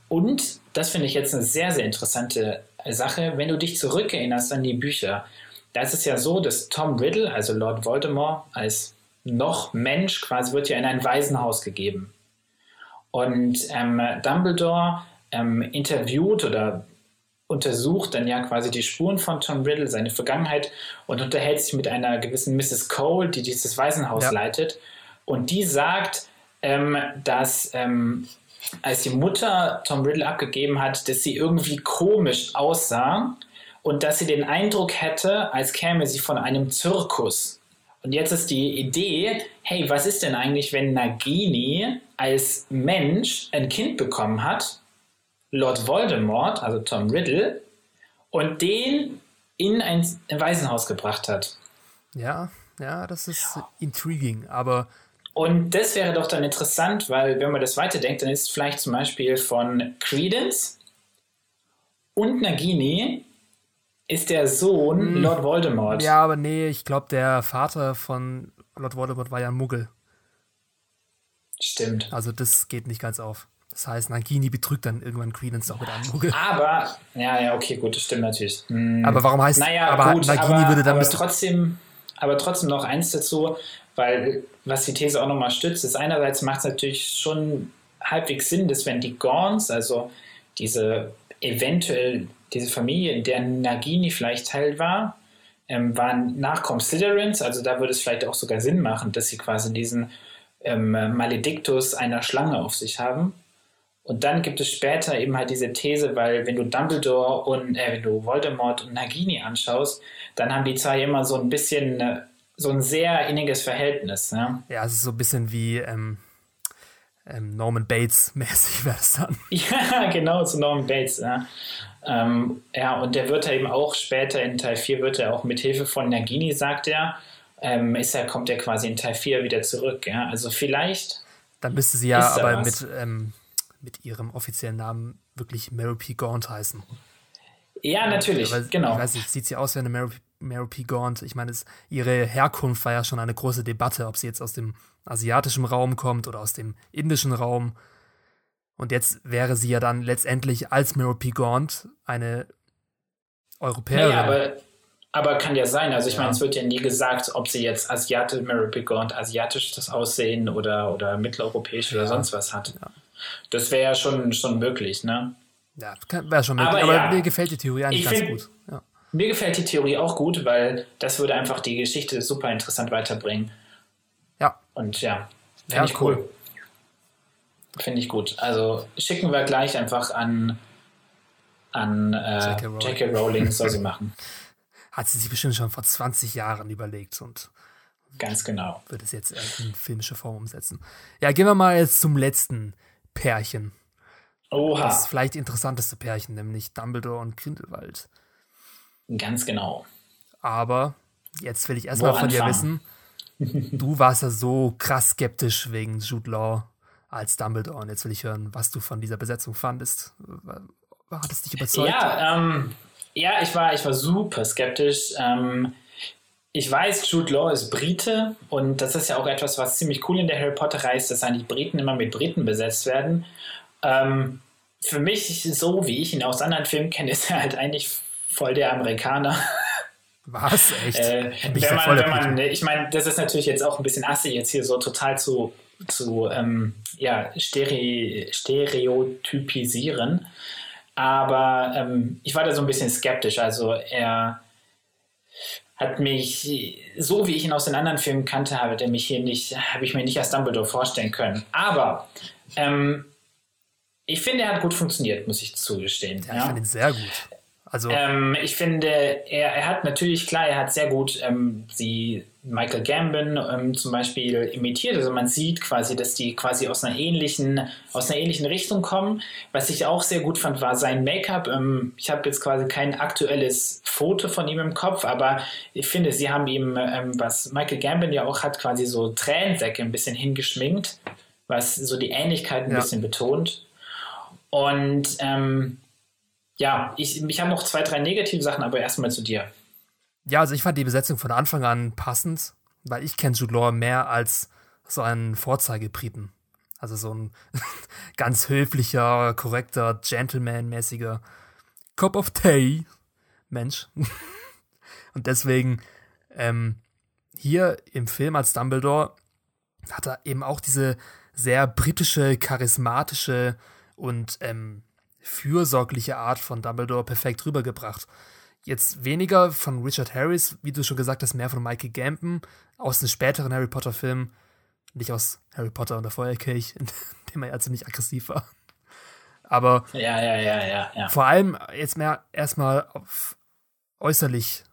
Und das finde ich jetzt eine sehr, sehr interessante Sache, wenn du dich zurückerinnerst an die Bücher. Da ist es ja so, dass Tom Riddle, also Lord Voldemort, als noch Mensch quasi wird ja in ein Waisenhaus gegeben. Und ähm, Dumbledore ähm, interviewt oder untersucht dann ja quasi die Spuren von Tom Riddle, seine Vergangenheit und unterhält sich mit einer gewissen Mrs. Cole, die dieses Waisenhaus ja. leitet. Und die sagt, ähm, dass ähm, als die Mutter Tom Riddle abgegeben hat, dass sie irgendwie komisch aussah und dass sie den Eindruck hätte, als käme sie von einem Zirkus. Und jetzt ist die Idee, hey, was ist denn eigentlich, wenn Nagini als Mensch ein Kind bekommen hat, Lord Voldemort, also Tom Riddle, und den in ein Waisenhaus gebracht hat? Ja, ja, das ist ja. intriguing, aber und das wäre doch dann interessant, weil wenn man das weiterdenkt, dann ist vielleicht zum Beispiel von Credence und Nagini ist der Sohn hm. Lord Voldemort. Ja, aber nee, ich glaube, der Vater von Lord Voldemort war ja ein Muggel. Stimmt. Also das geht nicht ganz auf. Das heißt, Nagini betrügt dann irgendwann Credence auch mit einem Muggel. Aber, ja, ja, okay, gut, das stimmt natürlich. Hm. Aber warum heißt, naja, aber gut, Nagini aber, würde dann aber trotzdem, aber trotzdem noch eins dazu, weil was die These auch nochmal stützt, ist einerseits macht es natürlich schon halbwegs Sinn, dass wenn die Gorns, also diese eventuell diese Familie, in der Nagini vielleicht Teil war, ähm, waren Nachkommen Slytherins, also da würde es vielleicht auch sogar Sinn machen, dass sie quasi diesen ähm, Malediktus einer Schlange auf sich haben. Und dann gibt es später eben halt diese These, weil wenn du Dumbledore und äh, wenn du Voldemort und Nagini anschaust, dann haben die zwei immer so ein bisschen äh, so ein sehr inniges Verhältnis. Ne? Ja, es ist so ein bisschen wie ähm, ähm, Norman Bates mäßig wäre es dann. Ja, genau, zu Norman Bates. Ja. Ähm, ja, und der wird ja eben auch später in Teil 4 wird er auch mit Hilfe von Nagini, sagt er, ähm, ist er, kommt er quasi in Teil 4 wieder zurück. Ja? Also vielleicht. Dann müsste sie ja aber mit, ähm, mit ihrem offiziellen Namen wirklich Mary P. Gaunt heißen. Ja, natürlich, ja, genau. Ich weiß nicht, sieht sie aus wie eine Mary, Mary P. Gaunt. Ich meine, es, ihre Herkunft war ja schon eine große Debatte, ob sie jetzt aus dem asiatischen Raum kommt oder aus dem indischen Raum. Und jetzt wäre sie ja dann letztendlich als Mary P. Gaunt eine Europäerin. Naja, aber, aber kann ja sein. Also ich ja. meine, es wird ja nie gesagt, ob sie jetzt Asiate, Mary P. Gaunt asiatisches Aussehen oder, oder mitteleuropäisch ja. oder sonst was hat. Ja. Das wäre ja schon, schon möglich, ne? Ja, wäre schon möglich. Aber, aber mir gefällt die Theorie eigentlich ganz gut. Ja. Mir gefällt die Theorie auch gut, weil das würde einfach die Geschichte super interessant weiterbringen. Ja. Und ja, finde ja, ich cool. Finde ich gut. Also schicken wir gleich einfach an, an äh, J.K. Rowling. Rowling, soll sie machen. Hat sie sich bestimmt schon vor 20 Jahren überlegt und ganz genau. Wird es jetzt in filmische Form umsetzen. Ja, gehen wir mal jetzt zum letzten Pärchen. Oha. Das vielleicht interessanteste Pärchen, nämlich Dumbledore und Grindelwald. Ganz genau. Aber jetzt will ich erstmal von dir wissen, du warst ja so krass skeptisch wegen Jude Law als Dumbledore. Und jetzt will ich hören, was du von dieser Besetzung fandest. Hat es dich überzeugt? Ja, ähm, ja ich, war, ich war super skeptisch. Ähm, ich weiß, Jude Law ist Brite und das ist ja auch etwas, was ziemlich cool in der Harry Potter-Reihe ist, dass eigentlich Briten immer mit Briten besetzt werden. Ähm, für mich, so wie ich ihn aus anderen Filmen kenne, ist er halt eigentlich voll der Amerikaner. Was? Echt? Äh, wenn man, wenn man, ich meine, das ist natürlich jetzt auch ein bisschen assi, jetzt hier so total zu, zu ähm, ja, stere stereotypisieren. Aber ähm, ich war da so ein bisschen skeptisch. Also er hat mich, so wie ich ihn aus den anderen Filmen kannte, habe der mich hier nicht, habe ich mir nicht als Dumbledore vorstellen können. Aber ähm, ich finde, er hat gut funktioniert, muss ich zugestehen. Ja, ich finde ihn sehr gut. Also ähm, ich finde, er, er hat natürlich, klar, er hat sehr gut ähm, sie Michael Gambon ähm, zum Beispiel imitiert. Also man sieht quasi, dass die quasi aus einer ähnlichen, aus einer ähnlichen Richtung kommen. Was ich auch sehr gut fand, war sein Make-up. Ähm, ich habe jetzt quasi kein aktuelles Foto von ihm im Kopf, aber ich finde, sie haben ihm, ähm, was Michael Gambon ja auch hat, quasi so Tränensäcke ein bisschen hingeschminkt, was so die Ähnlichkeit ein ja. bisschen betont. Und ähm, ja, ich, ich habe noch zwei, drei negative Sachen, aber erstmal zu dir. Ja, also ich fand die Besetzung von Anfang an passend, weil ich kenne Jude Law mehr als so einen Vorzeigebriten. Also so ein ganz höflicher, korrekter, Gentleman-mäßiger Cup of Tea Mensch. Und deswegen ähm, hier im Film als Dumbledore hat er eben auch diese sehr britische, charismatische und ähm, fürsorgliche Art von Dumbledore perfekt rübergebracht. Jetzt weniger von Richard Harris, wie du schon gesagt hast, mehr von Michael Gambon aus den späteren Harry Potter-Filmen, nicht aus Harry Potter und der Feuerkelch, in dem er ja ziemlich aggressiv war. Aber ja, ja, ja, ja, vor allem jetzt mehr erstmal äußerlich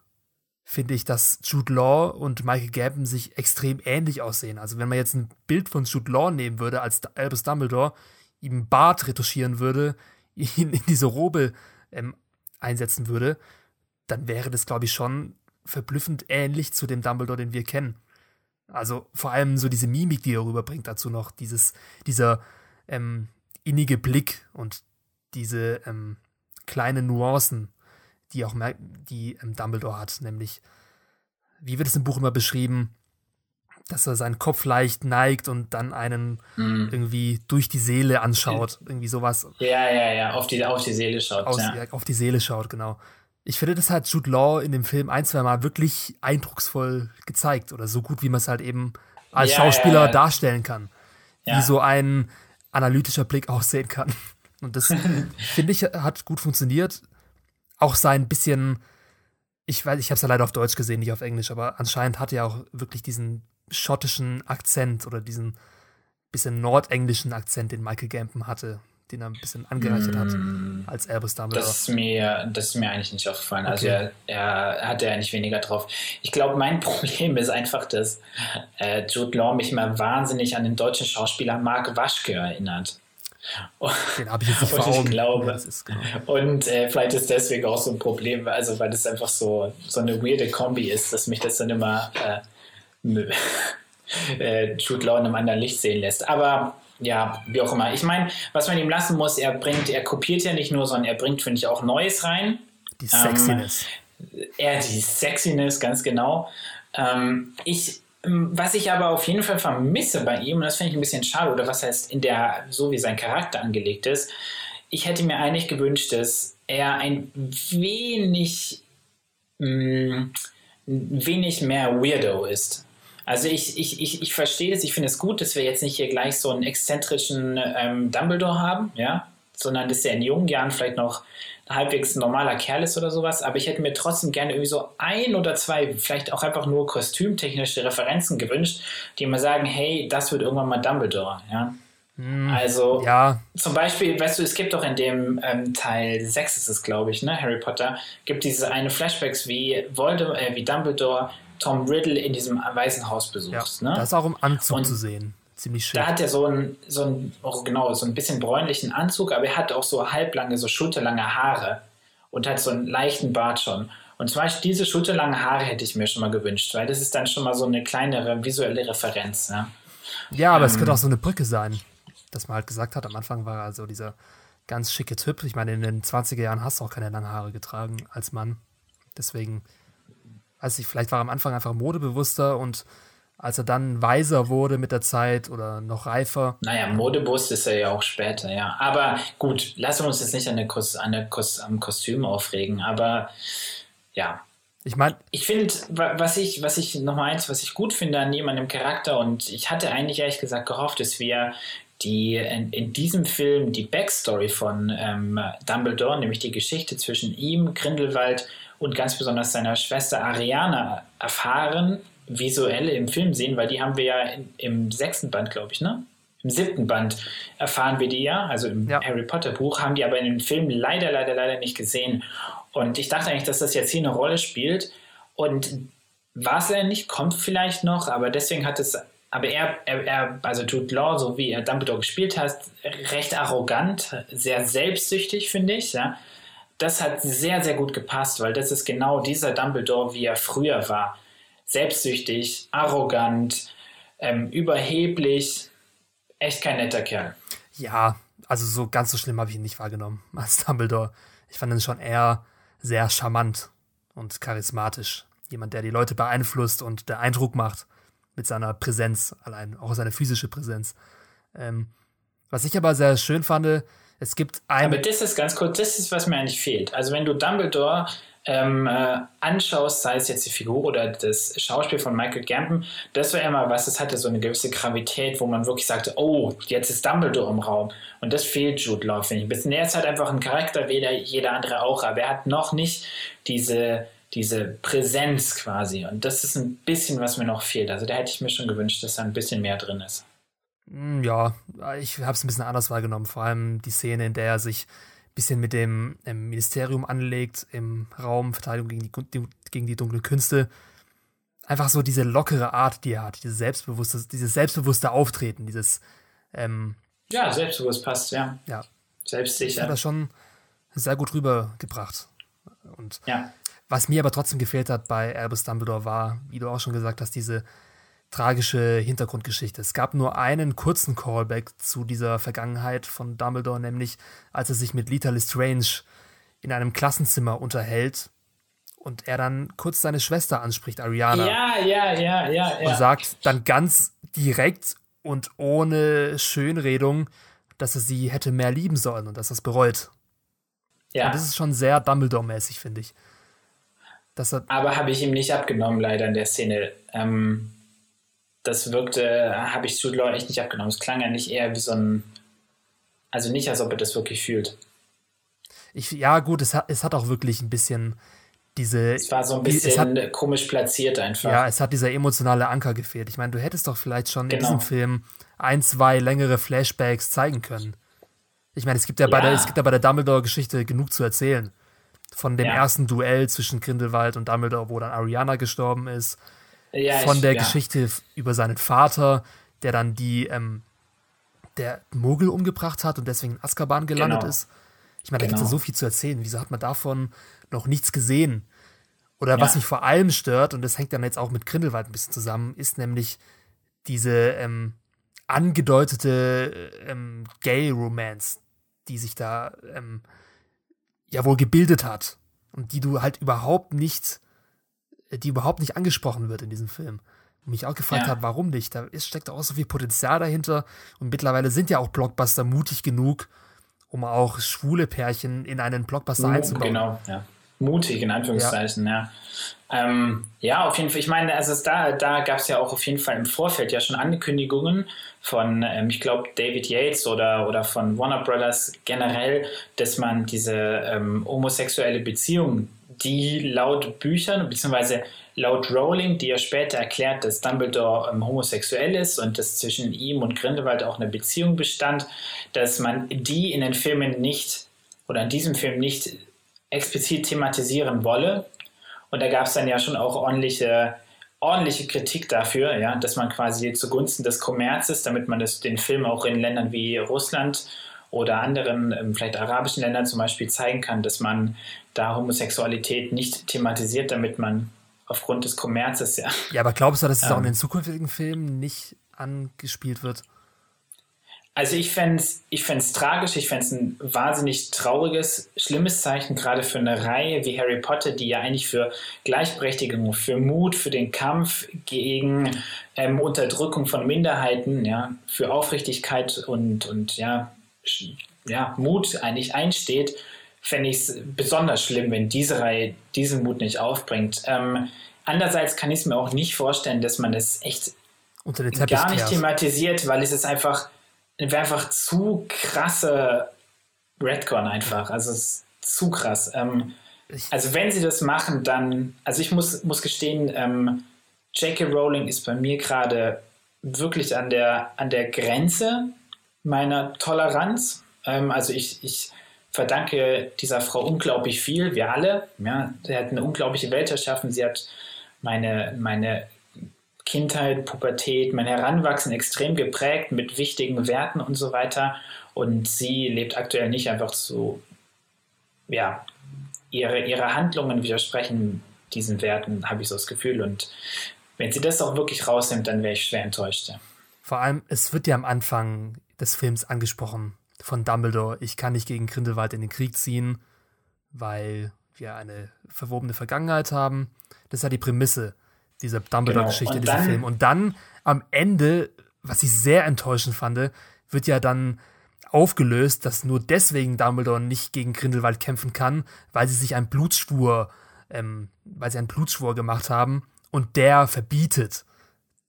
finde ich, dass Jude Law und Michael Gambon sich extrem ähnlich aussehen. Also wenn man jetzt ein Bild von Jude Law nehmen würde als Albus Dumbledore, ihm Bart retuschieren würde, ihn in diese Robe ähm, einsetzen würde, dann wäre das, glaube ich, schon verblüffend ähnlich zu dem Dumbledore, den wir kennen. Also vor allem so diese Mimik, die er rüberbringt, dazu noch dieses, dieser ähm, innige Blick und diese ähm, kleinen Nuancen, die auch die ähm, Dumbledore hat, nämlich, wie wird es im Buch immer beschrieben, dass er seinen Kopf leicht neigt und dann einen mm. irgendwie durch die Seele anschaut. Irgendwie sowas. Ja, ja, ja, auf die, auf die Seele schaut. Aus, ja. Auf die Seele schaut, genau. Ich finde, das hat Jude Law in dem Film ein, zwei Mal wirklich eindrucksvoll gezeigt oder so gut, wie man es halt eben als ja, Schauspieler ja, ja. darstellen kann. Wie so ein analytischer Blick aussehen kann. Und das, finde ich, hat gut funktioniert. Auch sein bisschen, ich weiß, ich habe es ja leider auf Deutsch gesehen, nicht auf Englisch, aber anscheinend hat er auch wirklich diesen schottischen Akzent oder diesen bisschen nordenglischen Akzent, den Michael Gambon hatte, den er ein bisschen angereichert hat mm. als Albus Dumbledore. Das ist mir, das ist mir eigentlich nicht aufgefallen. Also okay. Also er, er hatte ja nicht weniger drauf. Ich glaube, mein Problem ist einfach, dass äh, Jude Law mich mal wahnsinnig an den deutschen Schauspieler Mark Waschke erinnert. Den habe ich jetzt nicht vor Augen. Ich glaube. Ja, genau. Und äh, vielleicht ist deswegen auch so ein Problem, also weil das einfach so, so eine weirde Kombi ist, dass mich das dann immer äh, äh, Jude Law in einem anderen Licht sehen lässt. Aber ja, wie auch immer. Ich meine, was man ihm lassen muss, er bringt, er kopiert ja nicht nur, sondern er bringt, finde ich, auch Neues rein. Die Sexiness. Ähm, er, die Sexiness, ganz genau. Ähm, ich, was ich aber auf jeden Fall vermisse bei ihm, und das finde ich ein bisschen schade, oder was heißt in der, so wie sein Charakter angelegt ist, ich hätte mir eigentlich gewünscht, dass er ein wenig, mh, wenig mehr Weirdo ist. Also ich, ich, ich, ich verstehe es, ich finde es gut, dass wir jetzt nicht hier gleich so einen exzentrischen ähm, Dumbledore haben, ja, sondern dass er in jungen Jahren vielleicht noch ein halbwegs normaler Kerl ist oder sowas, aber ich hätte mir trotzdem gerne irgendwie so ein oder zwei, vielleicht auch einfach nur kostümtechnische Referenzen gewünscht, die mir sagen, hey, das wird irgendwann mal Dumbledore, ja. Hm, also ja. zum Beispiel, weißt du, es gibt doch in dem ähm, Teil 6 ist es, glaube ich, ne, Harry Potter, gibt diese eine Flashbacks, wie Voldemort, äh, wie Dumbledore Tom Riddle in diesem Weißen Haus besuchst. Ja, ne? Das ist auch im Anzug und zu sehen. Ziemlich schön. Da hat er so ein, so ein, oh genau, so ein bisschen bräunlichen Anzug, aber er hat auch so halblange, so schulterlange Haare und hat so einen leichten Bart schon. Und zum Beispiel diese schulterlangen Haare hätte ich mir schon mal gewünscht, weil das ist dann schon mal so eine kleinere visuelle Referenz. Ne? Ja, aber ähm, es könnte auch so eine Brücke sein, dass man halt gesagt hat, am Anfang war er so dieser ganz schicke Typ. Ich meine, in den 20er Jahren hast du auch keine langen Haare getragen als Mann. Deswegen weiß ich, vielleicht war er am Anfang einfach modebewusster und als er dann weiser wurde mit der Zeit oder noch reifer. Naja, modebewusst ist er ja auch später, ja. Aber gut, lassen wir uns jetzt nicht an der Kos an der Kos am Kostüm aufregen, aber ja. Ich meine, ich finde, was ich, was ich nochmal eins, was ich gut finde an jemandem Charakter und ich hatte eigentlich ehrlich gesagt gehofft, dass wir die in, in diesem Film die Backstory von ähm, Dumbledore, nämlich die Geschichte zwischen ihm, Grindelwald und ganz besonders seiner Schwester Ariana erfahren, visuell im Film sehen, weil die haben wir ja in, im sechsten Band, glaube ich, ne? im siebten Band erfahren wir die ja, also im ja. Harry Potter Buch, haben die aber in dem Film leider, leider, leider nicht gesehen. Und ich dachte eigentlich, dass das jetzt hier eine Rolle spielt. Und war es ja nicht, kommt vielleicht noch, aber deswegen hat es, aber er, er, er, also Jude Law, so wie er Dumbledore gespielt hat, recht arrogant, sehr selbstsüchtig, finde ich, ja. Das hat sehr, sehr gut gepasst, weil das ist genau dieser Dumbledore, wie er früher war. Selbstsüchtig, arrogant, ähm, überheblich, echt kein netter Kerl. Ja, also so ganz so schlimm habe ich ihn nicht wahrgenommen als Dumbledore. Ich fand ihn schon eher sehr charmant und charismatisch. Jemand, der die Leute beeinflusst und der Eindruck macht mit seiner Präsenz, allein auch seine physische Präsenz. Ähm, was ich aber sehr schön fand, es gibt ein. Aber das ist ganz kurz, das ist, was mir eigentlich fehlt. Also, wenn du Dumbledore ähm, äh, anschaust, sei es jetzt die Figur oder das Schauspiel von Michael Gambon, das war immer was, das hatte so eine gewisse Gravität, wo man wirklich sagte, oh, jetzt ist Dumbledore im Raum. Und das fehlt Jude Law, finde ich. Ein bisschen. Er ist halt einfach ein Charakter, wie jeder andere auch, aber er hat noch nicht diese, diese Präsenz quasi. Und das ist ein bisschen, was mir noch fehlt. Also da hätte ich mir schon gewünscht, dass da ein bisschen mehr drin ist. Hm, ja, ich habe es ein bisschen anders wahrgenommen. Vor allem die Szene, in der er sich bisschen mit dem ähm, Ministerium anlegt im Raum Verteidigung gegen die, gegen die dunklen Künste. Einfach so diese lockere Art, die er hat, dieses selbstbewusste, dieses selbstbewusste Auftreten, dieses ähm, Ja, selbstbewusst passt, ja. Ja. Selbstsicher. Hat er schon sehr gut rübergebracht. Und ja. was mir aber trotzdem gefehlt hat bei Albus Dumbledore war, wie du auch schon gesagt hast, diese tragische Hintergrundgeschichte. Es gab nur einen kurzen Callback zu dieser Vergangenheit von Dumbledore, nämlich als er sich mit Lita Lestrange in einem Klassenzimmer unterhält und er dann kurz seine Schwester anspricht, Ariana. Ja, ja, ja, ja. ja. Und sagt dann ganz direkt und ohne Schönredung, dass er sie hätte mehr lieben sollen und dass er es bereut. Ja. Und das ist schon sehr Dumbledore-mäßig, finde ich. Aber habe ich ihm nicht abgenommen, leider in der Szene. Ähm, das wirkte, habe ich Jude Law echt nicht abgenommen. Es klang ja nicht eher wie so ein, also nicht, als ob er das wirklich fühlt. Ich, ja, gut, es hat, es hat auch wirklich ein bisschen diese. Es war so ein bisschen hat, komisch platziert einfach. Ja, es hat dieser emotionale Anker gefehlt. Ich meine, du hättest doch vielleicht schon genau. in diesem Film ein, zwei längere Flashbacks zeigen können. Ich meine, es gibt ja, ja. bei der, es gibt ja bei der Dumbledore-Geschichte genug zu erzählen. Von dem ja. ersten Duell zwischen Grindelwald und Dumbledore, wo dann Ariana gestorben ist ja, von ich, der ja. Geschichte über seinen Vater, der dann die, ähm, der Mogel umgebracht hat und deswegen in Azkaban gelandet genau. ist. Ich meine, da genau. gibt es ja so viel zu erzählen. Wieso hat man davon noch nichts gesehen? Oder ja. was mich vor allem stört, und das hängt dann jetzt auch mit Grindelwald ein bisschen zusammen, ist nämlich diese ähm, angedeutete ähm, Gay-Romance, die sich da ähm, ja wohl gebildet hat und die du halt überhaupt nicht die überhaupt nicht angesprochen wird in diesem Film. Und mich auch gefragt ja. habe, warum nicht? Da ist, steckt auch so viel Potenzial dahinter. Und mittlerweile sind ja auch Blockbuster mutig genug, um auch schwule Pärchen in einen Blockbuster Mo einzubauen. Genau, ja. Mutig, in Anführungszeichen, ja. Ja, ähm, ja auf jeden Fall. Ich meine, also da, da gab es ja auch auf jeden Fall im Vorfeld ja schon Ankündigungen von, ähm, ich glaube, David Yates oder, oder von Warner Brothers generell, dass man diese ähm, homosexuelle Beziehung die laut Büchern, beziehungsweise laut Rowling, die ja später erklärt, dass Dumbledore ähm, homosexuell ist und dass zwischen ihm und Grindelwald auch eine Beziehung bestand, dass man die in den Filmen nicht oder in diesem Film nicht explizit thematisieren wolle. Und da gab es dann ja schon auch ordentliche, ordentliche Kritik dafür, ja, dass man quasi zugunsten des Kommerzes, damit man das, den Film auch in Ländern wie Russland oder anderen, ähm, vielleicht arabischen Ländern zum Beispiel zeigen kann, dass man da Homosexualität nicht thematisiert, damit man aufgrund des Kommerzes ja. Ja, aber glaubst du, dass es ähm, auch in den zukünftigen Filmen nicht angespielt wird? Also ich fände es ich tragisch, ich fände es ein wahnsinnig trauriges, schlimmes Zeichen, gerade für eine Reihe wie Harry Potter, die ja eigentlich für Gleichberechtigung, für Mut, für den Kampf gegen ähm, Unterdrückung von Minderheiten, ja, für Aufrichtigkeit und, und ja, ja, Mut eigentlich einsteht fände ich es besonders schlimm, wenn diese Reihe diesen Mut nicht aufbringt. Ähm, andererseits kann ich es mir auch nicht vorstellen, dass man es echt gar nicht thematisiert, weil es ist einfach, einfach zu krasse Redcon einfach. Also es ist zu krass. Ähm, also wenn sie das machen, dann, also ich muss, muss gestehen, ähm, J.K. Rowling ist bei mir gerade wirklich an der, an der Grenze meiner Toleranz. Ähm, also ich, ich verdanke dieser Frau unglaublich viel, wir alle. Ja, sie hat eine unglaubliche Welt erschaffen. Sie hat meine, meine Kindheit, Pubertät, mein Heranwachsen extrem geprägt mit wichtigen Werten und so weiter. Und sie lebt aktuell nicht einfach so, ja, ihre, ihre Handlungen widersprechen diesen Werten, habe ich so das Gefühl. Und wenn sie das auch wirklich rausnimmt, dann wäre ich schwer enttäuscht. Vor allem, es wird ja am Anfang des Films angesprochen von Dumbledore, ich kann nicht gegen Grindelwald in den Krieg ziehen, weil wir eine verwobene Vergangenheit haben. Das ist ja die Prämisse dieser Dumbledore-Geschichte, genau. dieser Film. Und dann am Ende, was ich sehr enttäuschend fand, wird ja dann aufgelöst, dass nur deswegen Dumbledore nicht gegen Grindelwald kämpfen kann, weil sie sich einen Blutschwur, ähm, weil sie einen Blutschwur gemacht haben und der verbietet,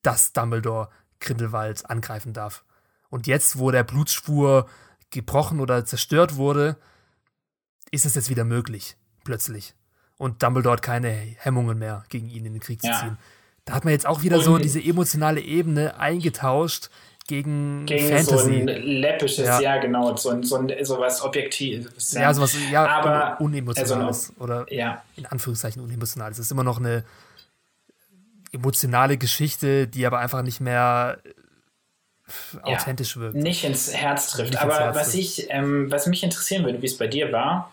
dass Dumbledore Grindelwald angreifen darf. Und jetzt, wo der Blutschwur gebrochen oder zerstört wurde, ist es jetzt wieder möglich, plötzlich und Dumbledore hat keine Hemmungen mehr, gegen ihn in den Krieg zu ja. ziehen. Da hat man jetzt auch wieder und so diese emotionale Ebene eingetauscht gegen, gegen Fantasy. so ein läppisches, ja, ja genau, so, so, so was Objektives. Ja, ja sowas, ja, aber unemotionales also, oder ja. in Anführungszeichen unemotionales. Es ist immer noch eine emotionale Geschichte, die aber einfach nicht mehr authentisch wirkt. Nicht ins Herz trifft. Nicht aber Herz was ich, ähm, was mich interessieren würde, wie es bei dir war,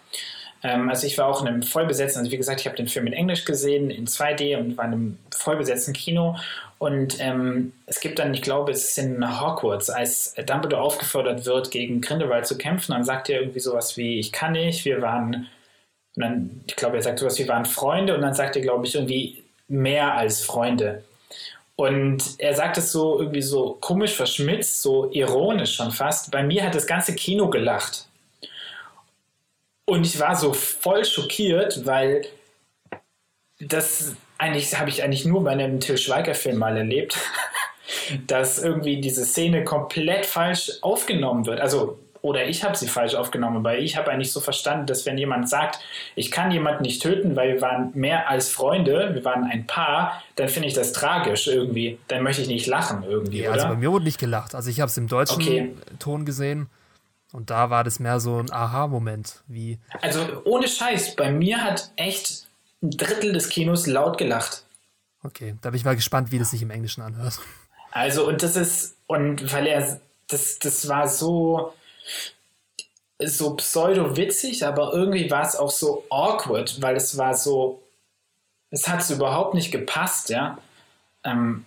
ähm, also ich war auch in einem vollbesetzten, also wie gesagt, ich habe den Film in Englisch gesehen, in 2D und war in einem vollbesetzten Kino. Und ähm, es gibt dann, ich glaube, es ist in Hogwarts, als Dumbledore aufgefordert wird, gegen Grindelwald zu kämpfen, dann sagt er irgendwie sowas wie, ich kann nicht, wir waren, und dann, ich glaube, er sagt sowas, wir waren Freunde, und dann sagt er, glaube ich, irgendwie mehr als Freunde. Und er sagt es so irgendwie so komisch verschmitzt, so ironisch schon fast. Bei mir hat das ganze Kino gelacht. Und ich war so voll schockiert, weil das eigentlich habe ich eigentlich nur bei einem Till Schweiger-Film mal erlebt, dass irgendwie diese Szene komplett falsch aufgenommen wird. Also, oder ich habe sie falsch aufgenommen, weil ich habe eigentlich so verstanden, dass wenn jemand sagt, ich kann jemanden nicht töten, weil wir waren mehr als Freunde, wir waren ein Paar, dann finde ich das tragisch irgendwie. Dann möchte ich nicht lachen irgendwie. Ja, also bei mir wurde nicht gelacht. Also ich habe es im deutschen okay. Ton gesehen. Und da war das mehr so ein Aha-Moment, wie. Also ohne Scheiß, bei mir hat echt ein Drittel des Kinos laut gelacht. Okay, da bin ich mal gespannt, wie das sich im Englischen anhört. Also, und das ist, und weil er, das, das war so, so pseudo-witzig, aber irgendwie war es auch so awkward, weil es war so, es hat so überhaupt nicht gepasst, ja. Ähm,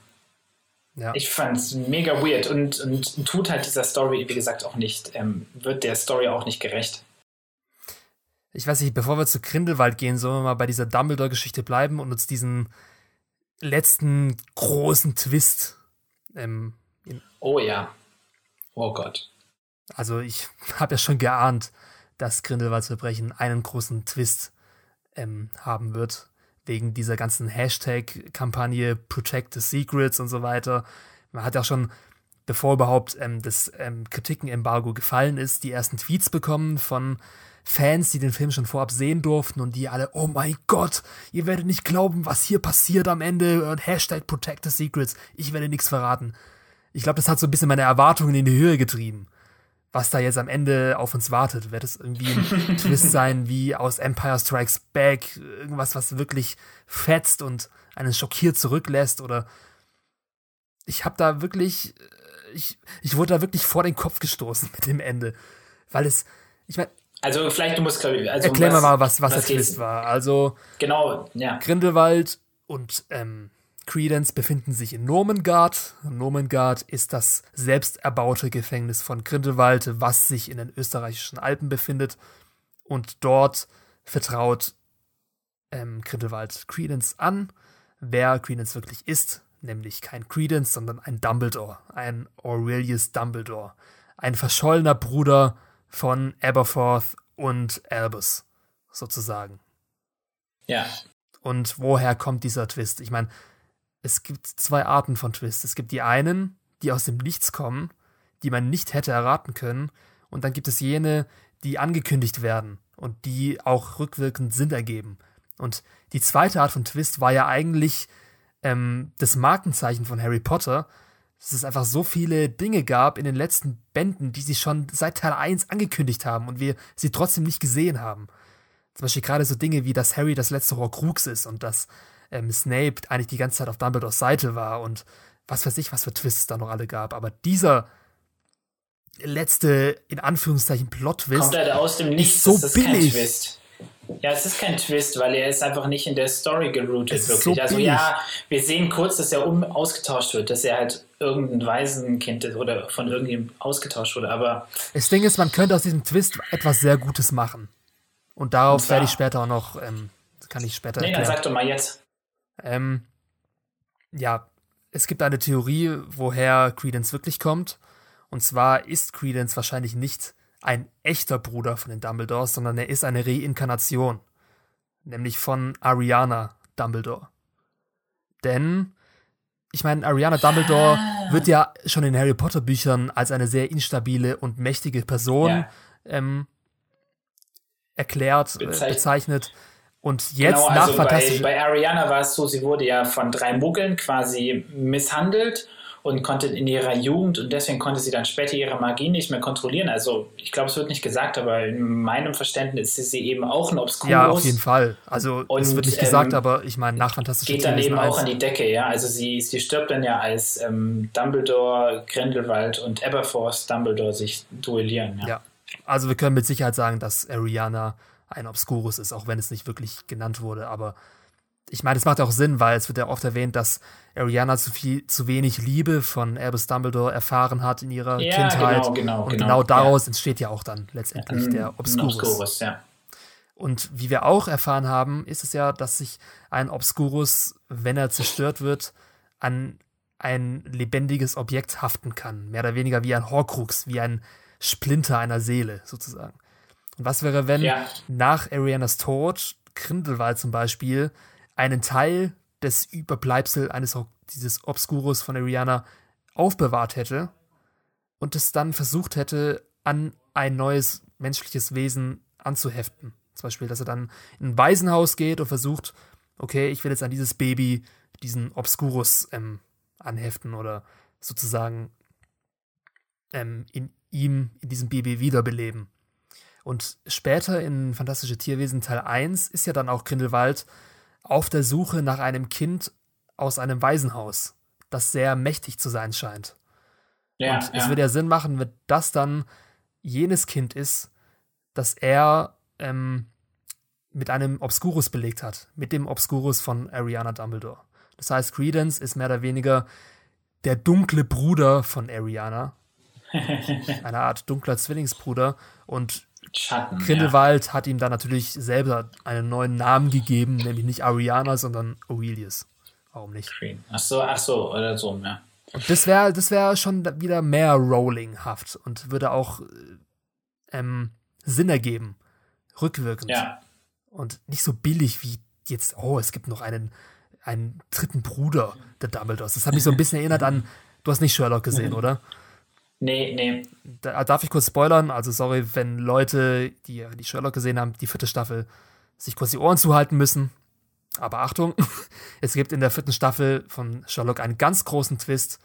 ja. Ich fand es mega weird und, und tut halt dieser Story, wie gesagt, auch nicht, ähm, wird der Story auch nicht gerecht. Ich weiß nicht, bevor wir zu Grindelwald gehen, sollen wir mal bei dieser Dumbledore-Geschichte bleiben und uns diesen letzten großen Twist. Ähm, oh ja. Oh Gott. Also ich habe ja schon geahnt, dass Grindelwalds Verbrechen einen großen Twist ähm, haben wird wegen dieser ganzen Hashtag-Kampagne Protect the Secrets und so weiter. Man hat ja schon, bevor überhaupt ähm, das ähm, Kritiken-Embargo gefallen ist, die ersten Tweets bekommen von Fans, die den Film schon vorab sehen durften und die alle, oh mein Gott, ihr werdet nicht glauben, was hier passiert am Ende und Hashtag Protect the Secrets, ich werde nichts verraten. Ich glaube, das hat so ein bisschen meine Erwartungen in die Höhe getrieben was da jetzt am Ende auf uns wartet. Wird es irgendwie ein Twist sein wie aus Empire Strikes Back, irgendwas, was wirklich fetzt und einen schockiert zurücklässt oder ich habe da wirklich, äh, ich, ich wurde da wirklich vor den Kopf gestoßen mit dem Ende, weil es, ich meine, also vielleicht du musst also erklär um mal was was, was der Twist war. Also genau, ja. Grindelwald und ähm, Credence befinden sich in Nomengard. Nomengard ist das selbst erbaute Gefängnis von Grindelwald, was sich in den österreichischen Alpen befindet. Und dort vertraut ähm, Grindelwald Credence an, wer Credence wirklich ist, nämlich kein Credence, sondern ein Dumbledore, ein Aurelius Dumbledore, ein verschollener Bruder von Aberforth und Albus, sozusagen. Ja. Und woher kommt dieser Twist? Ich meine, es gibt zwei Arten von Twists. Es gibt die einen, die aus dem Nichts kommen, die man nicht hätte erraten können, und dann gibt es jene, die angekündigt werden und die auch rückwirkend Sinn ergeben. Und die zweite Art von Twist war ja eigentlich ähm, das Markenzeichen von Harry Potter. dass es einfach so viele Dinge gab in den letzten Bänden, die sie schon seit Teil 1 angekündigt haben und wir sie trotzdem nicht gesehen haben. Zum Beispiel gerade so Dinge wie, dass Harry das letzte Horcrux ist und dass ähm, Snape eigentlich die ganze Zeit auf Dumbledores Seite war und was weiß ich, was für Twists da noch alle gab. Aber dieser letzte, in Anführungszeichen, Plot-Twist kommt halt aus dem Nichts. Ist so das ist billig. Kein Twist. Ja, es ist kein Twist, weil er ist einfach nicht in der Story geroutet, wirklich. So also ja, wir sehen kurz, dass er um ausgetauscht wird, dass er halt irgendein Waisenkind ist oder von irgendjemandem ausgetauscht wurde, aber. Das Ding ist, man könnte aus diesem Twist etwas sehr Gutes machen. Und darauf und werde ich später auch noch, ähm, kann ich später. Nee, erklären. dann sag doch mal jetzt. Ähm, ja, es gibt eine Theorie, woher Credence wirklich kommt. Und zwar ist Credence wahrscheinlich nicht ein echter Bruder von den Dumbledores, sondern er ist eine Reinkarnation. Nämlich von Ariana Dumbledore. Denn, ich meine, Ariana Dumbledore ah. wird ja schon in Harry Potter Büchern als eine sehr instabile und mächtige Person ja. ähm, erklärt, Bezeichnet. Äh, bezeichnet. Und jetzt genau, nach also Fantastisch. Bei, bei Ariana war es so, sie wurde ja von drei Muggeln quasi misshandelt und konnte in ihrer Jugend und deswegen konnte sie dann später ihre Magie nicht mehr kontrollieren. Also ich glaube, es wird nicht gesagt, aber in meinem Verständnis ist sie eben auch ein Obscurus. Ja, auf jeden Fall. Also und, es wird nicht gesagt, ähm, aber ich meine, nach Fantastisch Geht dann eben auch an die Decke, ja. Also sie, sie stirbt dann ja als ähm, Dumbledore, Grindelwald und Aberforth Dumbledore sich duellieren. Ja. ja, also wir können mit Sicherheit sagen, dass Ariana ein Obscurus ist, auch wenn es nicht wirklich genannt wurde. Aber ich meine, es macht auch Sinn, weil es wird ja oft erwähnt, dass Ariana zu viel, zu wenig Liebe von Albus Dumbledore erfahren hat in ihrer ja, Kindheit. Genau, genau, und genau, genau daraus ja. entsteht ja auch dann letztendlich ja, der Obscurus. Obscurus ja. Und wie wir auch erfahren haben, ist es ja, dass sich ein Obscurus, wenn er zerstört wird, an ein lebendiges Objekt haften kann. Mehr oder weniger wie ein Horcrux, wie ein Splinter einer Seele sozusagen. Und was wäre, wenn ja. nach Arianas Tod Grindelwald zum Beispiel einen Teil des Überbleibsel eines dieses Obscurus von Ariana aufbewahrt hätte und es dann versucht hätte, an ein neues menschliches Wesen anzuheften. Zum Beispiel, dass er dann in ein Waisenhaus geht und versucht, okay, ich will jetzt an dieses Baby diesen Obscurus ähm, anheften oder sozusagen ähm, in ihm, in diesem Baby wiederbeleben. Und später in Fantastische Tierwesen Teil 1 ist ja dann auch Grindelwald auf der Suche nach einem Kind aus einem Waisenhaus, das sehr mächtig zu sein scheint. Ja, und es ja. würde ja Sinn machen, wenn das dann jenes Kind ist, das er ähm, mit einem Obscurus belegt hat, mit dem Obscurus von Ariana Dumbledore. Das heißt, Credence ist mehr oder weniger der dunkle Bruder von Ariana. eine Art dunkler Zwillingsbruder. Und Schatten, Grindelwald ja. hat ihm dann natürlich selber einen neuen Namen gegeben, nämlich nicht Ariana, sondern Aurelius. Warum nicht? Ach so, ach so, oder so, ja. Und das wäre das wär schon wieder mehr Rollinghaft und würde auch ähm, Sinn ergeben, rückwirkend. Ja. Und nicht so billig wie jetzt, oh, es gibt noch einen, einen dritten Bruder der Dumbledores. Das hat mich so ein bisschen erinnert an, du hast nicht Sherlock gesehen, oder? Nee, nee. Da, darf ich kurz spoilern? Also, sorry, wenn Leute, die die Sherlock gesehen haben, die vierte Staffel, sich kurz die Ohren zuhalten müssen. Aber Achtung, es gibt in der vierten Staffel von Sherlock einen ganz großen Twist,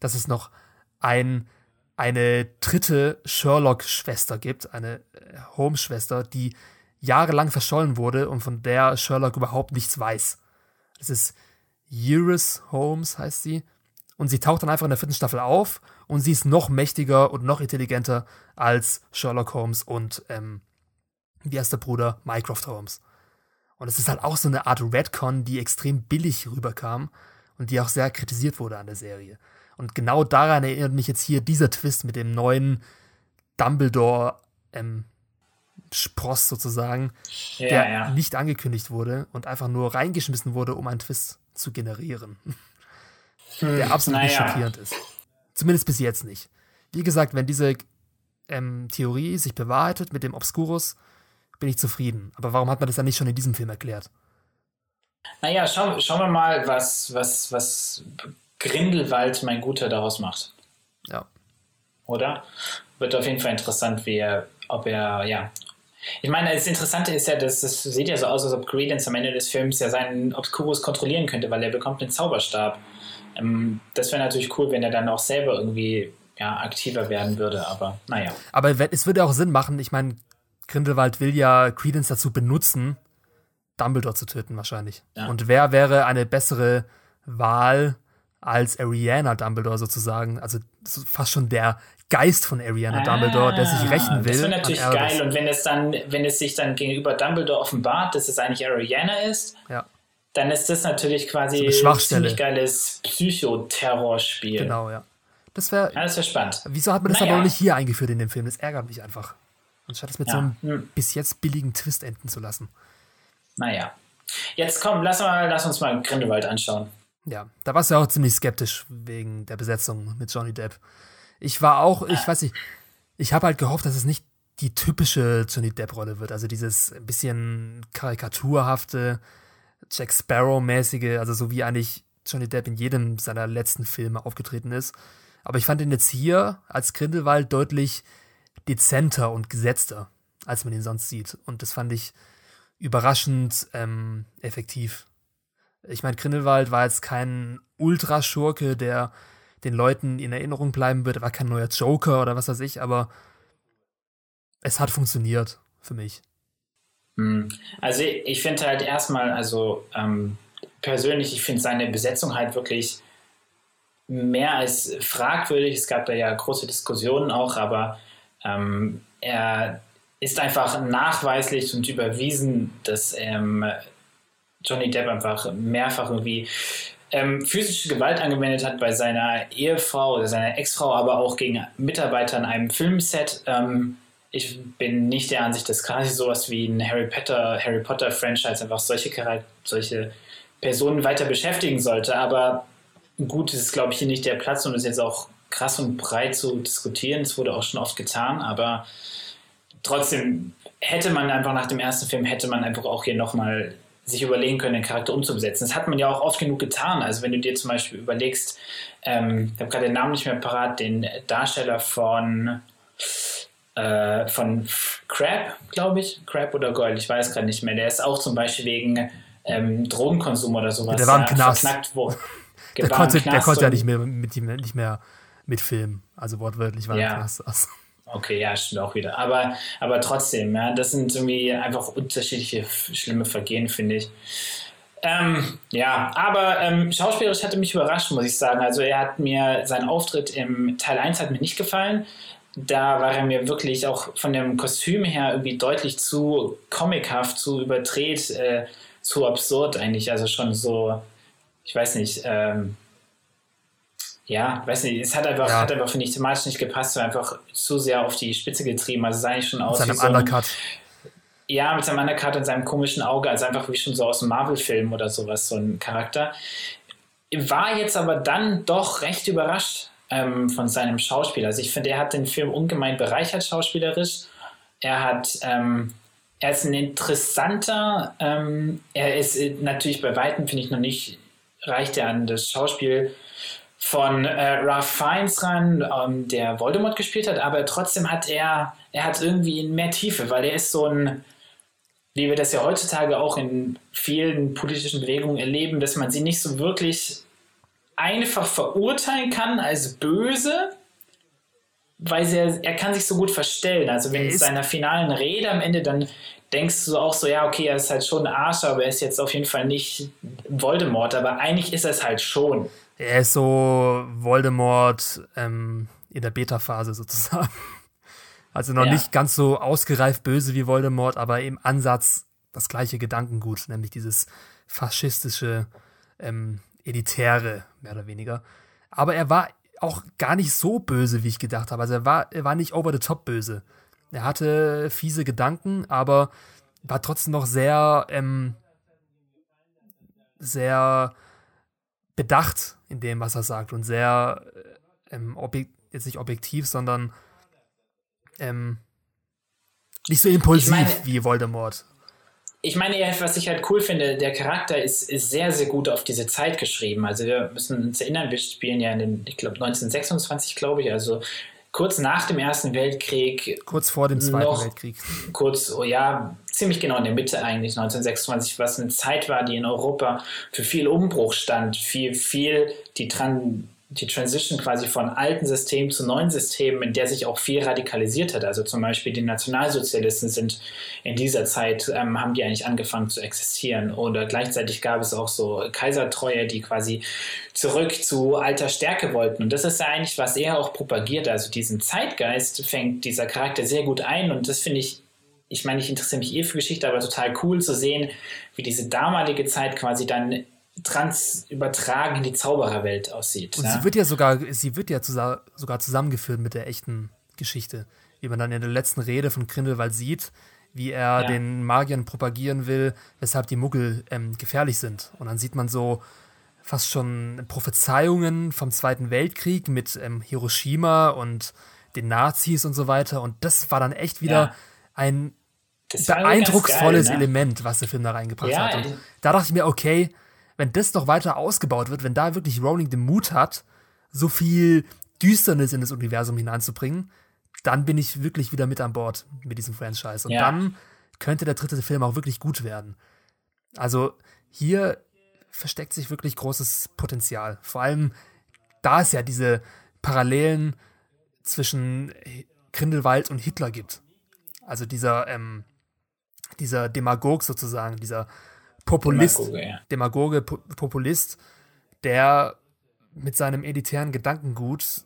dass es noch ein, eine dritte Sherlock-Schwester gibt, eine äh, Holmes-Schwester, die jahrelang verschollen wurde und von der Sherlock überhaupt nichts weiß. Das ist Iris Holmes, heißt sie. Und sie taucht dann einfach in der vierten Staffel auf und sie ist noch mächtiger und noch intelligenter als Sherlock Holmes und ähm, wie heißt der Bruder? Mycroft Holmes. Und es ist halt auch so eine Art Redcon, die extrem billig rüberkam und die auch sehr kritisiert wurde an der Serie. Und genau daran erinnert mich jetzt hier dieser Twist mit dem neuen Dumbledore ähm, Spross sozusagen, ja, der ja. nicht angekündigt wurde und einfach nur reingeschmissen wurde, um einen Twist zu generieren. Hm, der absolut naja. nicht schockierend ist. Zumindest bis jetzt nicht. Wie gesagt, wenn diese ähm, Theorie sich bewahrheitet mit dem Obscurus, bin ich zufrieden. Aber warum hat man das dann nicht schon in diesem Film erklärt? Naja, schauen, schauen wir mal, was, was, was Grindelwald, mein Guter, daraus macht. Ja. Oder? Wird auf jeden Fall interessant, wie er, ob er, ja, Ich meine, das Interessante ist ja, dass das sieht ja so aus, als ob Credence am Ende des Films ja seinen Obscurus kontrollieren könnte, weil er bekommt einen Zauberstab. Ähm, das wäre natürlich cool, wenn er dann auch selber irgendwie ja, aktiver werden würde, aber naja. Aber es würde auch Sinn machen, ich meine, Grindelwald will ja Credence dazu benutzen, Dumbledore zu töten, wahrscheinlich. Ja. Und wer wäre eine bessere Wahl als Ariana Dumbledore sozusagen? Also fast schon der Geist von Ariana ah, Dumbledore, der sich rächen will. Das wäre natürlich geil. Und wenn es dann, wenn es sich dann gegenüber Dumbledore offenbart, dass es eigentlich Ariana ist, ja. Dann ist das natürlich quasi so ein ziemlich geiles Psychoterrorspiel. Genau, ja. Das wäre. Ja, wäre spannend. Wieso hat man das naja. aber auch nicht hier eingeführt in dem Film? Das ärgert mich einfach. Anstatt es mit ja. so einem hm. bis jetzt billigen Twist enden zu lassen. Naja. Jetzt komm, lass, mal, lass uns mal Grindelwald anschauen. Ja, da warst du ja auch ziemlich skeptisch wegen der Besetzung mit Johnny Depp. Ich war auch, ich weiß nicht, ich habe halt gehofft, dass es nicht die typische Johnny Depp-Rolle wird. Also dieses ein bisschen karikaturhafte, Jack Sparrow-mäßige, also so wie eigentlich Johnny Depp in jedem seiner letzten Filme aufgetreten ist. Aber ich fand ihn jetzt hier als Grindelwald deutlich dezenter und gesetzter, als man ihn sonst sieht. Und das fand ich überraschend ähm, effektiv. Ich meine, Grindelwald war jetzt kein Ultraschurke, der den Leuten in Erinnerung bleiben wird. Er war kein neuer Joker oder was weiß ich, aber es hat funktioniert für mich. Hm. Also ich finde halt erstmal, also ähm, persönlich, ich finde seine Besetzung halt wirklich mehr als fragwürdig. Es gab da ja große Diskussionen auch, aber ähm, er ist einfach nachweislich und überwiesen, dass ähm, Johnny Depp einfach mehrfach irgendwie ähm, physische Gewalt angewendet hat bei seiner Ehefrau oder seiner Ex-Frau, aber auch gegen Mitarbeiter in einem Filmset. Ähm, ich bin nicht der Ansicht, dass quasi sowas wie ein Harry Potter, Harry Potter Franchise einfach solche, solche Personen weiter beschäftigen sollte. Aber gut, es ist, glaube ich, hier nicht der Platz, um das jetzt auch krass und breit zu diskutieren. Es wurde auch schon oft getan, aber trotzdem hätte man einfach nach dem ersten Film, hätte man einfach auch hier nochmal sich überlegen können, den Charakter umzusetzen. Das hat man ja auch oft genug getan. Also wenn du dir zum Beispiel überlegst, ähm, ich habe gerade den Namen nicht mehr parat, den Darsteller von äh, von Crab, glaube ich, Crab oder Gold, ich weiß gerade nicht mehr. Der ist auch zum Beispiel wegen ähm, Drogenkonsum oder sowas. Der war im Knast. Verknackt worden. der, konnte, der konnte ja nicht mehr mit ihm nicht mehr mitfilmen. Also wortwörtlich war ja. im Knast. Also. Okay, ja, stimmt auch wieder. Aber, aber trotzdem, ja, das sind irgendwie einfach unterschiedliche schlimme Vergehen, finde ich. Ähm, ja, aber ähm, schauspielerisch hatte mich überrascht, muss ich sagen. Also er hat mir, sein Auftritt im Teil 1 hat mir nicht gefallen. Da war er mir wirklich auch von dem Kostüm her irgendwie deutlich zu comichaft, zu überdreht, äh, zu absurd eigentlich. Also schon so, ich weiß nicht, ähm, ja, weiß nicht, es hat einfach, ja. hat einfach, finde ich, thematisch nicht gepasst, einfach zu sehr auf die Spitze getrieben. Also sah ich schon aus. Mit seinem so Undercut. ja, mit seinem Undercut und seinem komischen Auge, also einfach wie schon so aus einem Marvel-Film oder sowas, so ein Charakter. War jetzt aber dann doch recht überrascht ähm, von seinem Schauspieler. Also ich finde, er hat den Film ungemein bereichert schauspielerisch. Er hat, ähm, er ist ein interessanter, ähm, er ist äh, natürlich bei Weitem, finde ich, noch nicht, reicht er an das Schauspiel von äh, Ralph Fiennes ran, ähm, der Voldemort gespielt hat, aber trotzdem hat er, er hat irgendwie mehr Tiefe, weil er ist so ein, wie wir das ja heutzutage auch in vielen politischen Bewegungen erleben, dass man sie nicht so wirklich einfach verurteilen kann als böse, weil er, er kann sich so gut verstellen. Also wenn in seiner finalen Rede am Ende dann denkst du auch so, ja, okay, er ist halt schon ein Arsch, aber er ist jetzt auf jeden Fall nicht Voldemort, aber eigentlich ist er es halt schon. Er ist so Voldemort ähm, in der Beta-Phase sozusagen. Also noch ja. nicht ganz so ausgereift böse wie Voldemort, aber im Ansatz das gleiche Gedankengut, nämlich dieses faschistische, ähm, elitäre, mehr oder weniger. Aber er war auch gar nicht so böse, wie ich gedacht habe. Also er war, er war nicht over the top böse. Er hatte fiese Gedanken, aber war trotzdem noch sehr, ähm, sehr bedacht in dem, was er sagt und sehr äh, ähm, jetzt nicht objektiv, sondern ähm, nicht so impulsiv meine, wie Voldemort. Ich meine, was ich halt cool finde, der Charakter ist, ist sehr, sehr gut auf diese Zeit geschrieben. Also wir müssen uns erinnern, wir spielen ja in den, ich glaube, 1926, glaube ich, also kurz nach dem Ersten Weltkrieg. Kurz vor dem Zweiten noch, Weltkrieg. Kurz, oh ja, ziemlich genau in der Mitte eigentlich, 1926, was eine Zeit war, die in Europa für viel Umbruch stand, viel, viel die Tran die Transition quasi von alten Systemen zu neuen Systemen, in der sich auch viel radikalisiert hat. Also zum Beispiel die Nationalsozialisten sind in dieser Zeit, ähm, haben die eigentlich angefangen zu existieren. Oder gleichzeitig gab es auch so Kaisertreue, die quasi zurück zu alter Stärke wollten. Und das ist ja eigentlich, was er auch propagiert. Also diesen Zeitgeist fängt dieser Charakter sehr gut ein. Und das finde ich ich meine, ich interessiere mich eh für Geschichte, aber total cool zu sehen, wie diese damalige Zeit quasi dann trans übertragen in die Zaubererwelt aussieht. Und ja? sie wird ja sogar, sie wird ja zusa sogar zusammengeführt mit der echten Geschichte. Wie man dann in der letzten Rede von Grindelwald sieht, wie er ja. den Magiern propagieren will, weshalb die Muggel ähm, gefährlich sind. Und dann sieht man so fast schon Prophezeiungen vom Zweiten Weltkrieg mit ähm, Hiroshima und den Nazis und so weiter. Und das war dann echt wieder ja. ein beeindrucksvolles geil, ne? Element, was der Film da reingebracht ja, hat. Und da dachte ich mir, okay, wenn das noch weiter ausgebaut wird, wenn da wirklich Rowling den Mut hat, so viel Düsternis in das Universum hineinzubringen, dann bin ich wirklich wieder mit an Bord mit diesem Franchise. Und ja. dann könnte der dritte Film auch wirklich gut werden. Also hier versteckt sich wirklich großes Potenzial. Vor allem, da es ja diese Parallelen zwischen Grindelwald und Hitler gibt. Also dieser, ähm, dieser Demagog sozusagen, dieser Populist, Demagoge, ja. Demagoge Populist, der mit seinem elitären Gedankengut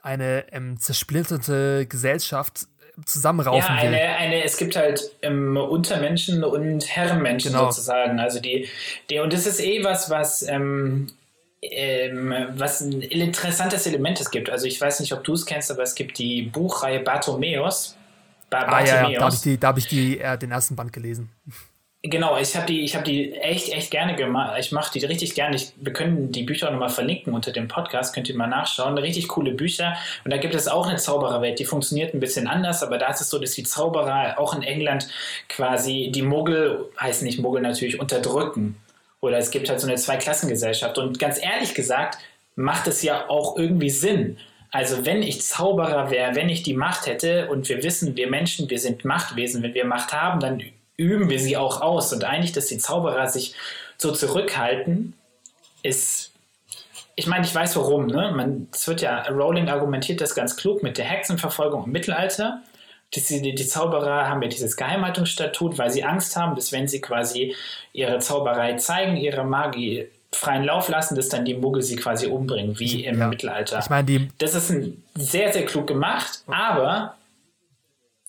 eine ähm, zersplitterte Gesellschaft zusammenraufen ja, eine, will. Eine, es gibt halt ähm, Untermenschen und Herrenmenschen genau. sozusagen. Also die, die, und das ist eh was, was, ähm, ähm, was ein interessantes Element es gibt. Also ich weiß nicht, ob du es kennst, aber es gibt die Buchreihe Bartomeus. Ba ah, ja, ja, da habe ich, die, da hab ich die, äh, den ersten Band gelesen. Genau, ich habe die, ich die echt, echt gerne gemacht. Ich mache die richtig gerne. Ich, wir können die Bücher auch nochmal verlinken unter dem Podcast, könnt ihr mal nachschauen. Richtig coole Bücher. Und da gibt es auch eine Zaubererwelt, die funktioniert ein bisschen anders, aber da ist es so, dass die Zauberer auch in England quasi die Muggel, heißt nicht Muggel natürlich, unterdrücken. Oder es gibt halt so eine Zweiklassengesellschaft. Und ganz ehrlich gesagt, macht es ja auch irgendwie Sinn. Also wenn ich Zauberer wäre, wenn ich die Macht hätte und wir wissen, wir Menschen, wir sind Machtwesen, wenn wir Macht haben, dann üben wir sie auch aus. Und eigentlich, dass die Zauberer sich so zurückhalten, ist. Ich meine, ich weiß warum, ne? Man, es wird ja, Rowling argumentiert das ganz klug mit der Hexenverfolgung im Mittelalter. Die, die, die, Zauberer haben ja dieses Geheimhaltungsstatut, weil sie Angst haben, dass wenn sie quasi ihre Zauberei zeigen, ihre Magie freien Lauf lassen, dass dann die Muggel sie quasi umbringen, wie im ja. Mittelalter. Ich meine. Das ist ein, sehr, sehr klug gemacht, aber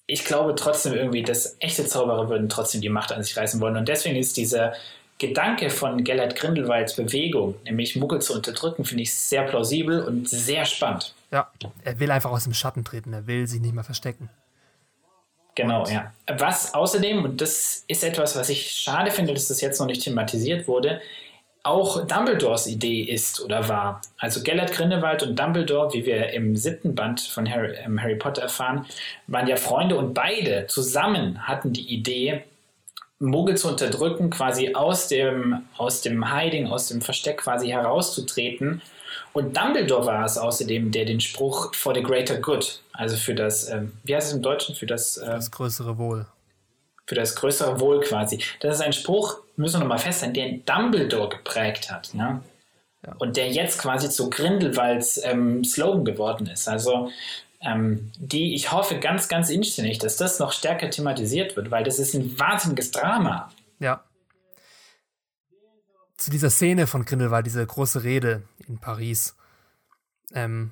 ich glaube trotzdem irgendwie, dass echte Zauberer würden trotzdem die Macht an sich reißen wollen. Und deswegen ist dieser Gedanke von Gellert Grindelwalds Bewegung, nämlich Muggel zu unterdrücken, finde ich sehr plausibel und sehr spannend. Ja, er will einfach aus dem Schatten treten, er will sich nicht mehr verstecken. Genau, und ja. Was außerdem, und das ist etwas, was ich schade finde, dass das jetzt noch nicht thematisiert wurde, auch Dumbledores Idee ist oder war. Also Gellert Grindelwald und Dumbledore, wie wir im siebten Band von Harry, ähm, Harry Potter erfahren, waren ja Freunde und beide zusammen hatten die Idee, Muggel zu unterdrücken, quasi aus dem, aus dem Hiding, aus dem Versteck quasi herauszutreten. Und Dumbledore war es außerdem, der den Spruch for the greater good, also für das, ähm, wie heißt es im Deutschen, für das, äh, das größere Wohl für das größere Wohl quasi. Das ist ein Spruch, müssen wir nochmal festhalten, den Dumbledore geprägt hat. Ne? Ja. Und der jetzt quasi zu Grindelwalds ähm, Slogan geworden ist. Also ähm, die, ich hoffe ganz, ganz inständig, dass das noch stärker thematisiert wird, weil das ist ein wahnsinniges Drama. Ja. Zu dieser Szene von Grindelwald, diese große Rede in Paris, ähm,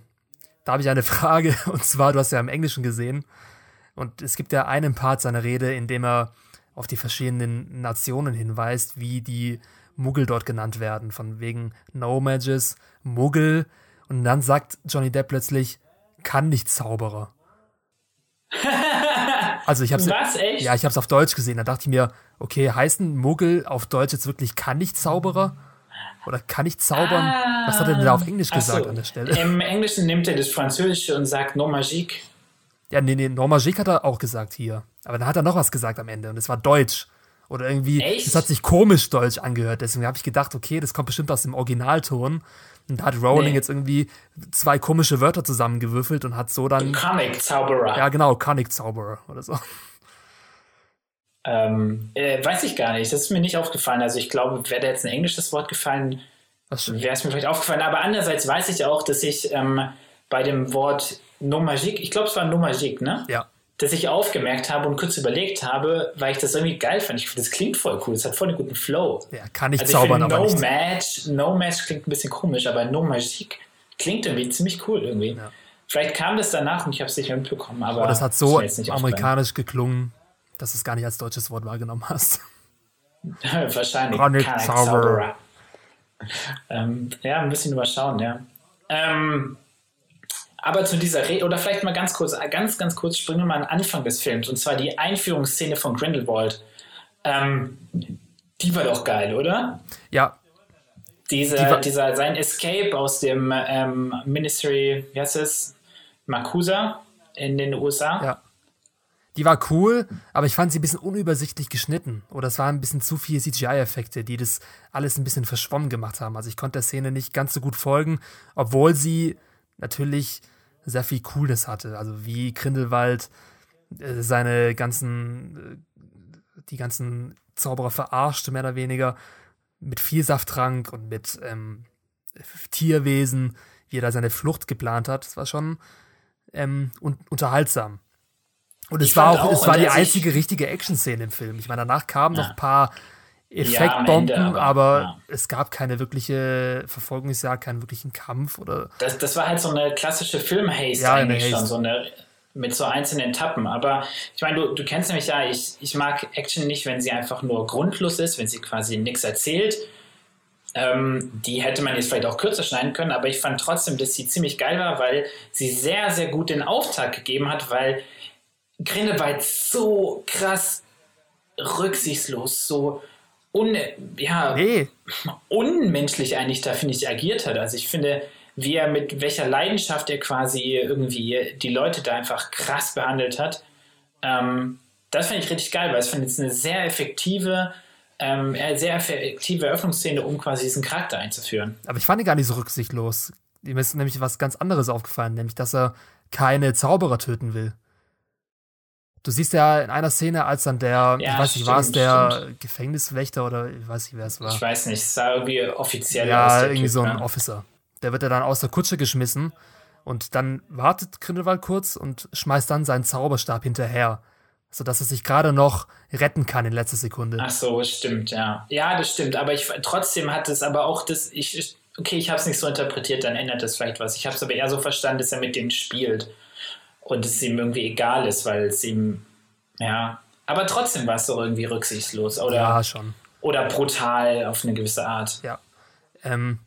da habe ich eine Frage, und zwar, du hast ja im Englischen gesehen, und es gibt ja einen Part seiner Rede, in dem er auf die verschiedenen Nationen hinweist, wie die Muggel dort genannt werden, von wegen No Mages, Muggel. Und dann sagt Johnny Depp plötzlich, kann nicht Zauberer. also ich hab's, Was, echt? Ja, ich hab's auf Deutsch gesehen. Da dachte ich mir, okay, heißen Muggel auf Deutsch jetzt wirklich kann nicht Zauberer? Oder kann ich zaubern? Ah, Was hat er denn da auf Englisch gesagt so, an der Stelle? Im Englischen nimmt er das Französische und sagt No Magique. Ja, nee, nee, Norma Schick hat er auch gesagt hier. Aber dann hat er noch was gesagt am Ende und es war Deutsch. Oder irgendwie, Echt? das hat sich komisch deutsch angehört. Deswegen habe ich gedacht, okay, das kommt bestimmt aus dem Originalton. Und da hat Rowling nee. jetzt irgendwie zwei komische Wörter zusammengewürfelt und hat so dann. Comic-Zauberer. Ja, genau, Comic-Zauberer oder so. Ähm, äh, weiß ich gar nicht. Das ist mir nicht aufgefallen. Also ich glaube, wäre da jetzt ein englisches Wort gefallen, wäre es mir vielleicht aufgefallen. Aber andererseits weiß ich auch, dass ich ähm, bei dem Wort Nomagique, ich glaube, es war Nomagique, ne? Ja. Dass ich aufgemerkt habe und kurz überlegt habe, weil ich das irgendwie geil fand. Ich finde, das klingt voll cool. Das hat voll einen guten Flow. Ja, kann ich also zaubern, ich aber no nicht. Match, no Match klingt ein bisschen komisch, aber Nomagique klingt irgendwie ziemlich cool irgendwie. Ja. Vielleicht kam das danach und ich habe es nicht mehr mitbekommen, aber. Oh, das hat so amerikanisch geklungen dass du es gar nicht als deutsches Wort wahrgenommen hast. Wahrscheinlich. Chronic Zauberer. Ähm, ja, ein bisschen überschauen, ja. Ähm, aber zu dieser Rede, oder vielleicht mal ganz kurz, ganz, ganz kurz springen wir mal an den Anfang des Films, und zwar die Einführungsszene von Grindelwald. Ähm, die war doch geil, oder? Ja. Dieser, die dieser, sein Escape aus dem ähm, Ministry, wie heißt es? Makusa in den USA. Ja. Die war cool, aber ich fand sie ein bisschen unübersichtlich geschnitten. Oder es waren ein bisschen zu viele CGI-Effekte, die das alles ein bisschen verschwommen gemacht haben. Also ich konnte der Szene nicht ganz so gut folgen, obwohl sie natürlich sehr viel Coolness hatte. Also wie Grindelwald äh, seine ganzen, äh, die ganzen Zauberer verarschte, mehr oder weniger, mit Vielsafttrank und mit ähm, Tierwesen, wie er da seine Flucht geplant hat. Das war schon ähm, un unterhaltsam. Und es war auch, auch, es war die einzige richtige Action-Szene im Film. Ich meine, danach kamen ja. noch ein paar Effektbomben, ja, aber, aber ja. es gab keine wirkliche Verfolgungsjagd, keinen wirklichen Kampf oder. Das, das war halt so eine klassische Film-Haste ja, eigentlich schon, so eine mit so einzelnen Etappen. Aber ich meine, du, du kennst nämlich ja, ich, ich mag Action nicht, wenn sie einfach nur grundlos ist, wenn sie quasi nichts erzählt. Ähm, die hätte man jetzt vielleicht auch kürzer schneiden können, aber ich fand trotzdem, dass sie ziemlich geil war, weil sie sehr, sehr gut den Auftrag gegeben hat, weil Grindelwald so krass rücksichtslos, so un, ja, nee. unmenschlich eigentlich da, finde ich, agiert hat. Also ich finde, wie er mit welcher Leidenschaft er quasi irgendwie die Leute da einfach krass behandelt hat, ähm, das finde ich richtig geil, weil es finde ich eine sehr effektive, ähm, sehr effektive Eröffnungsszene, um quasi diesen Charakter einzuführen. Aber ich fand ihn gar nicht so rücksichtslos. Ihm ist nämlich was ganz anderes aufgefallen, nämlich dass er keine Zauberer töten will. Du siehst ja in einer Szene, als dann der, ja, ich weiß nicht, war es der stimmt. Gefängniswächter oder ich weiß nicht, wer es war. Ich weiß nicht, es sah irgendwie offiziell ja, aus. Ja, irgendwie typ, so ein ne? Officer. Der wird ja dann aus der Kutsche geschmissen und dann wartet Grindelwald kurz und schmeißt dann seinen Zauberstab hinterher, sodass er sich gerade noch retten kann in letzter Sekunde. Ach so, stimmt, ja. Ja, das stimmt, aber ich, trotzdem hat es aber auch das, ich, okay, ich habe es nicht so interpretiert, dann ändert das vielleicht was. Ich habe es aber eher so verstanden, dass er mit denen spielt und es ihm irgendwie egal ist, weil es ihm, ja, aber trotzdem war es doch irgendwie rücksichtslos oder, ja, schon. oder brutal auf eine gewisse Art. Ja. Ähm,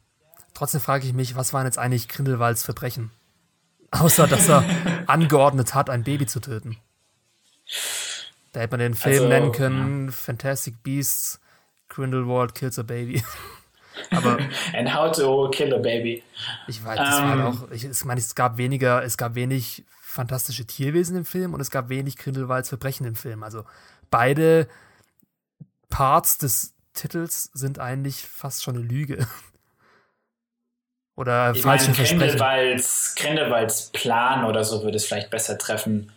trotzdem frage ich mich, was waren jetzt eigentlich Grindelwalds Verbrechen? Außer, dass er angeordnet hat, ein Baby zu töten. Da hätte man den Film also, nennen können: ja. Fantastic Beasts, Grindelwald kills a baby. Aber And how to kill a baby. Ich weiß, das um, war ähm. halt auch. Ich, ich meine, es gab weniger, es gab wenig fantastische Tierwesen im Film und es gab wenig Grindelwalds Verbrechen im Film. Also beide Parts des Titels sind eigentlich fast schon eine Lüge. oder ich falsche meine, Versprechen. Grindelwalds, Grindelwalds Plan oder so würde es vielleicht besser treffen.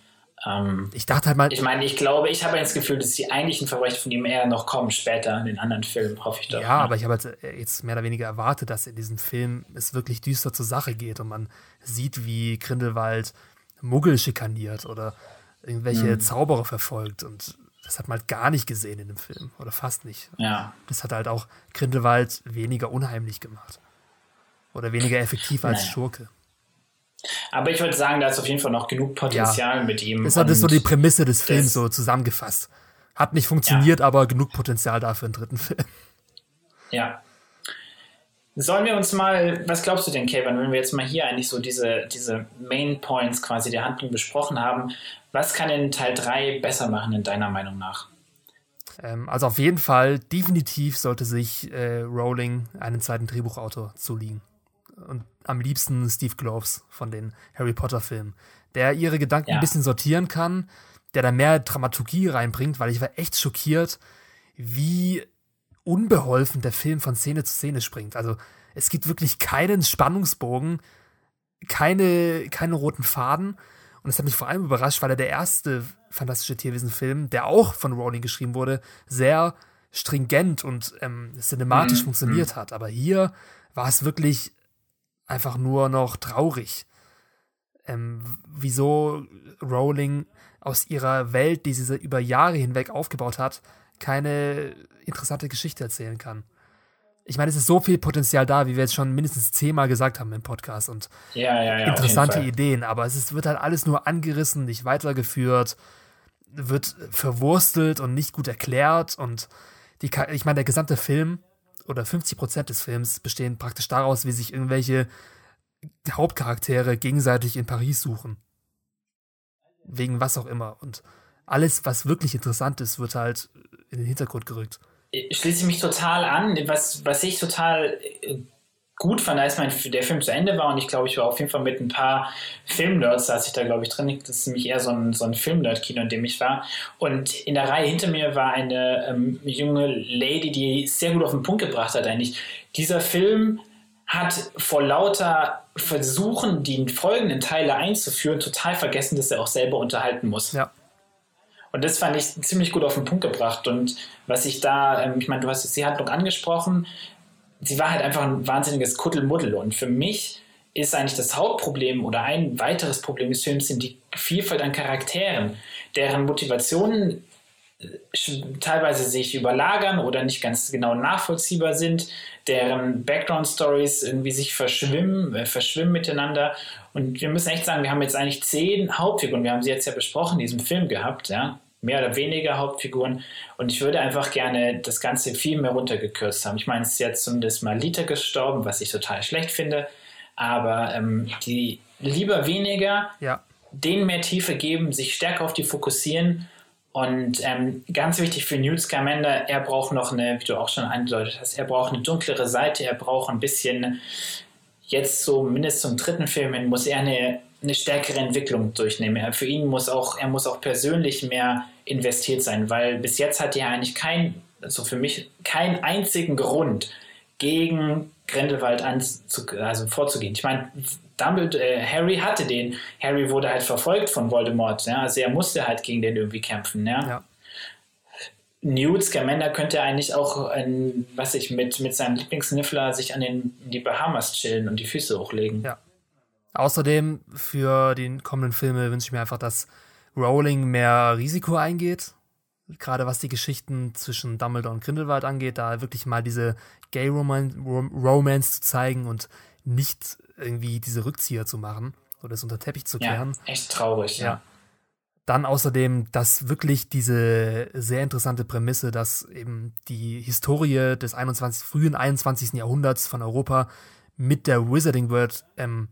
Ähm, ich dachte halt mal. Ich meine, ich glaube, ich habe das Gefühl, dass die eigentlichen Verbrechen von ihm eher noch kommen später in den anderen Filmen, hoffe ich doch. Ja, aber ich habe halt äh, jetzt mehr oder weniger erwartet, dass in diesem Film es wirklich düster zur Sache geht und man sieht, wie Grindelwald Muggel schikaniert oder irgendwelche mhm. Zauberer verfolgt. Und das hat man halt gar nicht gesehen in dem Film. Oder fast nicht. Ja. Das hat halt auch Grindelwald weniger unheimlich gemacht. Oder weniger effektiv als naja. Schurke. Aber ich würde sagen, da ist auf jeden Fall noch genug Potenzial ja. mit ihm. Das ist so die Prämisse des Films so zusammengefasst. Hat nicht funktioniert, ja. aber genug Potenzial dafür einen dritten Film. Ja. Sollen wir uns mal, was glaubst du denn, Kevin, wenn wir jetzt mal hier eigentlich so diese, diese Main Points quasi der Handlung besprochen haben, was kann in Teil 3 besser machen, in deiner Meinung nach? Ähm, also auf jeden Fall, definitiv sollte sich äh, Rowling einen zweiten Drehbuchautor zulegen. Und am liebsten Steve Gloves von den Harry Potter-Filmen, der ihre Gedanken ja. ein bisschen sortieren kann, der da mehr Dramaturgie reinbringt, weil ich war echt schockiert, wie unbeholfen der Film von Szene zu Szene springt. Also es gibt wirklich keinen Spannungsbogen, keine, keine roten Faden. Und das hat mich vor allem überrascht, weil er der erste fantastische Tierwesen-Film, der auch von Rowling geschrieben wurde, sehr stringent und ähm, cinematisch mhm. funktioniert hat. Aber hier war es wirklich einfach nur noch traurig. Ähm, wieso Rowling aus ihrer Welt, die sie über Jahre hinweg aufgebaut hat, keine interessante Geschichte erzählen kann. Ich meine, es ist so viel Potenzial da, wie wir jetzt schon mindestens zehnmal gesagt haben im Podcast und ja, ja, ja, interessante Ideen, aber es ist, wird halt alles nur angerissen, nicht weitergeführt, wird verwurstelt und nicht gut erklärt und die, ich meine, der gesamte Film oder 50 Prozent des Films bestehen praktisch daraus, wie sich irgendwelche Hauptcharaktere gegenseitig in Paris suchen. Wegen was auch immer. Und alles, was wirklich interessant ist, wird halt in den Hintergrund gerückt. Ich schließe mich total an. Was, was ich total äh, gut fand, als mein, der Film zu Ende war und ich glaube, ich war auf jeden Fall mit ein paar Filmnerds, saß ich da glaube ich drin, das ist nämlich eher so ein, so ein Filmnerd-Kino, in dem ich war und in der Reihe hinter mir war eine ähm, junge Lady, die sehr gut auf den Punkt gebracht hat eigentlich. Dieser Film hat vor lauter Versuchen, die folgenden Teile einzuführen, total vergessen, dass er auch selber unterhalten muss. Ja. Und das fand ich ziemlich gut auf den Punkt gebracht. Und was ich da, ähm, ich meine, du hast jetzt die Handlung angesprochen, sie war halt einfach ein wahnsinniges Kuddelmuddel. Und für mich ist eigentlich das Hauptproblem oder ein weiteres Problem des Films sind die Vielfalt an Charakteren, deren Motivationen äh, teilweise sich überlagern oder nicht ganz genau nachvollziehbar sind, deren Background-Stories irgendwie sich verschwimmen, äh, verschwimmen miteinander. Und wir müssen echt sagen, wir haben jetzt eigentlich zehn Hauptfiguren, wir haben sie jetzt ja besprochen in diesem Film gehabt, ja, mehr oder weniger Hauptfiguren. Und ich würde einfach gerne das Ganze viel mehr runtergekürzt haben. Ich meine, es ist jetzt zumindest mal Lita gestorben, was ich total schlecht finde. Aber ähm, die lieber weniger, ja. denen mehr Tiefe geben, sich stärker auf die fokussieren. Und ähm, ganz wichtig für Newt Scamander, er braucht noch eine, wie du auch schon angedeutet hast, er braucht eine dunklere Seite, er braucht ein bisschen, jetzt so mindestens zum dritten Film hin, muss er eine eine stärkere Entwicklung durchnehmen. Für ihn muss auch, er muss auch persönlich mehr investiert sein, weil bis jetzt hat er eigentlich kein, also für mich keinen einzigen Grund gegen Grindelwald anzu, also vorzugehen. Ich meine, Dumbledore, äh, Harry hatte den. Harry wurde halt verfolgt von Voldemort, ja, also er musste halt gegen den irgendwie kämpfen, ja. ja. Newt Scamander könnte eigentlich auch, ein, was ich mit, mit seinem Lieblingsniffler sich an den, die Bahamas chillen und die Füße hochlegen. Ja. Außerdem für die kommenden Filme wünsche ich mir einfach, dass Rowling mehr Risiko eingeht. Gerade was die Geschichten zwischen Dumbledore und Grindelwald angeht, da wirklich mal diese Gay-Romance zu zeigen und nicht irgendwie diese Rückzieher zu machen oder es unter Teppich zu kehren. Ja, echt traurig, ja. ja. Dann außerdem, dass wirklich diese sehr interessante Prämisse, dass eben die Historie des 21, frühen 21. Jahrhunderts von Europa mit der Wizarding World ähm,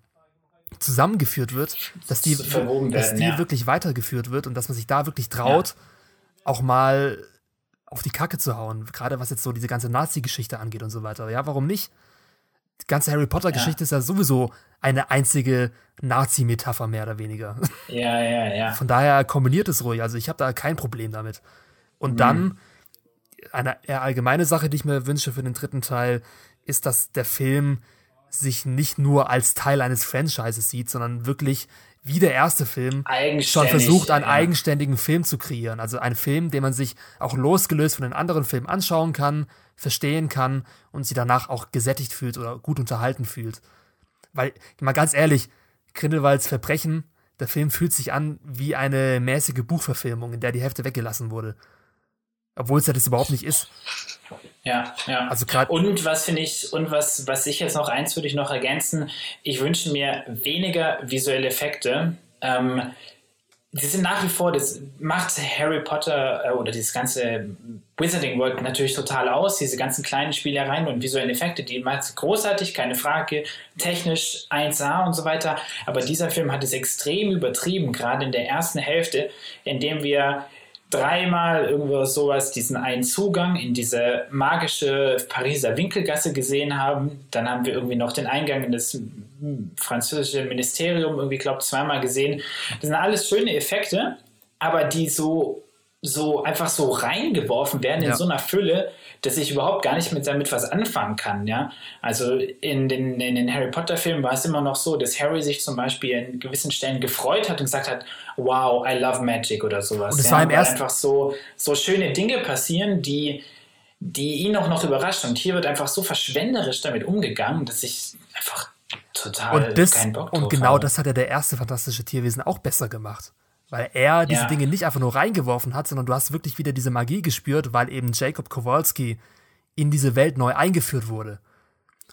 zusammengeführt wird, dass die, werden, dass die ja. wirklich weitergeführt wird und dass man sich da wirklich traut, ja. auch mal auf die Kacke zu hauen. Gerade was jetzt so diese ganze Nazi-Geschichte angeht und so weiter. Ja, warum nicht? Die ganze Harry Potter-Geschichte ja. ist ja sowieso eine einzige Nazi-Metapher, mehr oder weniger. Ja, ja, ja. Von daher kombiniert es ruhig. Also ich habe da kein Problem damit. Und mhm. dann eine eher allgemeine Sache, die ich mir wünsche für den dritten Teil, ist, dass der Film sich nicht nur als Teil eines Franchises sieht, sondern wirklich wie der erste Film schon versucht, einen ja. eigenständigen Film zu kreieren. Also einen Film, den man sich auch losgelöst von den anderen Filmen anschauen kann, verstehen kann und sich danach auch gesättigt fühlt oder gut unterhalten fühlt. Weil, mal ganz ehrlich, Grindelwalds Verbrechen, der Film fühlt sich an wie eine mäßige Buchverfilmung, in der die Hälfte weggelassen wurde. Obwohl es ja das überhaupt nicht ist. Ja, ja. Also gerade. Und was finde ich, und was, was ich jetzt noch eins würde ich noch ergänzen, ich wünsche mir weniger visuelle Effekte. Ähm, die sind nach wie vor, das macht Harry Potter äh, oder dieses ganze Wizarding World natürlich total aus, diese ganzen kleinen Spielereien und visuellen Effekte, die macht großartig, keine Frage, technisch 1A und so weiter, aber dieser Film hat es extrem übertrieben, gerade in der ersten Hälfte, indem wir dreimal irgendwo sowas, diesen einen Zugang in diese magische Pariser Winkelgasse gesehen haben. Dann haben wir irgendwie noch den Eingang in das französische Ministerium irgendwie, glaube ich, zweimal gesehen. Das sind alles schöne Effekte, aber die so so einfach so reingeworfen werden ja. in so einer Fülle, dass ich überhaupt gar nicht mit damit was anfangen kann, ja. Also in den, in den Harry Potter Filmen war es immer noch so, dass Harry sich zum Beispiel in gewissen Stellen gefreut hat und gesagt hat, wow, I love magic oder sowas. Und es ja, war im ersten einfach so, so schöne Dinge passieren, die, die ihn auch noch überraschen. Und hier wird einfach so verschwenderisch damit umgegangen, dass ich einfach total und das, keinen Bock drauf Und genau habe. das hat ja der erste fantastische Tierwesen auch besser gemacht. Weil er diese ja. Dinge nicht einfach nur reingeworfen hat, sondern du hast wirklich wieder diese Magie gespürt, weil eben Jacob Kowalski in diese Welt neu eingeführt wurde.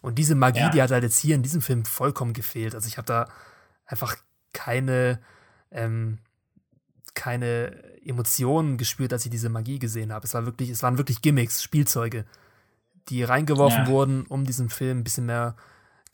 Und diese Magie, ja. die hat halt jetzt hier in diesem Film vollkommen gefehlt. Also ich habe da einfach keine, ähm, keine Emotionen gespürt, als ich diese Magie gesehen habe. Es war wirklich, es waren wirklich Gimmicks, Spielzeuge, die reingeworfen ja. wurden, um diesem Film ein bisschen mehr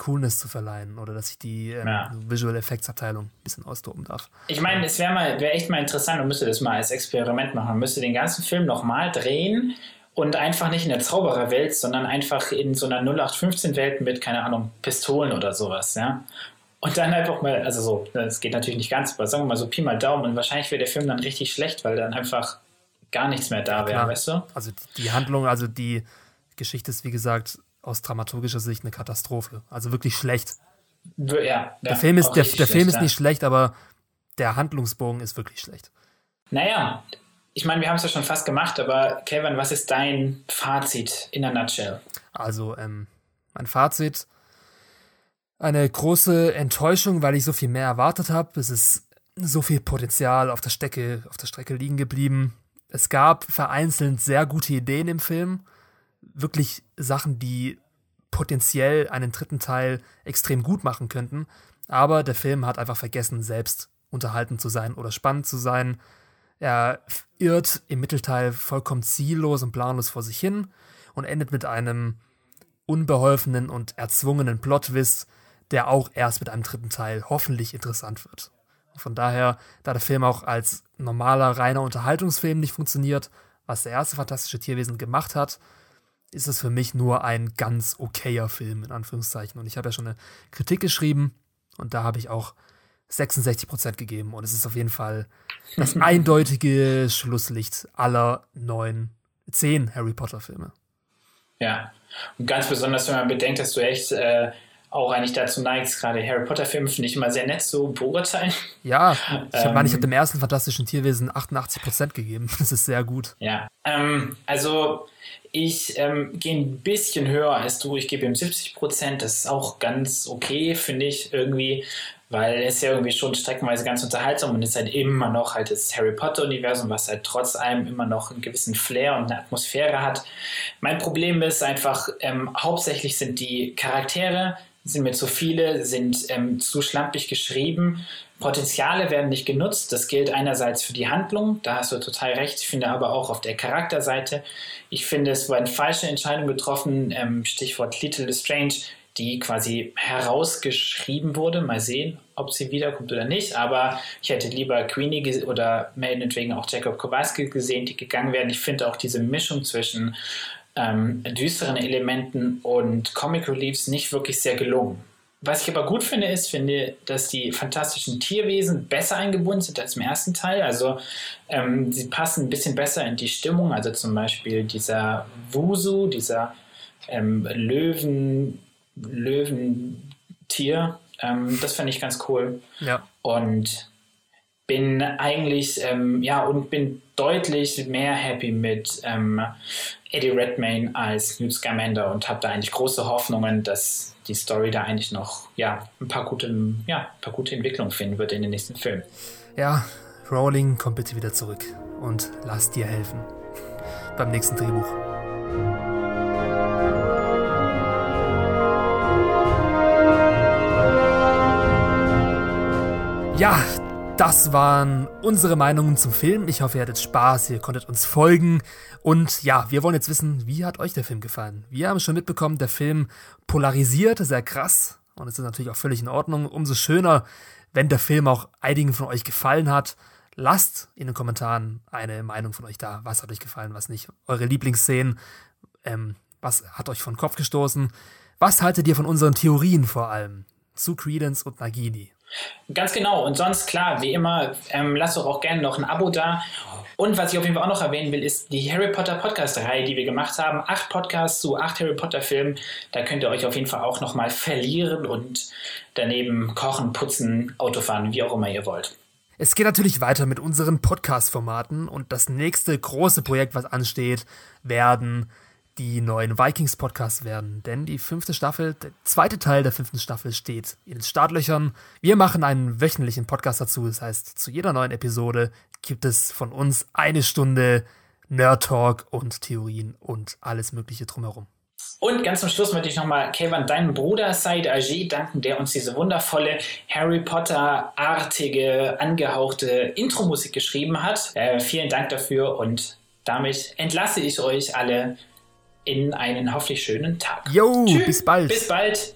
Coolness zu verleihen oder dass ich die ähm, ja. Visual Effects Abteilung ein bisschen austoben darf. Ich meine, es wäre mal wäre echt mal interessant man müsste das mal als Experiment machen. Man müsste den ganzen Film nochmal drehen und einfach nicht in der Zaubererwelt, sondern einfach in so einer 0815-Welt mit, keine Ahnung, Pistolen oder sowas, ja. Und dann einfach mal, also so, das geht natürlich nicht ganz, aber sagen wir mal so Pi mal Daumen und wahrscheinlich wäre der Film dann richtig schlecht, weil dann einfach gar nichts mehr da wäre, weißt du? Also die Handlung, also die Geschichte ist wie gesagt aus dramaturgischer Sicht eine Katastrophe. Also wirklich schlecht. Ja, ja der Film ist, der, der Film ist nicht schlecht, aber der Handlungsbogen ist wirklich schlecht. Naja, ich meine, wir haben es ja schon fast gemacht, aber Kevin, was ist dein Fazit in der Nutshell? Also, ähm, mein Fazit, eine große Enttäuschung, weil ich so viel mehr erwartet habe. Es ist so viel Potenzial auf der Strecke, auf der Strecke liegen geblieben. Es gab vereinzelt sehr gute Ideen im Film, wirklich Sachen, die potenziell einen dritten Teil extrem gut machen könnten. Aber der Film hat einfach vergessen, selbst unterhalten zu sein oder spannend zu sein. Er irrt im Mittelteil vollkommen ziellos und planlos vor sich hin und endet mit einem unbeholfenen und erzwungenen Plotwist, der auch erst mit einem dritten Teil hoffentlich interessant wird. Von daher, da der Film auch als normaler, reiner Unterhaltungsfilm nicht funktioniert, was der erste Fantastische Tierwesen gemacht hat, ist es für mich nur ein ganz okayer Film, in Anführungszeichen. Und ich habe ja schon eine Kritik geschrieben und da habe ich auch 66% gegeben. Und es ist auf jeden Fall das eindeutige Schlusslicht aller neun, zehn Harry Potter-Filme. Ja, und ganz besonders, wenn man bedenkt, dass du echt äh, auch eigentlich dazu neigst, gerade Harry Potter-Filme finde ich immer sehr nett zu beurteilen. Ja, ich ähm, meine, ich habe dem ersten Fantastischen Tierwesen 88% gegeben. Das ist sehr gut. Ja, ähm, also ich ähm, gehe ein bisschen höher als du. Ich gebe ihm 70 Prozent. Das ist auch ganz okay, finde ich irgendwie, weil es ja irgendwie schon streckenweise ganz unterhaltsam und ist halt immer noch halt das Harry Potter-Universum, was halt trotz allem immer noch einen gewissen Flair und eine Atmosphäre hat. Mein Problem ist einfach, ähm, hauptsächlich sind die Charaktere, sind mir zu viele, sind ähm, zu schlampig geschrieben Potenziale werden nicht genutzt. Das gilt einerseits für die Handlung, da hast du total recht. Ich finde aber auch auf der Charakterseite. Ich finde, es eine falsche Entscheidung getroffen. Ähm, Stichwort Little Strange, die quasi herausgeschrieben wurde. Mal sehen, ob sie wiederkommt oder nicht. Aber ich hätte lieber Queenie oder meinetwegen auch Jacob Kowalski gesehen, die gegangen wären. Ich finde auch diese Mischung zwischen ähm, düsteren Elementen und Comic Reliefs nicht wirklich sehr gelungen. Was ich aber gut finde, ist, finde, dass die fantastischen Tierwesen besser eingebunden sind als im ersten Teil. Also ähm, sie passen ein bisschen besser in die Stimmung. Also zum Beispiel dieser Wusu, dieser ähm, Löwen, Löwentier. Ähm, das finde ich ganz cool. Ja. Und bin eigentlich, ähm, ja, und bin deutlich mehr happy mit ähm, Eddie Redmayne als Newt Scamander und habe da eigentlich große Hoffnungen, dass die Story da eigentlich noch ja, ein, paar gute, ja, ein paar gute Entwicklungen finden wird in den nächsten Filmen. Ja, Rowling, komm bitte wieder zurück und lass dir helfen. Beim nächsten Drehbuch. Ja, das waren unsere Meinungen zum Film. Ich hoffe, ihr hattet Spaß, ihr konntet uns folgen. Und ja, wir wollen jetzt wissen, wie hat euch der Film gefallen? Wir haben schon mitbekommen, der Film polarisiert, sehr krass. Und es ist natürlich auch völlig in Ordnung. Umso schöner, wenn der Film auch einigen von euch gefallen hat. Lasst in den Kommentaren eine Meinung von euch da. Was hat euch gefallen, was nicht? Eure Lieblingsszenen. Ähm, was hat euch von Kopf gestoßen? Was haltet ihr von unseren Theorien vor allem? Zu Credence und Nagini. Ganz genau. Und sonst, klar, wie immer, ähm, lasst doch auch gerne noch ein Abo da. Und was ich auf jeden Fall auch noch erwähnen will, ist die Harry Potter Podcast-Reihe, die wir gemacht haben. Acht Podcasts zu acht Harry Potter-Filmen. Da könnt ihr euch auf jeden Fall auch nochmal verlieren und daneben kochen, putzen, Autofahren, wie auch immer ihr wollt. Es geht natürlich weiter mit unseren Podcast-Formaten und das nächste große Projekt, was ansteht, werden die neuen Vikings-Podcasts werden. Denn die fünfte Staffel, der zweite Teil der fünften Staffel steht in den Startlöchern. Wir machen einen wöchentlichen Podcast dazu. Das heißt, zu jeder neuen Episode gibt es von uns eine Stunde Nerd Talk und Theorien und alles Mögliche drumherum. Und ganz zum Schluss möchte ich nochmal Kevin, deinem Bruder Said Ajay, danken, der uns diese wundervolle Harry Potter-artige, angehauchte Intro-Musik geschrieben hat. Äh, vielen Dank dafür und damit entlasse ich euch alle in einen hoffentlich schönen Tag. Jo, bis bald. Bis bald.